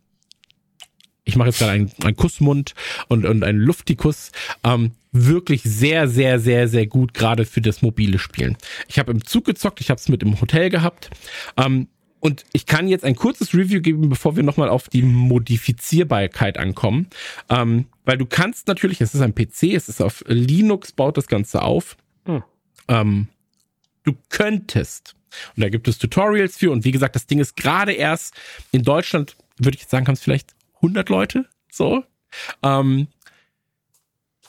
ich mache jetzt gerade einen, einen Kussmund und, und einen Luftikus, ähm, wirklich sehr, sehr, sehr, sehr gut, gerade für das mobile Spielen. Ich habe im Zug gezockt, ich habe es mit im Hotel gehabt. Ähm, und ich kann jetzt ein kurzes Review geben, bevor wir nochmal auf die Modifizierbarkeit ankommen. Ähm, weil du kannst natürlich, es ist ein PC, es ist auf Linux, baut das Ganze auf. Hm. Ähm, du könntest, und da gibt es Tutorials für, und wie gesagt, das Ding ist gerade erst in Deutschland, würde ich jetzt sagen, haben es vielleicht 100 Leute, so. Ähm,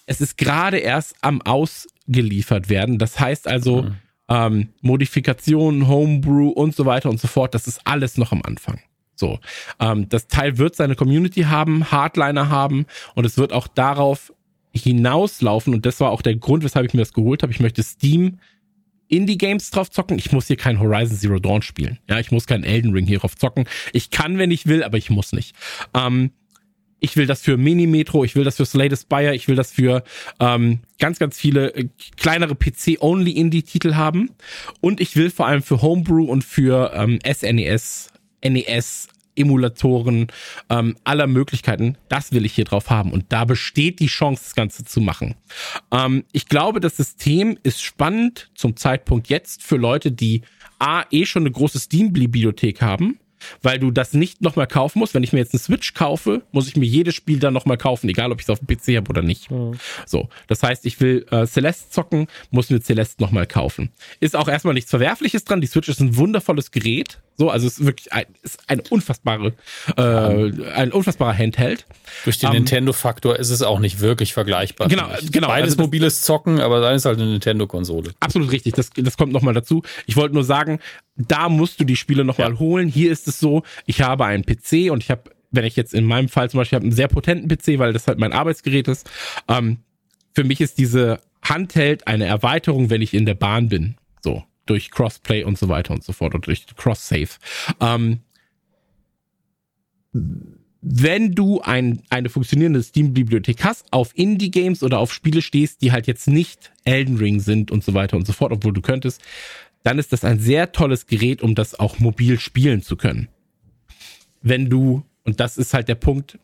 es ist gerade erst am ausgeliefert werden. Das heißt also, hm ähm, Modifikationen, Homebrew und so weiter und so fort, das ist alles noch am Anfang. So, ähm, das Teil wird seine Community haben, Hardliner haben und es wird auch darauf hinauslaufen und das war auch der Grund, weshalb ich mir das geholt habe. Ich möchte Steam Indie-Games drauf zocken. Ich muss hier kein Horizon Zero Dawn spielen. Ja, ich muss kein Elden Ring hier drauf zocken. Ich kann, wenn ich will, aber ich muss nicht. Ähm, ich will das für Mini-Metro, ich will das für Slay the Spire, ich will das für ähm, ganz, ganz viele äh, kleinere PC-Only-Indie-Titel haben. Und ich will vor allem für Homebrew und für ähm, SNES, NES, Emulatoren ähm, aller Möglichkeiten, das will ich hier drauf haben. Und da besteht die Chance, das Ganze zu machen. Ähm, ich glaube, das System ist spannend zum Zeitpunkt jetzt für Leute, die A, eh schon eine große Steam-Bibliothek haben weil du das nicht nochmal kaufen musst. Wenn ich mir jetzt einen Switch kaufe, muss ich mir jedes Spiel dann nochmal kaufen, egal ob ich es auf dem PC habe oder nicht. Mhm. So, das heißt, ich will äh, Celeste zocken, muss mir Celeste nochmal kaufen. Ist auch erstmal nichts Verwerfliches dran. Die Switch ist ein wundervolles Gerät. So, also es ist wirklich ein, ist eine unfassbare, äh, ein unfassbarer Handheld. Durch den um, ähm, Nintendo-Faktor ist es auch nicht wirklich vergleichbar. Genau, genau. Beides also mobiles Zocken, aber da ist halt eine Nintendo-Konsole. Absolut richtig. Das, das kommt nochmal dazu. Ich wollte nur sagen, da musst du die Spiele nochmal ja. holen. Hier ist es so, ich habe einen PC und ich habe, wenn ich jetzt in meinem Fall zum Beispiel habe einen sehr potenten PC, weil das halt mein Arbeitsgerät ist. Ähm, für mich ist diese Handheld eine Erweiterung, wenn ich in der Bahn bin. Durch Crossplay und so weiter und so fort und durch Cross-Save. Ähm, wenn du ein, eine funktionierende Steam-Bibliothek hast, auf Indie-Games oder auf Spiele stehst, die halt jetzt nicht Elden Ring sind und so weiter und so fort, obwohl du könntest, dann ist das ein sehr tolles Gerät, um das auch mobil spielen zu können. Wenn du, und das ist halt der Punkt,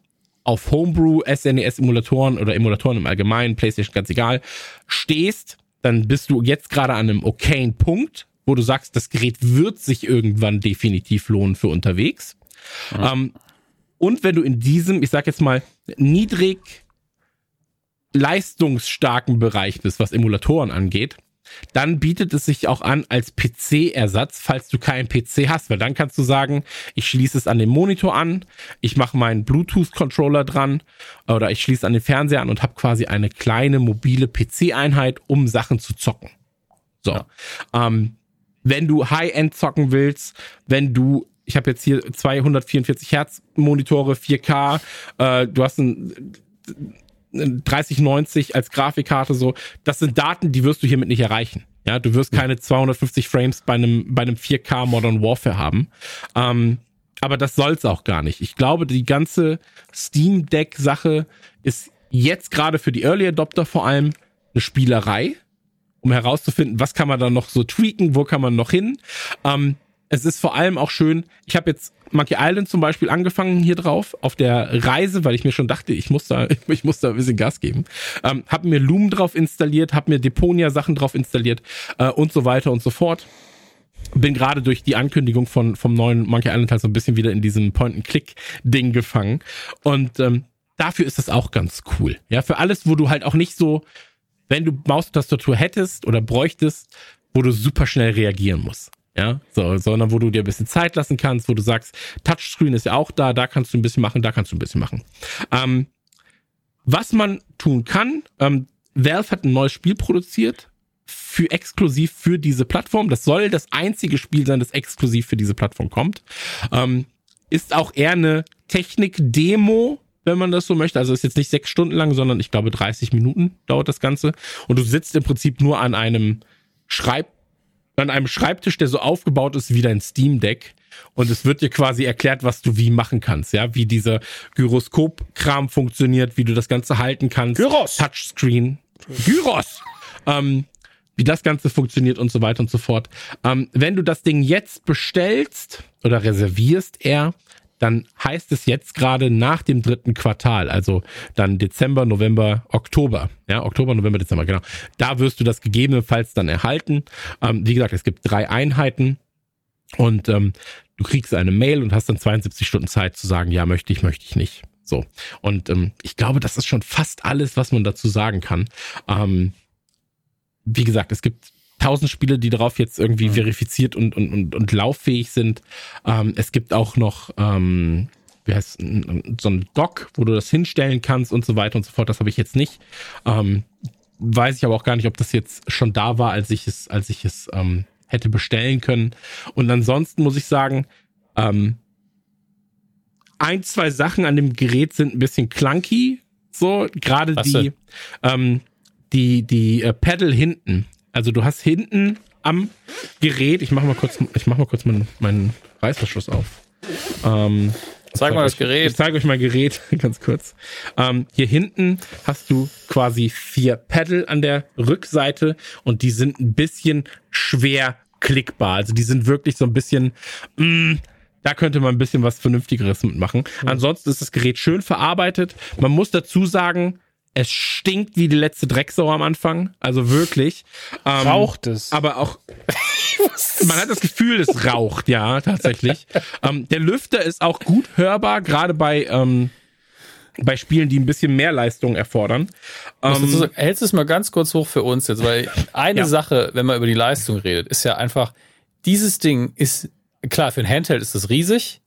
auf Homebrew, SNES-Emulatoren oder Emulatoren im Allgemeinen, PlayStation ganz egal, stehst, dann bist du jetzt gerade an einem okayen Punkt, wo du sagst, das Gerät wird sich irgendwann definitiv lohnen für unterwegs. Ja. Ähm, und wenn du in diesem, ich sag jetzt mal, niedrig leistungsstarken Bereich bist, was Emulatoren angeht, dann bietet es sich auch an als PC-Ersatz, falls du keinen PC hast, weil dann kannst du sagen, ich schließe es an den Monitor an, ich mache meinen Bluetooth-Controller dran oder ich schließe an den Fernseher an und habe quasi eine kleine mobile PC-Einheit, um Sachen zu zocken. So. Ja. Ähm, wenn du High-End zocken willst, wenn du ich habe jetzt hier 244 Hertz Monitore, 4K, äh, du hast ein 3090 als Grafikkarte so, das sind Daten, die wirst du hiermit nicht erreichen. Ja, du wirst keine 250 Frames bei einem, bei einem 4K Modern Warfare haben. Ähm, aber das soll's auch gar nicht. Ich glaube, die ganze Steam Deck Sache ist jetzt gerade für die Early Adopter vor allem eine Spielerei, um herauszufinden, was kann man da noch so tweaken, wo kann man noch hin. Ähm, es ist vor allem auch schön, ich habe jetzt Monkey Island zum Beispiel angefangen hier drauf, auf der Reise, weil ich mir schon dachte, ich muss da, ich muss da ein bisschen Gas geben. Ähm, habe mir Loom drauf installiert, habe mir Deponia-Sachen drauf installiert äh, und so weiter und so fort. Bin gerade durch die Ankündigung von vom neuen Monkey Island halt so ein bisschen wieder in diesem Point-and-Click-Ding gefangen. Und ähm, dafür ist das auch ganz cool. Ja, für alles, wo du halt auch nicht so, wenn du Maustastatur hättest oder bräuchtest, wo du super schnell reagieren musst. Ja, so, sondern wo du dir ein bisschen Zeit lassen kannst, wo du sagst, Touchscreen ist ja auch da, da kannst du ein bisschen machen, da kannst du ein bisschen machen. Ähm, was man tun kann, ähm, Valve hat ein neues Spiel produziert, für exklusiv für diese Plattform. Das soll das einzige Spiel sein, das exklusiv für diese Plattform kommt. Ähm, ist auch eher eine Technik-Demo, wenn man das so möchte. Also ist jetzt nicht sechs Stunden lang, sondern ich glaube 30 Minuten dauert das Ganze. Und du sitzt im Prinzip nur an einem Schreib an einem Schreibtisch, der so aufgebaut ist wie dein Steam Deck. Und es wird dir quasi erklärt, was du wie machen kannst, ja, wie dieser Gyroskop-Kram funktioniert, wie du das Ganze halten kannst. Gyros. Touchscreen. Gyros. Ähm, wie das Ganze funktioniert und so weiter und so fort. Ähm, wenn du das Ding jetzt bestellst oder reservierst eher, dann heißt es jetzt gerade nach dem dritten Quartal, also dann Dezember, November, Oktober, ja, Oktober, November, Dezember, genau. Da wirst du das gegebenenfalls dann erhalten. Ähm, wie gesagt, es gibt drei Einheiten und ähm, du kriegst eine Mail und hast dann 72 Stunden Zeit zu sagen, ja, möchte ich, möchte ich nicht. So. Und ähm, ich glaube, das ist schon fast alles, was man dazu sagen kann. Ähm, wie gesagt, es gibt tausend Spiele, die darauf jetzt irgendwie mhm. verifiziert und, und, und, und lauffähig sind. Ähm, es gibt auch noch, ähm, wie heißt so ein Dock, wo du das hinstellen kannst und so weiter und so fort. Das habe ich jetzt nicht. Ähm, weiß ich aber auch gar nicht, ob das jetzt schon da war, als ich es, als ich es ähm, hätte bestellen können. Und ansonsten muss ich sagen, ähm, ein, zwei Sachen an dem Gerät sind ein bisschen clunky. So, gerade die, ähm, die, die äh, Pedal hinten. Also du hast hinten am Gerät, ich mache mal kurz, ich mach mal kurz meinen, meinen Reißverschluss auf. Ähm, Zeig mal das Gerät. Ich zeige euch mal Gerät, ganz kurz. Ähm, hier hinten hast du quasi vier Pedal an der Rückseite und die sind ein bisschen schwer klickbar. Also die sind wirklich so ein bisschen, mh, mm, da könnte man ein bisschen was Vernünftigeres mitmachen. Mhm. Ansonsten ist das Gerät schön verarbeitet. Man muss dazu sagen, Es stinkt wie die letzte Drecksau am Anfang. Also wirklich. Ähm, Raucht es. Aber auch. man hat das Gefühl, es raucht, ja, tatsächlich. ähm, der Lüfter ist auch gut hörbar, gerade bei, ähm, bei Spielen, die ein bisschen mehr Leistung erfordern. Ähm, sagen, hältst du es mal ganz kurz hoch für uns jetzt, weil eine ja. Sache, wenn man über die Leistung redet, ist ja einfach, dieses Ding ist, klar, für ein Handheld ist das riesig,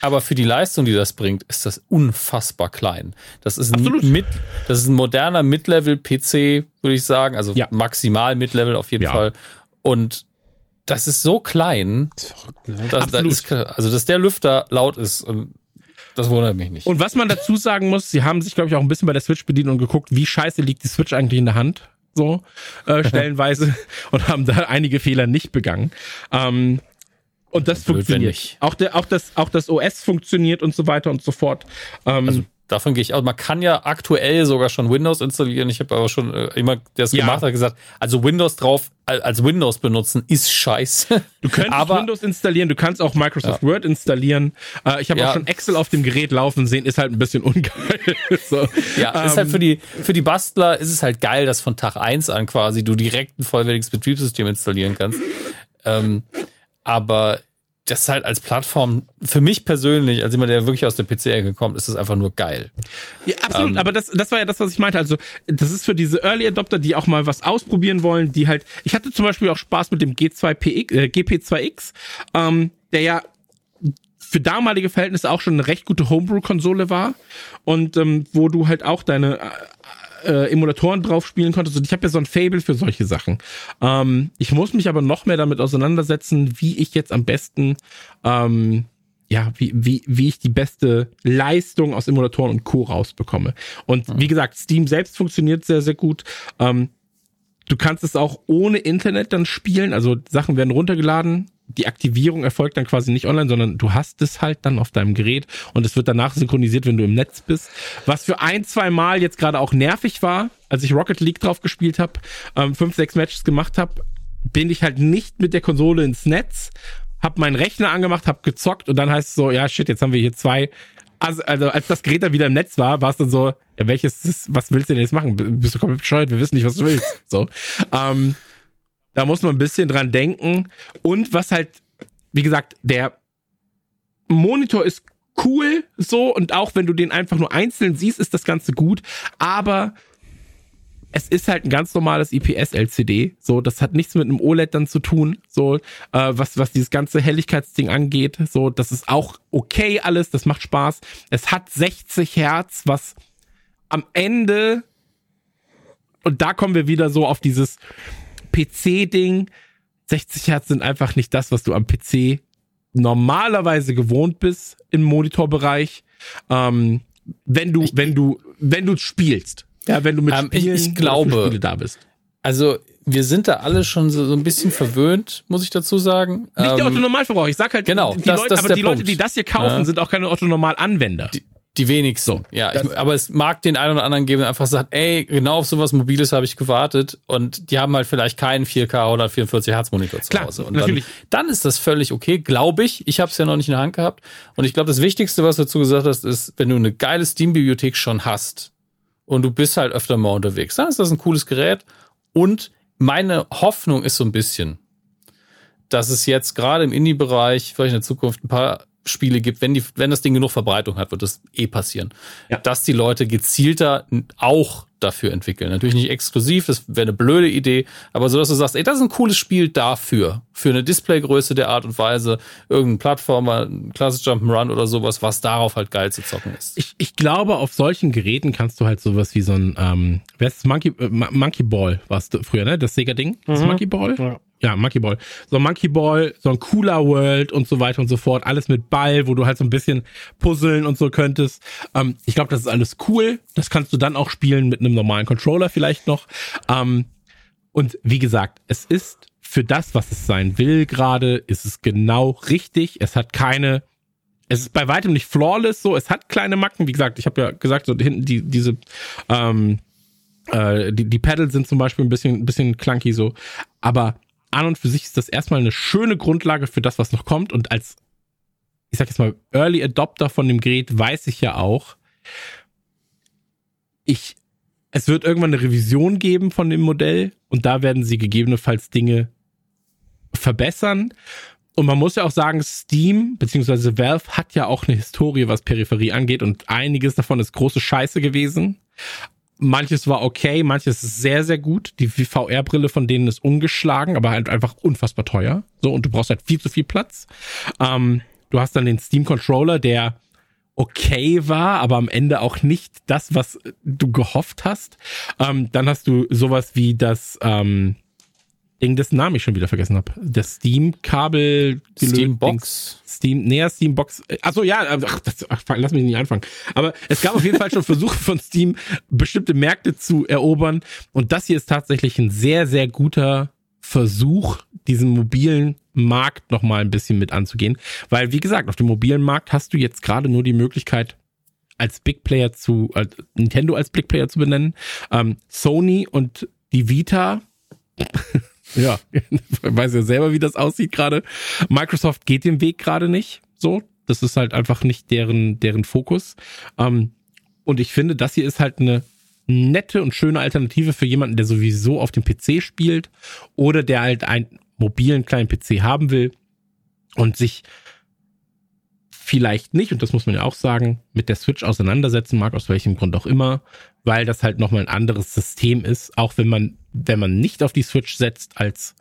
aber für die Leistung, die das bringt, ist das unfassbar klein. Das ist ein, mit, das ist ein moderner Mid-Level-PC, würde ich sagen. Also ja. maximal Mid-Level auf jeden ja. Fall. Und das ist so klein. Das ist verrückt, ne? dass, ist, also, dass der Lüfter laut ist. Das wundert mich nicht. Und was man dazu sagen muss, sie haben sich, glaube ich, auch ein bisschen bei der Switch bedient und geguckt, wie scheiße liegt die Switch eigentlich in der Hand. So, äh, stellenweise. und haben da einige Fehler nicht begangen. Ähm, und das Blöd, funktioniert. Auch, der, auch, das, auch das OS funktioniert und so weiter und so fort. Ähm, also davon gehe ich aus. Man kann ja aktuell sogar schon Windows installieren. Ich habe aber schon äh, jemand, der es ja. gemacht hat, gesagt, also Windows drauf als Windows benutzen ist scheiße. Du könntest aber, Windows installieren, du kannst auch Microsoft ja. Word installieren. Äh, ich habe ja. auch schon Excel auf dem Gerät laufen sehen, ist halt ein bisschen ungeil. so. Ja, ähm, ist halt für die, für die Bastler ist es halt geil, dass von Tag eins an quasi du direkt ein vollwertiges Betriebssystem installieren kannst. Ähm, aber das ist halt als Plattform für mich persönlich, als jemand, der wirklich aus der PC-Ecke kommt, ist das einfach nur geil. Ja, absolut. Ähm, aber das, das war ja das, was ich meinte. Also, das ist für diese Early Adopter, die auch mal was ausprobieren wollen, die halt, ich hatte zum Beispiel auch Spaß mit dem G2PX, äh, GP2X, ähm, der ja für damalige Verhältnisse auch schon eine recht gute Homebrew-Konsole war und ähm, wo du halt auch deine äh, Emulatoren drauf spielen konntest. Und ich habe ja so ein Fable für solche Sachen. Ähm, ich muss mich aber noch mehr damit auseinandersetzen, wie ich jetzt am besten ähm, ja, wie, wie, wie ich die beste Leistung aus Emulatoren und Co. rausbekomme. Und mhm. wie gesagt, Steam selbst funktioniert sehr, sehr gut. Ähm, du kannst es auch ohne Internet dann spielen, also Sachen werden runtergeladen, die Aktivierung erfolgt dann quasi nicht online, sondern du hast es halt dann auf deinem Gerät und es wird danach synchronisiert, wenn du im Netz bist. Was für ein, zwei Mal jetzt gerade auch nervig war, als ich Rocket League drauf gespielt habe, ähm, fünf, sechs Matches gemacht habe, bin ich halt nicht mit der Konsole ins Netz, hab meinen Rechner angemacht, hab gezockt und dann heißt es so, ja shit, jetzt haben wir hier zwei. Also, also als das Gerät dann wieder im Netz war, war es dann so, ja, welches was willst du denn jetzt machen? Bist du komplett bescheuert? Wir wissen nicht, was du willst. So. Ähm, da muss man ein bisschen dran denken. Und was halt, wie gesagt, der Monitor ist cool so und auch wenn du den einfach nur einzeln siehst, ist das Ganze gut. Aber es ist halt ein ganz normales IPS-LCD. So, das hat nichts mit einem OLED dann zu tun. So, äh, was, was dieses ganze Helligkeitsding angeht. So, das ist auch okay alles. Das macht Spaß. Es hat 60 Hertz, was am Ende, und da kommen wir wieder so auf dieses, PC-Ding. 60 Hertz sind einfach nicht das, was du am PC normalerweise gewohnt bist im Monitorbereich. Ähm, wenn du, ich, wenn du, wenn du spielst. Ja, wenn du mit ähm, Spielen ich, ich glaube, Spiele da bist. Also, wir sind da alle schon so, so ein bisschen verwöhnt, muss ich dazu sagen. Nicht ähm, der Otto Normalverbraucher. Ich sag halt, genau, die das, Leute, das aber die Punkt. Leute, die das hier kaufen, ja. sind auch keine Otto Normal Anwender. Die, die wenigsten. So, ja, ich, aber es mag den einen oder anderen geben, der einfach sagt, ey, genau auf sowas Mobiles habe ich gewartet und die haben halt vielleicht keinen 4K oder 44 Hertz Monitor zu Klar, Hause. Und natürlich. Dann, dann ist das völlig okay, glaube ich. Ich habe es ja noch nicht in der Hand gehabt. Und ich glaube, das Wichtigste, was du dazu gesagt hast, ist, wenn du eine geile Steam-Bibliothek schon hast und du bist halt öfter mal unterwegs, dann ist das ein cooles Gerät. Und meine Hoffnung ist so ein bisschen, dass es jetzt gerade im Indie-Bereich, vielleicht in der Zukunft ein paar Spiele gibt, wenn die, wenn das Ding genug Verbreitung hat, wird das eh passieren. Ja. Dass die Leute gezielter auch dafür entwickeln. Natürlich nicht exklusiv, das wäre eine blöde Idee, aber so, dass du sagst, ey, das ist ein cooles Spiel dafür. Für eine Displaygröße der Art und Weise, irgendein Plattformer, ein klassisches Jump'n'Run oder sowas, was darauf halt geil zu zocken ist. Ich, ich glaube, auf solchen Geräten kannst du halt sowas wie so ein, ähm, wer ist das? Monkey, äh, Monkey Ball warst du früher, ne? Das Sega-Ding? Das mhm. Monkey Ball? Ja ja, Monkey Ball. So ein Monkey Ball, so ein cooler World und so weiter und so fort. Alles mit Ball, wo du halt so ein bisschen puzzeln und so könntest. Ähm, ich glaube, das ist alles cool. Das kannst du dann auch spielen mit einem normalen Controller vielleicht noch. Ähm, und wie gesagt, es ist für das, was es sein will gerade, ist es genau richtig. Es hat keine, es ist bei weitem nicht flawless so. Es hat kleine Macken. Wie gesagt, ich habe ja gesagt, so hinten die, diese, ähm, äh, die, die Pedals sind zum Beispiel ein bisschen, ein bisschen clunky so. Aber an und für sich ist das erstmal eine schöne Grundlage für das, was noch kommt. Und als, ich sag jetzt mal, Early Adopter von dem Gerät weiß ich ja auch, ich es wird irgendwann eine Revision geben von dem Modell und da werden sie gegebenenfalls Dinge verbessern. Und man muss ja auch sagen, Steam bzw. Valve hat ja auch eine Historie, was Peripherie angeht und einiges davon ist große Scheiße gewesen. Manches war okay, manches ist sehr, sehr gut. Die VR-Brille von denen ist ungeschlagen, aber halt einfach unfassbar teuer. So, und du brauchst halt viel zu viel Platz. Ähm, du hast dann den Steam Controller, der okay war, aber am Ende auch nicht das, was du gehofft hast. Ähm, dann hast du sowas wie das ähm, Ding, dessen Namen ich schon wieder vergessen habe. Das Steam-Kabel. Steam-Box. Steam, näher Steam-Box. Achso, ja, ach, das, ach, lass mich nicht anfangen. Aber es gab auf jeden Fall schon Versuche von Steam, bestimmte Märkte zu erobern. Und das hier ist tatsächlich ein sehr, sehr guter Versuch, diesen mobilen Markt nochmal ein bisschen mit anzugehen. Weil, wie gesagt, auf dem mobilen Markt hast du jetzt gerade nur die Möglichkeit, als Big Player zu, als Nintendo als Big Player zu benennen. Ähm, Sony und die Vita. ja, weiß ja selber, wie das aussieht gerade. Microsoft geht den Weg gerade nicht. So, das ist halt einfach nicht deren, deren Fokus. Ähm, und ich finde, das hier ist halt eine nette und schöne Alternative für jemanden, der sowieso auf dem PC spielt oder der halt einen mobilen kleinen PC haben will und sich vielleicht nicht, und das muss man ja auch sagen, mit der Switch auseinandersetzen mag, aus welchem Grund auch immer, weil das halt nochmal ein anderes System ist, auch wenn man, wenn man nicht auf die Switch setzt, als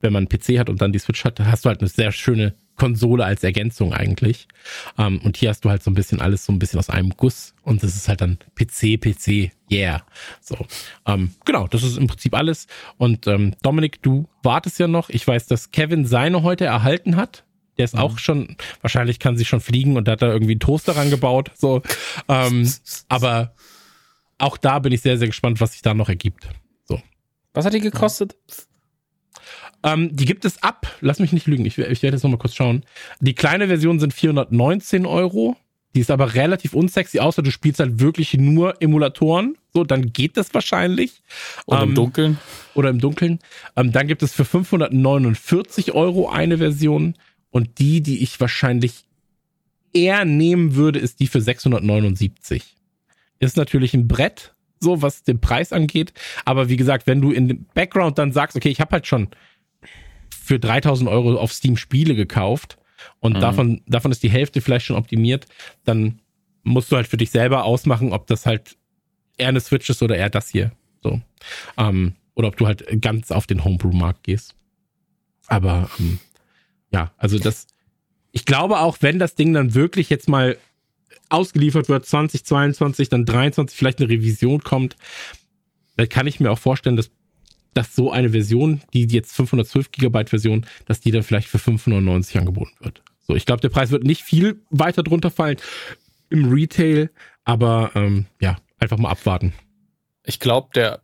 wenn man einen PC hat und dann die Switch hat, hast du halt eine sehr schöne Konsole als Ergänzung eigentlich. Ähm, und hier hast du halt so ein bisschen alles so ein bisschen aus einem Guss und das ist halt dann PC, PC, yeah. So, ähm, genau, das ist im Prinzip alles. Und ähm, Dominik, du wartest ja noch. Ich weiß, dass Kevin seine heute erhalten hat. Der ist mhm. auch schon, wahrscheinlich kann sie schon fliegen und da hat er irgendwie einen Toaster rangebaut. So, aber auch da bin ich sehr, sehr gespannt, was sich da noch ergibt. Was hat die gekostet? Ähm, die gibt es ab, lass mich nicht lügen, ich, ich werde jetzt nochmal kurz schauen. Die kleine Version sind 419 Euro. Die ist aber relativ unsexy, außer du spielst halt wirklich nur Emulatoren. So, dann geht das wahrscheinlich. Oder ähm, im Dunkeln. Oder im Dunkeln. Ähm, dann gibt es für 549 Euro eine Version. Und die, die ich wahrscheinlich eher nehmen würde, ist die für 679. Ist natürlich ein Brett, so was den Preis angeht. Aber wie gesagt, wenn du in dem Background dann sagst, okay, ich habe halt schon für 3000 Euro auf Steam Spiele gekauft und mhm. davon, davon ist die Hälfte vielleicht schon optimiert, dann musst du halt für dich selber ausmachen, ob das halt eher eine Switch ist oder eher das hier. So. Ähm, oder ob du halt ganz auf den Homebrew-Markt gehst. Aber ähm, ja, also das, ich glaube auch, wenn das Ding dann wirklich jetzt mal ausgeliefert wird, 2022, dann 23 vielleicht eine Revision kommt, dann kann ich mir auch vorstellen, dass dass so eine Version, die jetzt 512 Gigabyte Version, dass die dann vielleicht für 590 angeboten wird. So, ich glaube, der Preis wird nicht viel weiter drunter fallen im Retail, aber ähm, ja, einfach mal abwarten. Ich glaube, der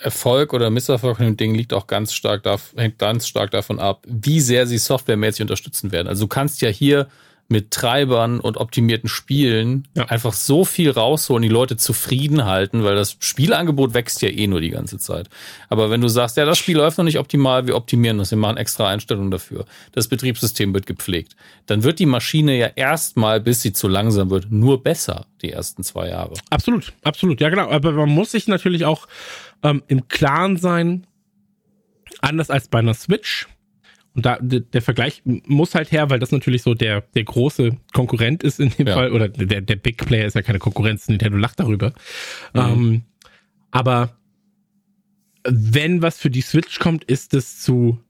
Erfolg oder Misserfolg von dem Ding liegt auch ganz stark, hängt ganz stark davon ab, wie sehr sie softwaremäßig unterstützen werden. Also du kannst ja hier mit Treibern und optimierten Spielen ja. einfach so viel rausholen, die Leute zufrieden halten, weil das Spielangebot wächst ja eh nur die ganze Zeit. Aber wenn du sagst, ja, das Spiel läuft noch nicht optimal, wir optimieren das, wir machen extra Einstellungen dafür, das Betriebssystem wird gepflegt, dann wird die Maschine ja erstmal, bis sie zu langsam wird, nur besser, die ersten zwei Jahre. Absolut, absolut, ja genau. Aber man muss sich natürlich auch ähm, im Klaren sein, anders als bei einer Switch, und da, der Vergleich muss halt her, weil das natürlich so der, der große Konkurrent ist in dem ja. Fall. Oder der, der Big Player ist ja keine Konkurrenz, Nintendo lacht darüber. Mhm. Ähm, aber wenn was für die Switch kommt, ist es zu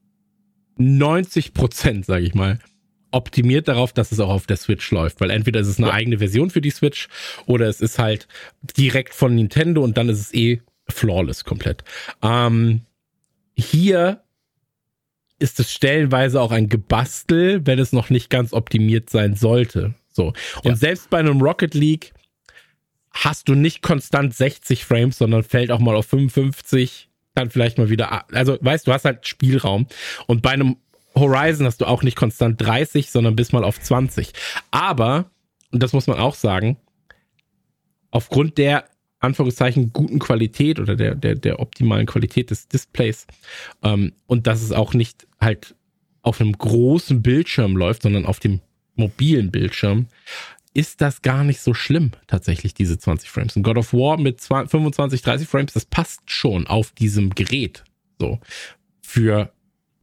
90 Prozent, sage ich mal, optimiert darauf, dass es auch auf der Switch läuft. Weil entweder ist es eine ja. eigene Version für die Switch oder es ist halt direkt von Nintendo und dann ist es eh flawless komplett. Ähm, hier ist es stellenweise auch ein Gebastel, wenn es noch nicht ganz optimiert sein sollte. So. Und ja. selbst bei einem Rocket League hast du nicht konstant 60 Frames, sondern fällt auch mal auf 55, dann vielleicht mal wieder, also weißt du, hast halt Spielraum. Und bei einem Horizon hast du auch nicht konstant 30, sondern bis mal auf 20. Aber, und das muss man auch sagen, aufgrund der Anführungszeichen guten Qualität oder der, der, der optimalen Qualität des Displays ähm, und dass es auch nicht halt auf einem großen Bildschirm läuft, sondern auf dem mobilen Bildschirm, ist das gar nicht so schlimm, tatsächlich, diese 20 Frames. Ein God of War mit 25, 30 Frames, das passt schon auf diesem Gerät. So. Für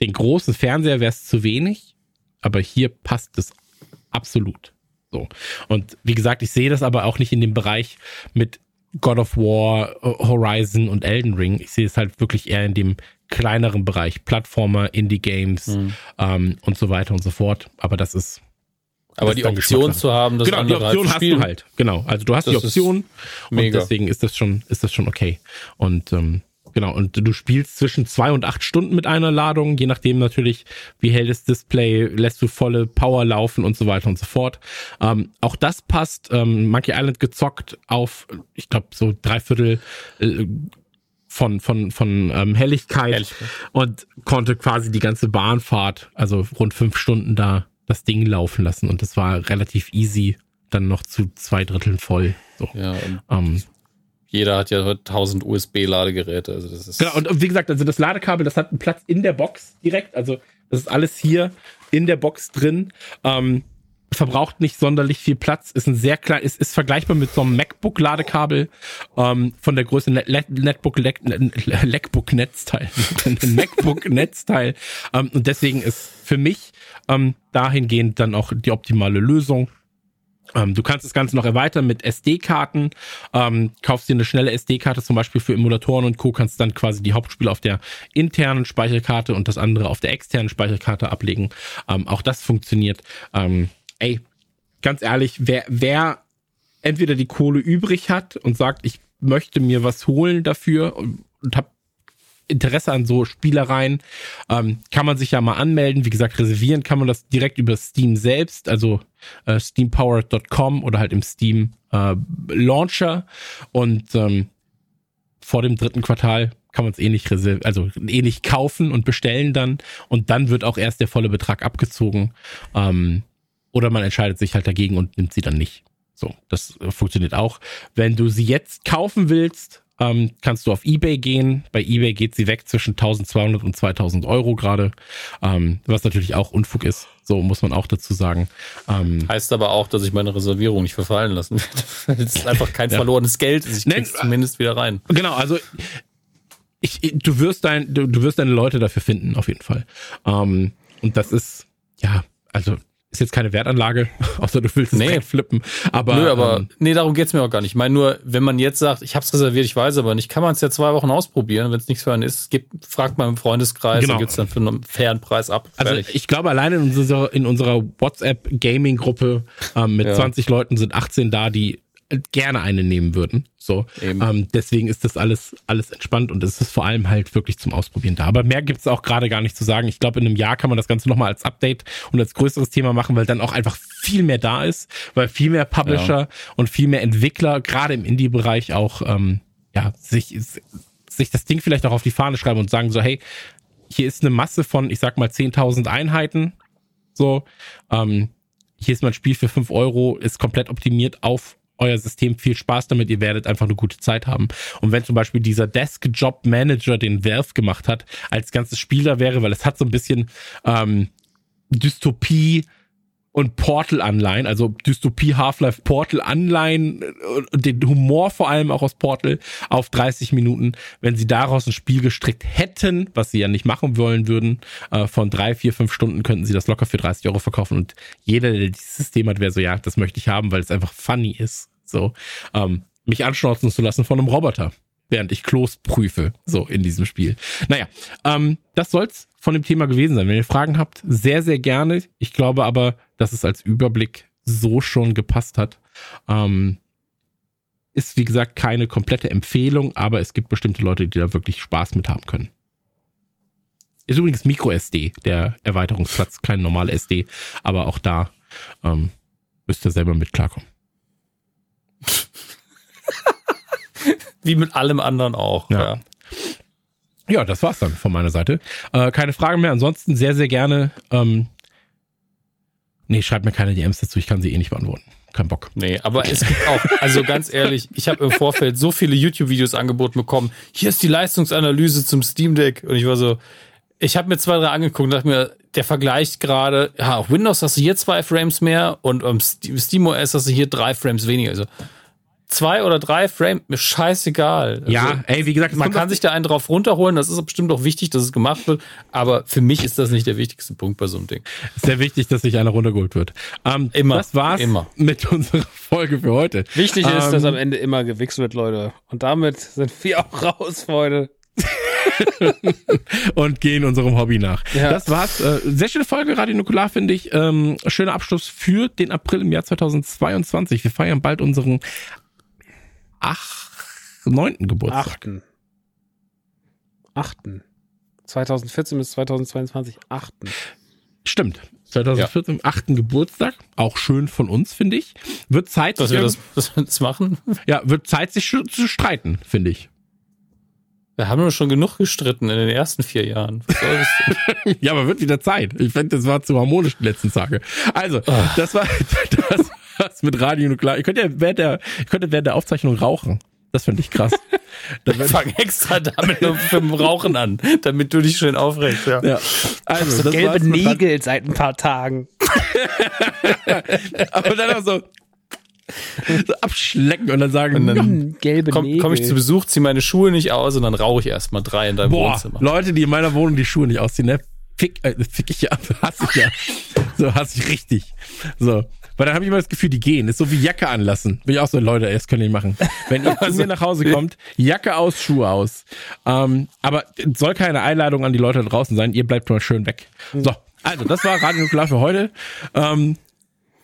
den großen Fernseher wäre es zu wenig, aber hier passt es absolut. So. Und wie gesagt, ich sehe das aber auch nicht in dem Bereich mit God of War, Horizon und Elden Ring. Ich sehe es halt wirklich eher in dem kleineren Bereich, Plattformer, Indie-Games mhm. ähm, und so weiter und so fort. Aber das ist aber die Option zu haben, das genau, die Option halt hast spielen. du halt. Genau, also du hast das die Option und deswegen ist das schon, ist das schon okay. Und ähm, genau, und du spielst zwischen zwei und acht Stunden mit einer Ladung, je nachdem natürlich, wie hell das Display, lässt du volle Power laufen und so weiter und so fort. Ähm, auch das passt. Ähm, Monkey Island gezockt auf, ich glaube, so dreiviertel äh, von von von ähm, Helligkeit, Helligkeit und konnte quasi die ganze Bahnfahrt, also rund fünf Stunden da das Ding laufen lassen und das war relativ easy, dann noch zu zwei Dritteln voll. So. Ja, ähm, jeder hat ja 1000 USB-Ladegeräte. Also das ist genau, und wie gesagt, also das Ladekabel, das hat einen Platz in der Box direkt. Also das ist alles hier in der Box drin. Ähm, verbraucht nicht sonderlich viel Platz, ist ein sehr klein, ist, ist vergleichbar mit so einem MacBook-Ladekabel ähm, von der Größe Net, Netbook Leckbook Netzteil, MacBook Netzteil ähm, und deswegen ist für mich ähm, dahingehend dann auch die optimale Lösung. Ähm, du kannst das Ganze noch erweitern mit SD-Karten, ähm, kaufst dir eine schnelle SD-Karte zum Beispiel für Emulatoren und Co. kannst dann quasi die Hauptspiele auf der internen Speicherkarte und das andere auf der externen Speicherkarte ablegen. Ähm, auch das funktioniert. Ähm, ey, ganz ehrlich, wer, wer entweder die Kohle übrig hat und sagt, ich möchte mir was holen dafür und, und hab Interesse an so Spielereien, ähm, kann man sich ja mal anmelden. Wie gesagt, reservieren kann man das direkt über Steam selbst, also äh, steampowered.com oder halt im Steam äh, Launcher. Und ähm, vor dem dritten Quartal kann man es eh nicht reservieren, also eh nicht kaufen und bestellen dann. Und dann wird auch erst der volle Betrag abgezogen. Ähm, oder man entscheidet sich halt dagegen und nimmt sie dann nicht. So, das äh, funktioniert auch. Wenn du sie jetzt kaufen willst, ähm, kannst du auf eBay gehen. Bei eBay geht sie weg zwischen 1200 und 2000 Euro gerade, ähm, was natürlich auch Unfug ist. So muss man auch dazu sagen. Ähm, heißt aber auch, dass ich meine Reservierung nicht verfallen lassen werde. es ist einfach kein ja. verlorenes Geld. Ich krieg's nee, zumindest wieder rein. Genau, also ich, du wirst dein, du, du wirst deine Leute dafür finden, auf jeden Fall. Ähm, und das ist, ja, also ist jetzt keine Wertanlage, außer du willst es nee. flippen. Aber, Nö, aber ähm, nee, darum geht's mir auch gar nicht. Ich meine nur, wenn man jetzt sagt, ich habe es reserviert, ich weiß aber nicht, kann man es ja zwei Wochen ausprobieren. Wenn es nichts für einen ist, gibt, fragt mal im Freundeskreis genau. und gibt's dann für einen fairen Preis ab. Also ich glaube, alleine in unserer, in unserer WhatsApp-Gaming-Gruppe ähm, mit ja. 20 Leuten sind 18 da, die gerne eine nehmen würden. So, ähm, deswegen ist das alles alles entspannt und es ist vor allem halt wirklich zum Ausprobieren da. Aber mehr gibt es auch gerade gar nicht zu sagen. Ich glaube, in einem Jahr kann man das Ganze nochmal als Update und als größeres Thema machen, weil dann auch einfach viel mehr da ist, weil viel mehr Publisher ja. und viel mehr Entwickler gerade im Indie-Bereich auch ähm, ja sich sich das Ding vielleicht auch auf die Fahne schreiben und sagen so, hey, hier ist eine Masse von, ich sag mal, 10.000 Einheiten. So, ähm, hier ist mein Spiel für 5 Euro, ist komplett optimiert auf euer System viel Spaß damit, ihr werdet einfach eine gute Zeit haben. Und wenn zum Beispiel dieser Desk-Job Manager, den Valve gemacht hat, als ganzes Spiel da wäre, weil es hat so ein bisschen ähm, Dystopie und Portal-Anleihen, also Dystopie, Half-Life, Portal-Anleihen und den Humor vor allem auch aus Portal auf 30 Minuten, wenn sie daraus ein Spiel gestrickt hätten, was sie ja nicht machen wollen würden, äh, von drei, vier, fünf Stunden könnten sie das locker für 30 Euro verkaufen. Und jeder, der dieses System hat, wäre so, ja, das möchte ich haben, weil es einfach funny ist, so, ähm, mich anschnauzen zu lassen von einem Roboter während ich Klos prüfe, so in diesem Spiel. Naja, ähm, das soll's von dem Thema gewesen sein. Wenn ihr Fragen habt, sehr, sehr gerne. Ich glaube aber, dass es als Überblick so schon gepasst hat. Ähm, ist, wie gesagt, keine komplette Empfehlung, aber es gibt bestimmte Leute, die da wirklich Spaß mit haben können. Ist übrigens Micro SD, der Erweiterungsplatz, kein normaler SD, aber auch da ähm, müsst ihr selber mit klarkommen. Wie mit allem anderen auch. Ja. ja. Ja, das war's dann von meiner Seite. Äh, keine Fragen mehr. Ansonsten sehr, sehr gerne. Ähm, nee, schreibt mir keine DMs dazu. Ich kann sie eh nicht beantworten. Kein Bock. Nee, aber es gibt auch, also ganz ehrlich, ich habe im Vorfeld so viele YouTube-Videos angeboten bekommen. Hier ist die Leistungsanalyse zum Steam Deck. Und ich war so, Ich habe mir zwei, drei angeguckt und dachte mir, der vergleicht gerade, ja, auf Windows hast du hier zwei Frames mehr und am SteamOS hast du hier drei Frames weniger. Also zwei oder drei Frames, mir scheißegal. Also, Ja, ey, wie gesagt, es man kann sich da einen drauf runterholen, das ist bestimmt auch wichtig, dass es gemacht wird, aber für mich ist das nicht der wichtigste Punkt bei so einem Ding. sehr wichtig, dass sich einer runtergeholt wird. Ähm, Immer, Das war's immer. mit unserer Folge für heute. Wichtig ist, dass Ähm, am Ende immer gewichst wird, Leute. Und damit sind wir auch raus, Freunde. und gehen unserem Hobby nach. Ja. Das war's. Äh, sehr schöne Folge, Radio Nukular, finde ich. Ähm, schöner Abschluss für den April im Jahr 2022. Wir feiern bald unseren ach, neunten Geburtstag. Achten. Achten. 2014 bis 2022. Achten. Stimmt. 2014, achten Geburtstag. Auch schön von uns, finde ich. Wird Zeit, Dass sich wir das, dass wir das machen. ja, wird Zeit, sich zu streiten, finde ich. Wir haben nur schon genug gestritten in den ersten vier Jahren. Ja, aber wird wieder Zeit. Ich finde, das war zu harmonisch die letzten Tage. Also, Ah. das war das war's mit Radio Nuklear. Ihr könnt ja während der, ihr könntet während der Aufzeichnung rauchen. Das finde ich krass. Das Wir wär- fangen extra damit nur für den Rauchen an, damit du dich schön aufregst. Ja. ja. Also, das Gelbe Nägel seit ein paar Tagen. Aber dann auch so, so abschlecken und dann sagen, Und dann- Hm, gelbe Komm, Nägel. komm ich zu Besuch, zieh meine Schuhe nicht aus und dann rauche ich erstmal drei in deinem boah, Wohnzimmer. Leute, die in meiner Wohnung die Schuhe nicht ausziehen, ne? Fick, äh, fick ich ja, hasse ich ja. So, hasse ich richtig. So. Weil dann habe ich immer das Gefühl, die gehen. Ist so wie Jacke anlassen. Bin ich auch so, Leute, das könnt ihr nicht machen. Wenn ihr zu mir nach Hause kommt, Jacke aus, Schuhe aus. Ähm, aber es soll keine Einladung an die Leute da draußen sein. Ihr bleibt mal schön weg. So, also, das war Radio Nuklear für heute. Ähm,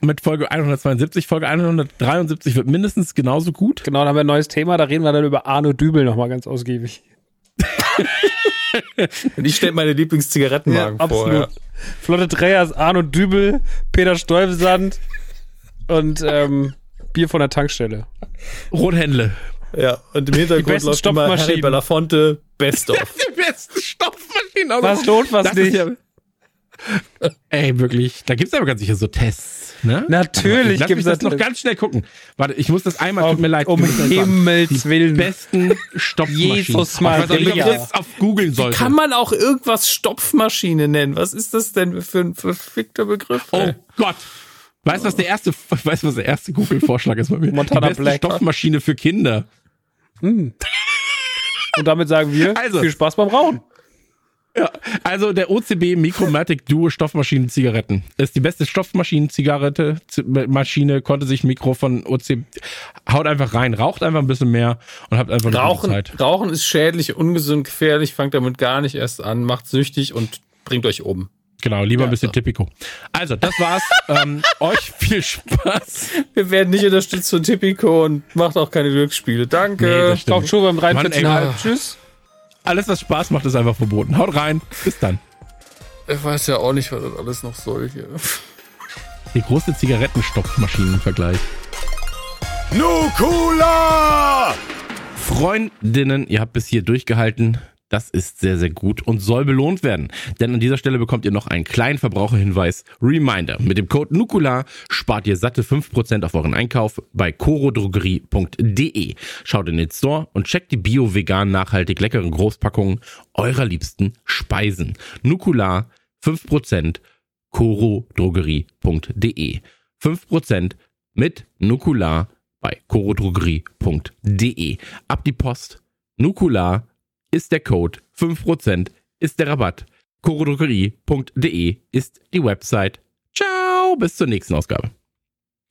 mit Folge 172. Folge 173 wird mindestens genauso gut. Genau, dann haben wir ein neues Thema. Da reden wir dann über Arno Dübel nochmal ganz ausgiebig. Und ich stelle meine Lieblingszigarettenwagen vor. Ja. Flotte Drehers, Arno Dübel, Peter Stuyvesant und ähm, Bier von der Tankstelle. Rothändle. ja, und im Hintergrund läuft immer Harry. Belafonte Best of. Die besten Stopfmaschinen. aus- Was lohnt, was Das nicht? ja, ey, wirklich. Da gibt's aber ganz sicher so Tests, ne? Natürlich Lass gibt's mich das noch ganz schnell gucken. Warte, ich muss das einmal, tut mir leid. um. Himmels Die Willen. besten Stopfmaschinen. Jesus ob ich Maria. das auf googeln sollte. Kann man auch irgendwas Stopfmaschine nennen? Was ist das denn für ein verfickter Begriff? oh? Gott. Weißt du, was der erste, weißt du, was der erste Google-Vorschlag ist bei mir? Montana Die beste Black. Stopfmaschine für Kinder. Und damit sagen wir, Also. viel Spaß beim Rauchen. Ja, also der OCB Micromatic Duo Stoffmaschinen Zigaretten ist die beste Stoffmaschinen Zigarette Z- Maschine konnte sich Mikro von OCB haut einfach rein, raucht einfach ein bisschen mehr und habt einfach Rauchen, Zeit. Rauchen ist schädlich, ungesund, gefährlich, fangt damit gar nicht erst an, macht süchtig und bringt euch um. Genau, lieber ein Ja, bisschen so. Tipico. Also, das war's. ähm, euch viel Spaß. Wir werden nicht unterstützt von Tipico und macht auch keine Glücksspiele. Danke. Nee. Kauft Schuhe beim Mann, 43,5. ey. Tschüss. Alles was Spaß macht, ist einfach verboten. Haut rein. Bis dann. ich weiß ja auch nicht, was das alles noch soll hier. Der große Zigarettenstoffmaschinenvergleich. Nukula! Freundinnen, ihr habt bis hier durchgehalten. Das ist sehr, sehr gut und soll belohnt werden. Denn an dieser Stelle bekommt ihr noch einen kleinen Verbraucherhinweis. Reminder. Mit dem Code NUKULA spart ihr satte 5% auf euren Einkauf bei corodrogerie.de. Schaut in den Store und checkt die bio, vegan, nachhaltig leckeren Großpackungen eurer liebsten Speisen. NUKULA 5% corodrogerie.de. 5% mit NUKULA bei corodrogerie.de. Ab die Post. Nukula ist der Code. 5% ist der Rabatt. corodrogerie.de ist die Website. Ciao, bis zur nächsten Ausgabe.